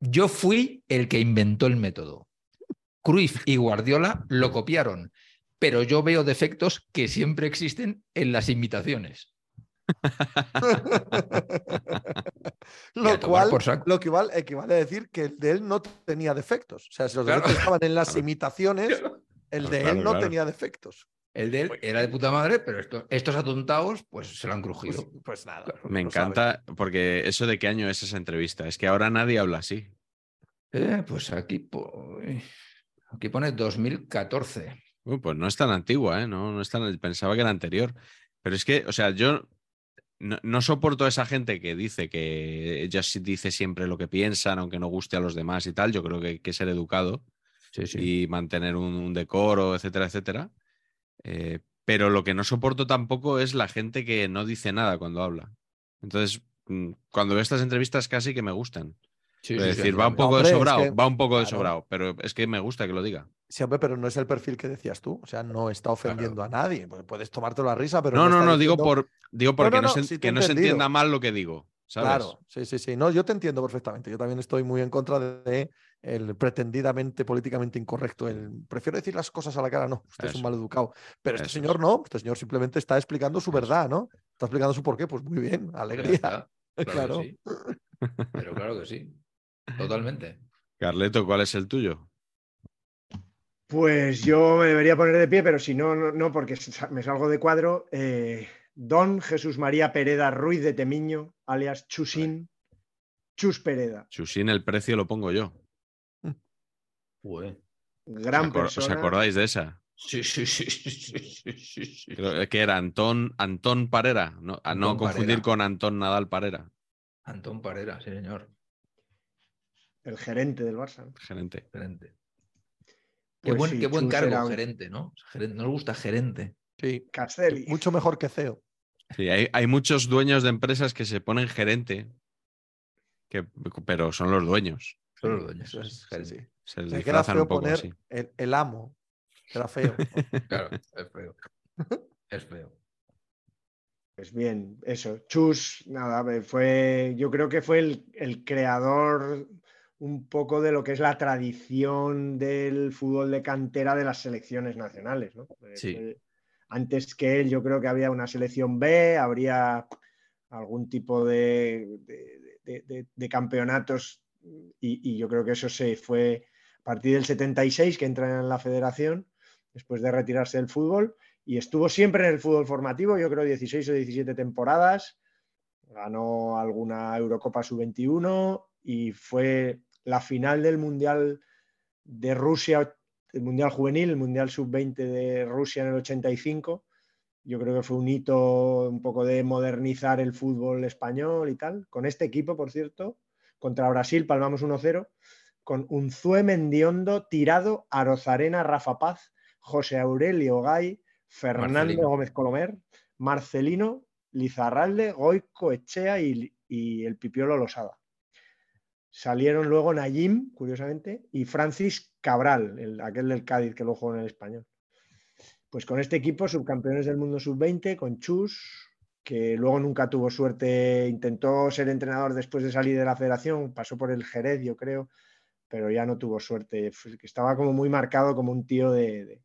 Yo fui el que inventó el método. Cruyff y Guardiola lo copiaron, pero yo veo defectos que siempre existen en las imitaciones. Lo cual, lo que igual equivale a decir que el de él no tenía defectos. O sea, si los Claro. defectos estaban en las imitaciones, el de Claro, él no claro. tenía defectos. El de él era de puta madre, pero esto- estos atontados pues se lo han Pues, crujido. pues nada. Claro. Me encanta porque eso de qué año es esa entrevista. Es que ahora nadie habla así. Eh, pues aquí, po- aquí pone 2014. Uy, pues no es tan antigua, ¿eh? No, no es tan... Pensaba que era anterior. Pero es que, o sea, yo no, no soporto a esa gente que dice que ella sí dice siempre lo que piensan, aunque no guste a los demás y tal. Yo creo que hay que ser educado Sí, sí. y mantener un, un decoro, etcétera, etcétera. Eh, pero lo que no soporto tampoco es la gente que no dice nada cuando habla. Entonces, mm, cuando veo estas entrevistas casi que me gustan. Sí, Es sí, sí, decir, va un poco Hombre, de es sobrado, que- va un poco de claro. sobrado, pero es que me gusta que lo diga. Sí, hombre, pero no es el perfil que decías tú. O sea, no está ofendiendo a nadie. Pues Puedes tomártelo a risa, pero no, no, no, digo, por, digo porque no, no, no, se, que no se entienda mal lo que digo. ¿sabes? Claro, sí, sí, sí. No, yo te entiendo perfectamente. Yo también estoy muy en contra de el pretendidamente políticamente incorrecto. El prefiero decir las cosas a la cara, no, usted es un mal educado. Pero este señor no, este señor simplemente está explicando su verdad, ¿no? Está explicando su porqué, pues muy bien, alegría. Claro. que sí. Pero claro que sí. Totalmente. Carleto, ¿cuál es el tuyo? Pues yo me debería poner de pie, pero si no, no, no, porque me salgo de cuadro. Eh, Don Jesús María Pereda Ruiz de Temiño, alias Chusín, Chus Pereda. Chusín, el precio lo pongo yo. Gran ¿Os, acor- os persona. acordáis de esa? Sí, sí, sí, sí, sí, sí. Creo que era Antón, Antón Parera. No, a no confundir Parera. con Antón Nadal Parera, Antón Parera, sí, señor. El gerente del Barça. gerente. Gerente. Qué Pues buen, sí, qué buen cargo, un- gerente, ¿no? Gerente, nos gusta gerente. Sí, Castelli. mucho mejor que CEO. Sí, hay, hay muchos dueños de empresas que se ponen gerente, que, pero son los dueños. Son los dueños. Eso es, sí, gerente. sí. Se Me queda disfrazan feo un poco poner el, el amo. Era feo. Claro, es feo. Es feo. Pues bien, eso. Chus, nada, fue, yo creo que fue el, el creador un poco de lo que es la tradición del fútbol de cantera de las selecciones nacionales, ¿no? Eh, Sí. antes que él, yo creo que había una selección B, habría algún tipo de, de- de- de- de campeonatos y, yo creo que eso se fue a partir del 76 que entra en la federación, después de retirarse del fútbol y estuvo siempre en el fútbol formativo, yo creo 16 o 17 temporadas, ganó alguna Eurocopa Sub-21 y fue la final del Mundial de Rusia, el Mundial Juvenil, el Mundial Sub-20 de Rusia en el 85. Yo creo que fue un hito un poco de modernizar el fútbol español y tal. Con este equipo, por cierto, contra Brasil palmamos 1-0, con Unzue Mendiondo, Tirado, Arozarena, Rafa Paz, José Aurelio Gay, Fernando Marcelino. Gómez Colomer, Marcelino, Lizarralde, Goico, Echea y, y el Pipiolo Losada. Salieron luego Nayim, curiosamente, y Francis Cabral, el- aquel del Cádiz que lo jugó en el español. Pues con este equipo, subcampeones del mundo sub-20, con Chus, que luego nunca tuvo suerte, intentó ser entrenador después de salir de la federación, pasó por el Jerez, yo creo, pero ya no tuvo suerte, estaba como muy marcado como un tío de,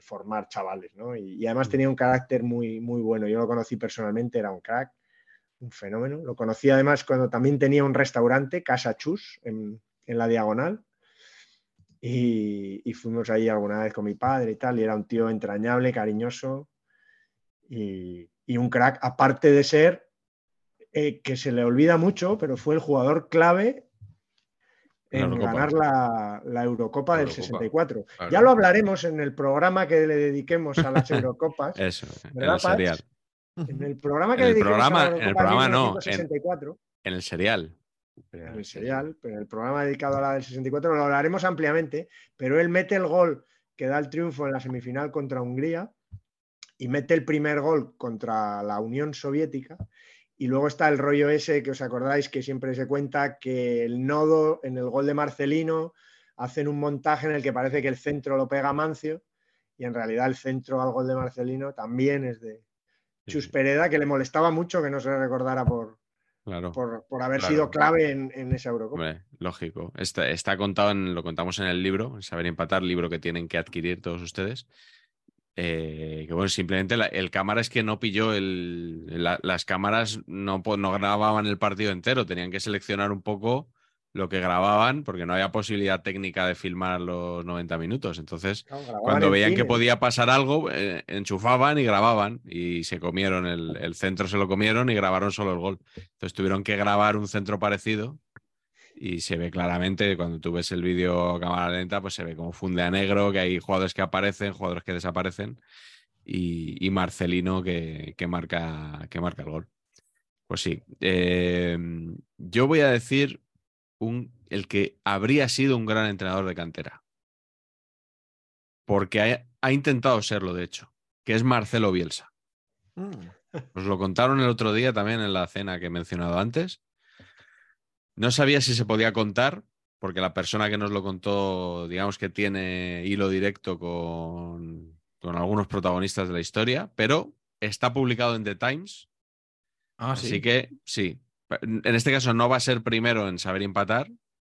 formar chavales, ¿no? Y, además mm. tenía un carácter muy, muy bueno, yo lo conocí personalmente, era un crack, un fenómeno, lo conocí además cuando también tenía un restaurante, Casa Chus, en, la Diagonal, y, y, fuimos ahí alguna vez con mi padre y tal, y era un tío entrañable, cariñoso, y, y un crack, aparte de ser eh, que se le olvida mucho, pero fue el jugador clave en ganar la, Eurocopa del 64. Ya lo hablaremos en el programa que le dediquemos a las Eurocopas. Eso, en el serial. En el programa que en el dediquemos programa, a la en el programa no, en, el serial. En el serial, pero en el programa dedicado a la del 64 lo hablaremos ampliamente, pero él mete el gol que da el triunfo en la semifinal contra Hungría y mete el primer gol contra la Unión Soviética. Y luego está el rollo ese que os acordáis que siempre se cuenta que el nodo en el gol de Marcelino hacen un montaje en el que parece que el centro lo pega Mancio y en realidad el centro al gol de Marcelino también es de Chus Pereda, que le molestaba mucho que no se le recordara por, por, haber sido clave en, esa Eurocopa. lógico. Está, está contado, en, lo contamos en el libro, en Saber Empatar, libro que tienen que adquirir todos ustedes. Eh, que bueno, simplemente el cámara es que no pilló el, las cámaras no, no grababan el partido entero, tenían que seleccionar un poco lo que grababan porque no había posibilidad técnica de filmar los 90 minutos. Entonces, cuando veían que podía pasar algo, eh, enchufaban y grababan y se comieron el, el, centro, se lo comieron y grabaron solo el gol. Entonces tuvieron que grabar un centro parecido y se ve claramente cuando tú ves el vídeo a cámara lenta, pues se ve como funde a negro, que hay jugadores que aparecen, jugadores que desaparecen y, Marcelino que, marca, que marca el gol. Pues sí, em, yo voy a decir un, el que habría sido un gran entrenador de cantera, porque ha, ha intentado serlo, de hecho, que es Marcelo Bielsa. Mm. Os lo contaron el otro día también en la cena que he mencionado antes. No sabía si se podía contar, porque la persona que nos lo contó, digamos que tiene hilo directo con, algunos protagonistas de la historia, pero está publicado en The Times. Ah, así que sí. En este caso no va a ser primero en Saber Empatar.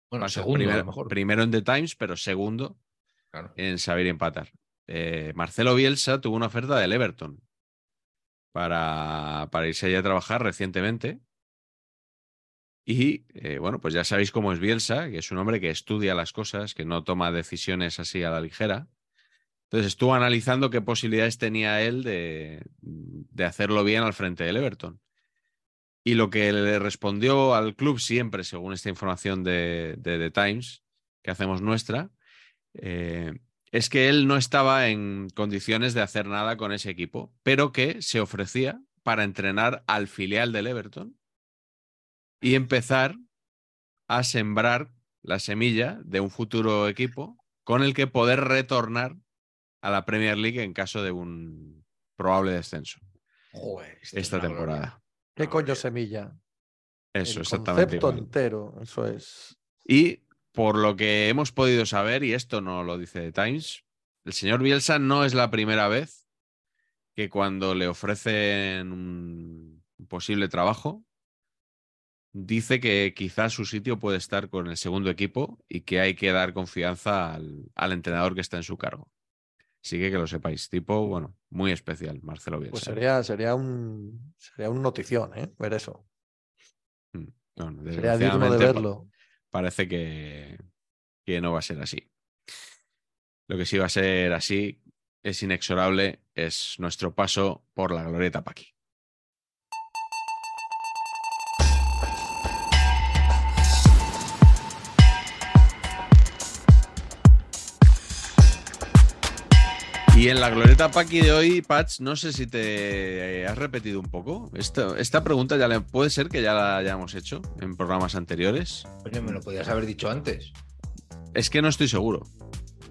Bueno, segundo, primero, mejor. primero en The Times, pero segundo en Saber Empatar. Eh, Marcelo Bielsa tuvo una oferta del Everton para, para irse allá a trabajar recientemente y eh, bueno, pues ya sabéis cómo es Bielsa, que es un hombre que estudia las cosas, que no toma decisiones así a la ligera. Entonces estuvo analizando qué posibilidades tenía él de, hacerlo bien al frente del Everton. Y lo que le respondió al club siempre, según esta información de, The Times, que hacemos nuestra, eh, es que él no estaba en condiciones de hacer nada con ese equipo, pero que se ofrecía para entrenar al filial del Everton y empezar a sembrar la semilla de un futuro equipo con el que poder retornar a la Premier League en caso de un probable descenso esta temporada. ¿Qué coño semilla? Eso, el exactamente. Concepto entero, eso es. Y por lo que hemos podido saber, y esto no lo dice The Times, el señor Bielsa no es la primera vez que cuando le ofrecen un posible trabajo, dice que quizás su sitio puede estar con el segundo equipo y que hay que dar confianza al, entrenador que está en su cargo. Así que que lo sepáis, tipo, bueno, muy especial, Marcelo Bielsa. Pues sería, sería, un, sería un notición, ¿eh? Ver eso. Mm, sería digno de verlo. Parece que, que no va a ser así. Lo que sí va a ser así, es inexorable, es nuestro paso por la glorieta Paqui. Y en la glorieta Paqui de hoy, Patch, no sé si te has repetido un poco. Esta, esta pregunta ya le, puede ser que ya la hayamos hecho en programas anteriores. Oye, me lo podías haber dicho antes. Es que no estoy seguro.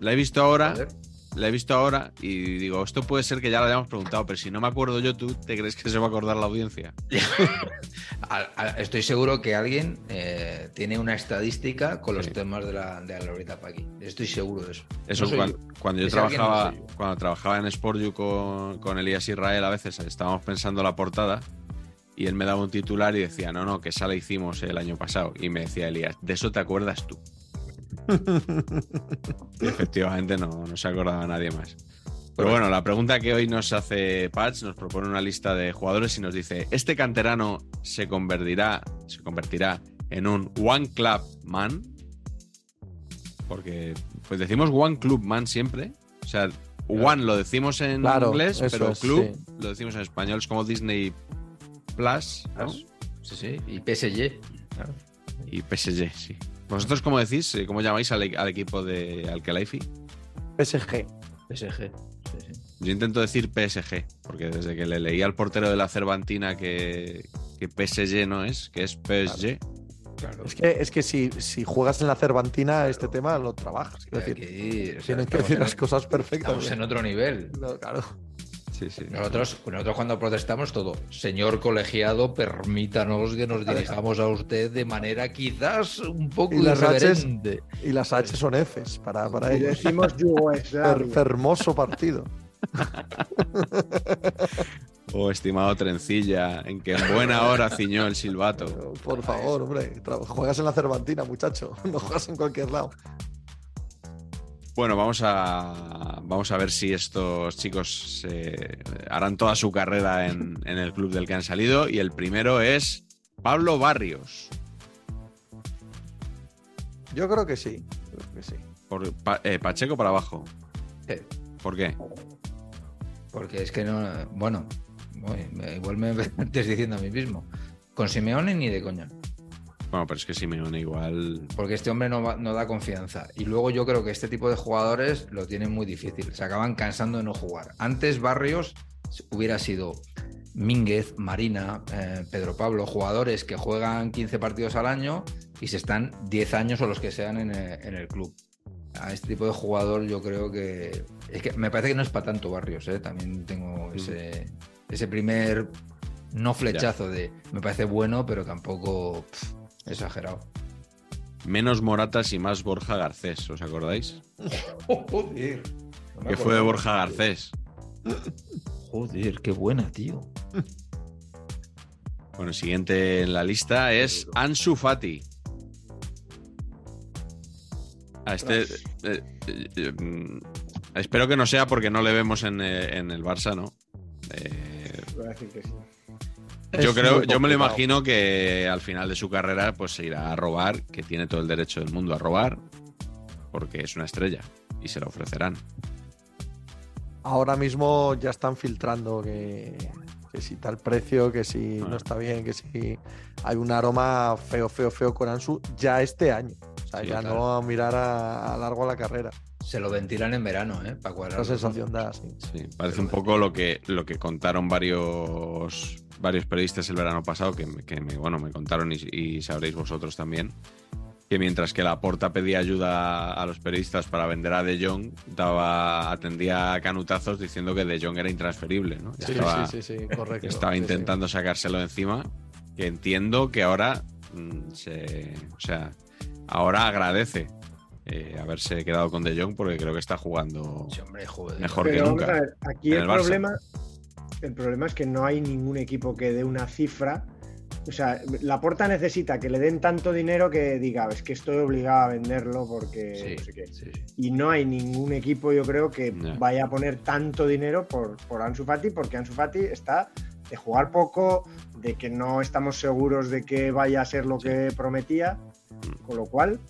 La he visto ahora. La he visto ahora y digo, esto puede ser que ya lo hayamos preguntado, pero si no me acuerdo yo, ¿tú te crees que se va a acordar la audiencia? Estoy seguro que alguien eh, tiene una estadística con los Sí. temas de la, de la Lorita Paqui. Estoy seguro de eso. Eso No soy cuan- yo. cuando, yo no trabajaba, cuando trabajaba en Sportju con, con Elías Israel, a veces estábamos pensando la portada y él me daba un titular y decía, no, no, que esa la hicimos el año pasado. Y me decía Elías, de eso te acuerdas tú. Y efectivamente no, no se acordaba nadie más. Pero bueno, la pregunta que hoy nos hace Patch nos propone una lista de jugadores y nos dice: ¿Este canterano se convertirá, se convertirá en un One Club Man? Porque pues decimos One Club Man siempre. O sea, One lo decimos en Claro, inglés, pero es, Club sí. lo decimos en español. Es como Disney Plus ¿no? Sí, sí. Y PSG. claro. y PSG, sí. ¿Vosotros cómo decís? Eh, ¿Cómo llamáis al, al equipo de Alkelaifi? PSG. PSG. Sí, sí. Yo intento decir PSG, porque desde que le leí al portero de la Cervantina que, que PSG no es, que es PSG. Claro. Es que, es que si, si juegas en la Cervantina, este tema lo trabajas. Hay decir, que ir, o sea, tienen que decir en- las cosas perfectas. Estamos en otro nivel. No, claro. Sí, sí. Nosotros, nosotros cuando protestamos todo, señor colegiado, permítanos que nos dirijamos a usted de manera quizás un poco Y las Hs irreverente. Y las H son Fs para, para Y ellos. decimos Fer- hermoso partido. Oh, estimado Trencilla, en que en buena hora ciñó el silbato. Pero, Por favor, hombre. Juegas en la Cervantina, muchacho. No juegas en cualquier lado. Bueno, vamos a, vamos a ver si estos chicos eh, harán toda su carrera en, en el club del que han salido. Y el primero es Pablo Barrios. Yo creo que sí. Creo que sí. Por, Pa- eh, Pacheco para abajo. Sí, ¿Por qué? Porque es que no. Bueno, igual me estés diciendo a mí mismo. Con Simeone ni de coña. Bueno, pero es que Simeone igual. Porque este hombre no, va- no da confianza. Y luego yo creo que este tipo de jugadores lo tienen muy difícil. Se acaban cansando de no jugar. Antes Barrios hubiera sido Mínguez, Marina, eh, Pedro Pablo, jugadores que juegan 15 partidos al año y se están 10 años o los que sean en el, en el club. A este tipo de jugador yo creo que... Es que me parece que no es para tanto Barrios, ¿eh? También tengo ese, ese primer no flechazo de... Me parece bueno, pero tampoco pff, exagerado. Menos Moratas y más Borja Garcés, ¿os acordáis? Joder. ¿Qué fue de Borja Garcés? Joder, qué buena, tío. Bueno, siguiente en la lista es Ansu Fati. A este. eh, eh, eh, espero que no sea porque no le vemos en, en el Barça, ¿no? Voy a decir que sí. Yo creo, yo me lo imagino que al final de su carrera, pues se irá a robar, que tiene todo el derecho del mundo a robar, porque es una estrella y se lo ofrecerán. Ahora mismo ya están filtrando que, que si tal precio, que si Ah. no está bien, que si hay un aroma feo, feo, feo con Ansu ya este año. O sea, Sí, ya claro. no a mirar a, a largo a la carrera. Se lo ventilan en verano, ¿eh? Para cuadrar. Esa sensación da, sí. Sí, parece un poco lo que, lo que contaron varios, varios periodistas el verano pasado, que, me- que me, bueno, me contaron y, y sabréis vosotros también, que mientras que la Porta pedía ayuda a los periodistas para vender a De Jong, daba, atendía a canutazos diciendo que De Jong era intransferible. ¿no? Sí, estaba sí, sí, sí, correcto. estaba Sí, sí. intentando sacárselo de encima, que entiendo que ahora mm, se, o sea, ahora agradece eh, haberse quedado con De Jong porque creo que está jugando Sí, hombre, joder. mejor que Pero vamos nunca. a ver, aquí en el, el Barça. problema, el problema es que no hay ningún equipo que dé una cifra. O sea, la porta necesita que le den tanto dinero que diga, es que estoy obligado a venderlo porque Sí, no sé qué. sí, sí. Y no hay ningún equipo, yo creo, que Ya. vaya a poner tanto dinero por, por Ansu Fati, porque Ansu Fati está de jugar poco, de que no estamos seguros de que vaya a ser lo que prometía, con lo cual,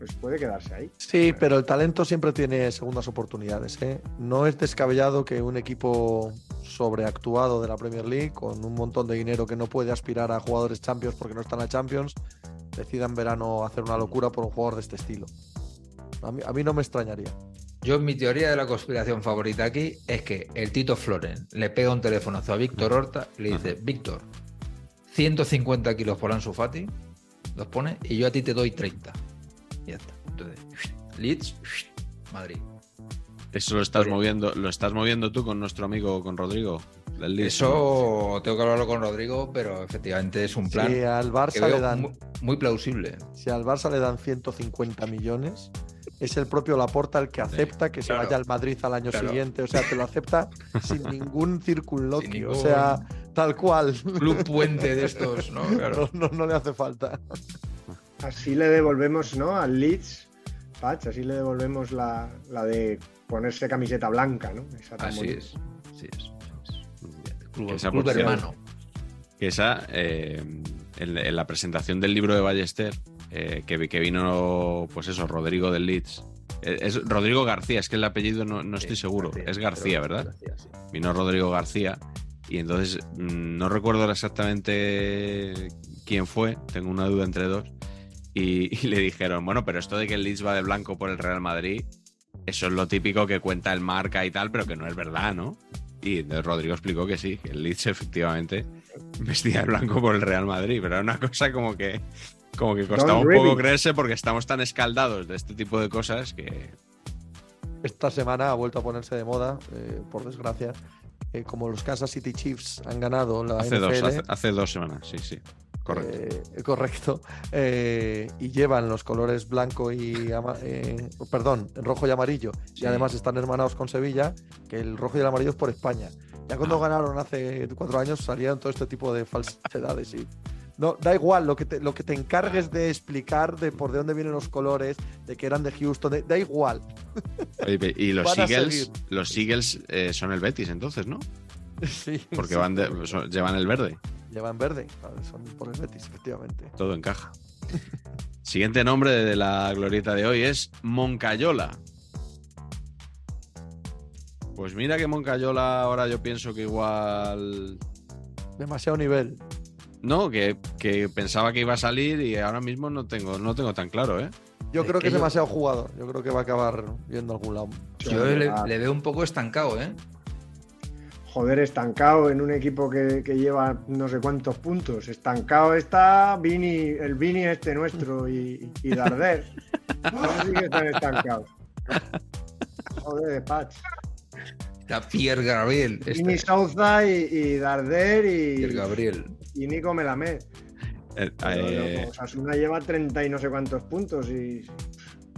pues puede quedarse ahí. Sí, pero el talento siempre tiene segundas oportunidades. ¿eh? No es descabellado que un equipo sobreactuado de la Premier League, con un montón de dinero que no puede aspirar a jugadores Champions porque no están a Champions, decida en verano hacer una locura por un jugador de este estilo. A mí, a mí no me extrañaría. Yo, mi teoría de la conspiración favorita aquí es que el Tito Floren le pega un telefonazo a Víctor Horta y le dice: Víctor, 150 kilos por Ansu Fati, los pone y yo a ti te doy 30. Y ya está. Entonces, Leeds, Madrid. Eso lo estás moviendo, lo estás moviendo tú con nuestro amigo, con Rodrigo. del Leeds, ¿no? Eso tengo que hablarlo con Rodrigo, pero efectivamente es un plan Si al que Barça veo le dan, muy, muy plausible. si al Barça le dan 150 millones, es el propio Laporta el que acepta que se vaya al Madrid al año Claro. siguiente. O sea, te lo acepta sin ningún circunloquio. Sin O sea, tal cual. Club puente de estos, ¿no? Claro. No, no- no le hace falta. Así le devolvemos, ¿no? Al Leeds, Patch, así le devolvemos la, la de ponerse camiseta blanca, ¿no? Esa tan Así bonita. es. Así es. Club, esa, club hermano. Que esa, eh, en, en la presentación del libro de Ballester, eh, que, vi- que vino, pues eso, Rodrigo del Leeds. Eh, Es Rodrigo García, es que el apellido no, no estoy seguro. García, es García, ¿verdad? García, sí. Vino Rodrigo García. Y entonces mm, no recuerdo exactamente quién fue, tengo una duda entre dos. Y, y le dijeron, bueno, pero esto de que el Leeds va de blanco por el Real Madrid, eso es lo típico que cuenta el marca y tal, pero que no es verdad, ¿no? Y entonces Rodrigo explicó que sí, que el Leeds efectivamente vestía de blanco por el Real Madrid, pero era una cosa como que, como que costaba un poco creerse porque estamos tan escaldados de este tipo de cosas que... Esta semana ha vuelto a ponerse de moda, eh, por desgracia. eh, como los Kansas City Chiefs han ganado la Hace NFL. dos, hace, hace dos semanas, sí, sí. Correcto. Eh, correcto. Eh, y llevan los colores blanco y eh, perdón, rojo y amarillo. Sí. Y además están hermanados con Sevilla, que el rojo y el amarillo es por España. Ya cuando Ah. ganaron hace cuatro años salían todo este tipo de falsedades y no, da igual lo que te, lo que te encargues de explicar de por de dónde vienen los colores, de que eran de Houston, de- da igual. Y los Eagles, los Eagles eh, son el Betis entonces, ¿no? Sí, Porque van de- son- llevan el verde. Llevan verde, son por el Betis, efectivamente. Todo encaja. Siguiente nombre de la glorieta de hoy es Moncayola. Pues mira que Moncayola ahora yo pienso que igual... Demasiado nivel. No, que, que pensaba que iba a salir y ahora mismo no tengo, no tengo tan claro, ¿eh? Yo Es creo que que es yo- demasiado jugador. Yo creo que va a acabar yendo a algún lado. Yo le, le veo un poco estancado, ¿eh? Joder, estancado en un equipo que, que lleva no sé cuántos puntos. Estancado está Vini, el Vini este nuestro y, y Darder. Esos sí que están estancados. Joder, Patch. Está Pierre Gabriel. Vini Este, Souza y, y Darder Pierre y, Gabriel. y Nico Melamed. Eh, Pero eh, Osasuna lleva 30 y no sé cuántos puntos y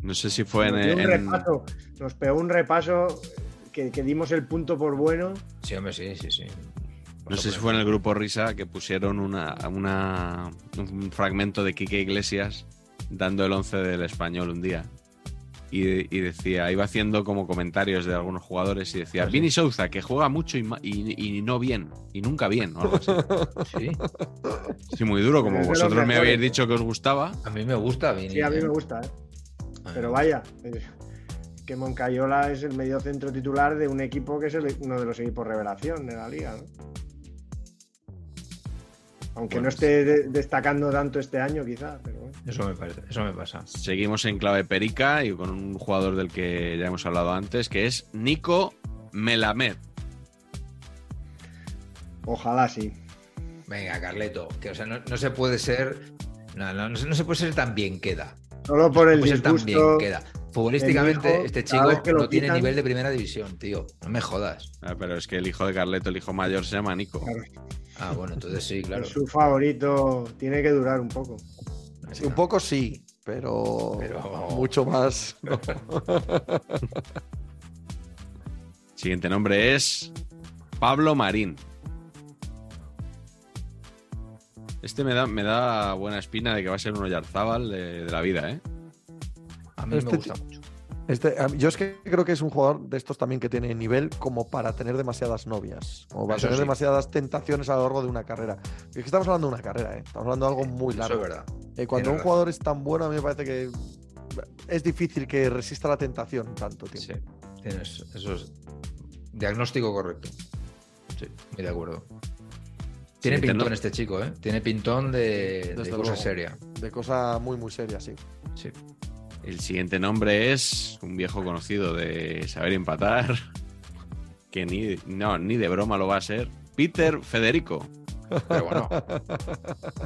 no sé si fue en... nos, dio un en- repaso, nos pegó un repaso que, que dimos el punto por bueno. Sí, hombre, sí, sí, sí. No sé si fue en el grupo Risa que pusieron una, una- un fragmento de Quique Iglesias dando el 11 del español un día. Y, y decía, iba haciendo como comentarios de algunos jugadores y decía, Vini Souza, que juega mucho y, y- y no bien, y nunca bien, o algo así. Sí. Sí, muy duro, como vosotros me habéis dicho que os gustaba. A mí me gusta Vini. Sí, a mí ¿eh? me gusta, ¿eh? Pero vaya, eh, que Moncayola es el medio centro titular de un equipo que es el- uno de los equipos revelación de la liga. ¿no? Aunque Bueno, no esté de- destacando tanto este año, quizá, pero bueno. Eso me parece, eso me pasa. Seguimos en clave perica y con un jugador del que ya hemos hablado antes, que es Nico Melamed. Ojalá sí. Venga, Carleto, que o sea, no, no se puede ser. No, no, no se- no se puede ser tan bien queda. Solo por No el puede ser tan bien disgusto. queda. Futbolísticamente, hijo, este chico que lo no tiene nivel de primera división, tío. No me jodas. Ah, pero es que el hijo de Carleto, el hijo mayor, se llama Nico. Claro, Ah, bueno, entonces sí, claro. Es su favorito. Tiene que durar un poco. Sí, un poco sí, pero, Pero- mucho más. no. Siguiente nombre es Pablo Marín. Este me da, me da buena espina de que va a ser un Oyarzábal de, de la vida, ¿eh? A mí Este me gusta ti- mucho. Este, yo es que creo que es un jugador de estos también que tiene nivel como para tener demasiadas novias, como para Eso tener sí. demasiadas tentaciones a lo largo de una carrera. Es que estamos hablando de una carrera, ¿eh? estamos hablando de algo muy Eso es largo. verdad. Eh, cuando Tienes un razón. jugador es tan bueno, a mí me parece que es difícil que resista la tentación tanto tiempo. Sí, tienes. Eso es. Diagnóstico correcto. Sí, muy de acuerdo. Tiene pintón no- este chico, ¿eh? Tiene pintón de, de cosa luego. seria. De cosa muy, muy seria, sí. Sí. El siguiente nombre es un viejo conocido de saber empatar, que ni, no, ni de broma lo va a ser, Peter Federico. Pero bueno.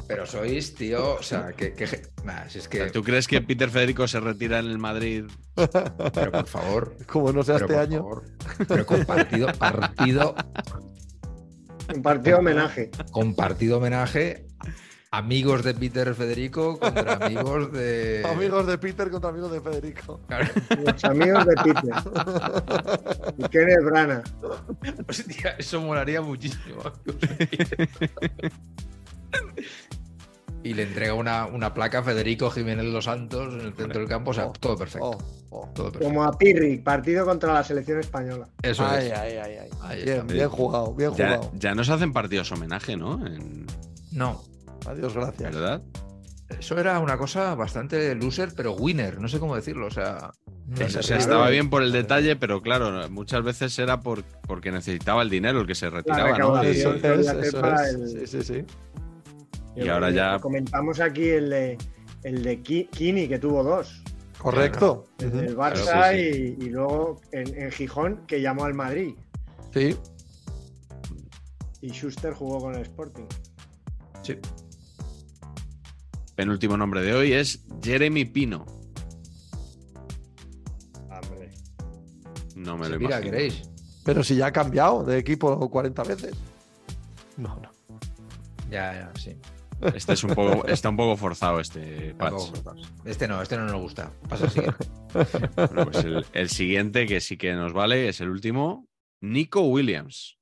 Pero sois, tío, o sea, que, que ge- nah, si es que, ¿Tú crees que Peter Federico se retira en el Madrid? pero por favor, Como no sea pero este por año. favor. Pero con partido, partido, Un partido homenaje. con partido homenaje, amigos de Peter Federico contra amigos de. Amigos de Peter contra amigos de Federico. Claro. Los amigos de Peter. Y Kenneth Branagh. Hostia, eso molaría muchísimo. y le entrega una, una placa a Federico Jiménez Los Santos en el centro del campo. O sea, Oh, todo perfecto. Oh, oh. Todo perfecto. Como a Pirri, partido contra la selección española. Eso Ay, es. ay, ay, ay. Ahí Bien, bien jugado, bien Ya, jugado. ya nos hacen partidos homenaje, ¿no? En- No, Adiós, gracias. ¿Verdad? eso era una cosa bastante loser, pero winner. No sé cómo decirlo. O sea, no Eso, sé. o sea, estaba bien por el detalle, pero claro, muchas veces era por, porque necesitaba el dinero el que se retiraba, ¿no? recaudación. Y- Eso Eso es, podría ser eso para es. el- Sí, sí, sí. Y ahora ya- Comentamos aquí el de, el de Ki- Kini, que tuvo dos. Correcto. El del Barça Claro, sí, Y, y luego en, en Gijón, que llamó al Madrid. Sí. Y Schuster jugó con el Sporting. Sí. Penúltimo nombre de hoy es Jeremy Pino. Hombre. No me Sí, lo mira, imagino. queréis. Pero si ya ha cambiado de equipo 40 veces. No, no. Ya, ya, sí. Este es un poco, está un poco forzado este patch. Este no, este no nos gusta. Pasa al siguiente. Bueno, pues el, el siguiente, que sí que nos vale, es el último. Nico Williams.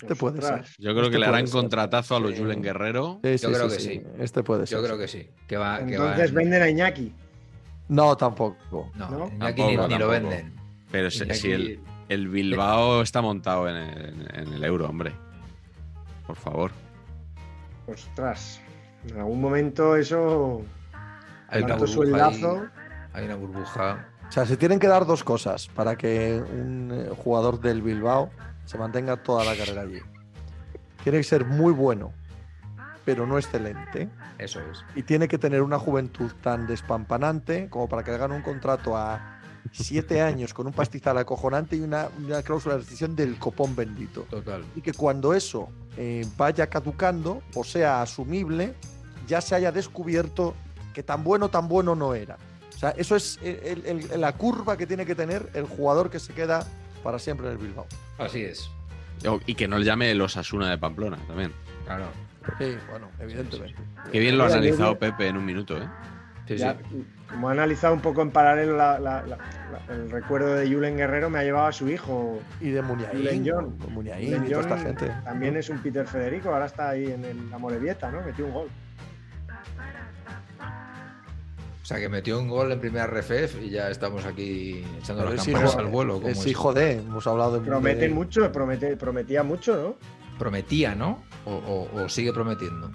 Este puede ser. Yo creo Este que le harán ser. contratazo a los Sí. Julen Guerrero. Sí, Yo sí, creo sí, que sí. Este puede ser. Yo creo que sí. Que va, que Entonces va- venden a Iñaki. No, tampoco. No, ¿no? Iñaki Tampoco, ni, ni lo venden. Pero si, Iñaki- si el, el Bilbao está montado en el, en el euro, hombre. Por favor. Ostras. En algún momento eso. Hay una burbuja ahí, sueldazo. hay una burbuja. O sea, se tienen que dar dos cosas para que un eh, jugador del Bilbao se mantenga toda la carrera allí. Tiene que ser muy bueno, pero no excelente. Eso es. Y tiene que tener una juventud tan despampanante como para que le hagan un contrato a siete años con un pastizal acojonante y una, una cláusula de rescisión del copón bendito. Total. Y que cuando eso eh, vaya caducando o sea asumible, ya se haya descubierto que tan bueno, tan bueno no era. O sea, eso es el- el- el- la curva que tiene que tener el jugador que se queda para siempre en el Bilbao. Así es. Oh, Y que no le llame los Asuna de Pamplona también. Claro. Sí, bueno, evidentemente. Qué bien lo ha analizado Pepe en un minuto, ¿eh? Sí, Ya, sí. como he analizado un poco en paralelo la- la- la- la- el recuerdo de Julen Guerrero, me ha llevado a su hijo. Y de Muniain, Julen John. Muniain Julen y toda esta gente. También es un Peter Federico, ahora está ahí en el- la Morevieta, ¿no? Metió un gol. O sea, que metió un gol en primera RFF y ya estamos aquí echando Pero las campanas hijo- al vuelo. como Es es. hijo de, hemos hablado de. Promete de- mucho, promete, prometía mucho, ¿no? Prometía, ¿no? O, o- o sigue prometiendo.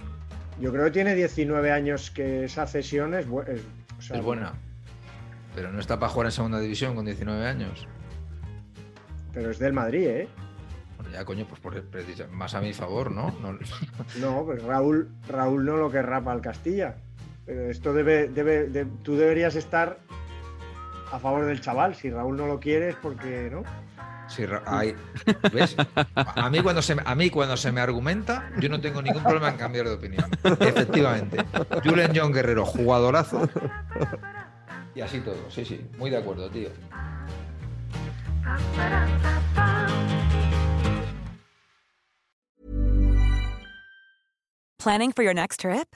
Yo creo que tiene 19 años que esa cesión es, bu- es- o sea, Es buena. Pero no está para jugar en segunda división con 19 años. Pero es del Madrid, ¿eh? Bueno, ya, coño, pues por, precisa- más a mi favor, ¿no? No- No, pues Raúl, Raúl no lo querrá para el Castilla. Pero esto debe, debe, de- tú deberías estar a favor del chaval. Si Raúl no lo quiere es porque, ¿no? Sí, ¿ves? A mí, cuando se, me- a mí cuando se me argumenta, yo no tengo ningún problema en cambiar de opinión. Efectivamente. Julian John Guerrero, jugadorazo. Y así todo, sí, sí. Muy de acuerdo, tío. Planning for your next trip?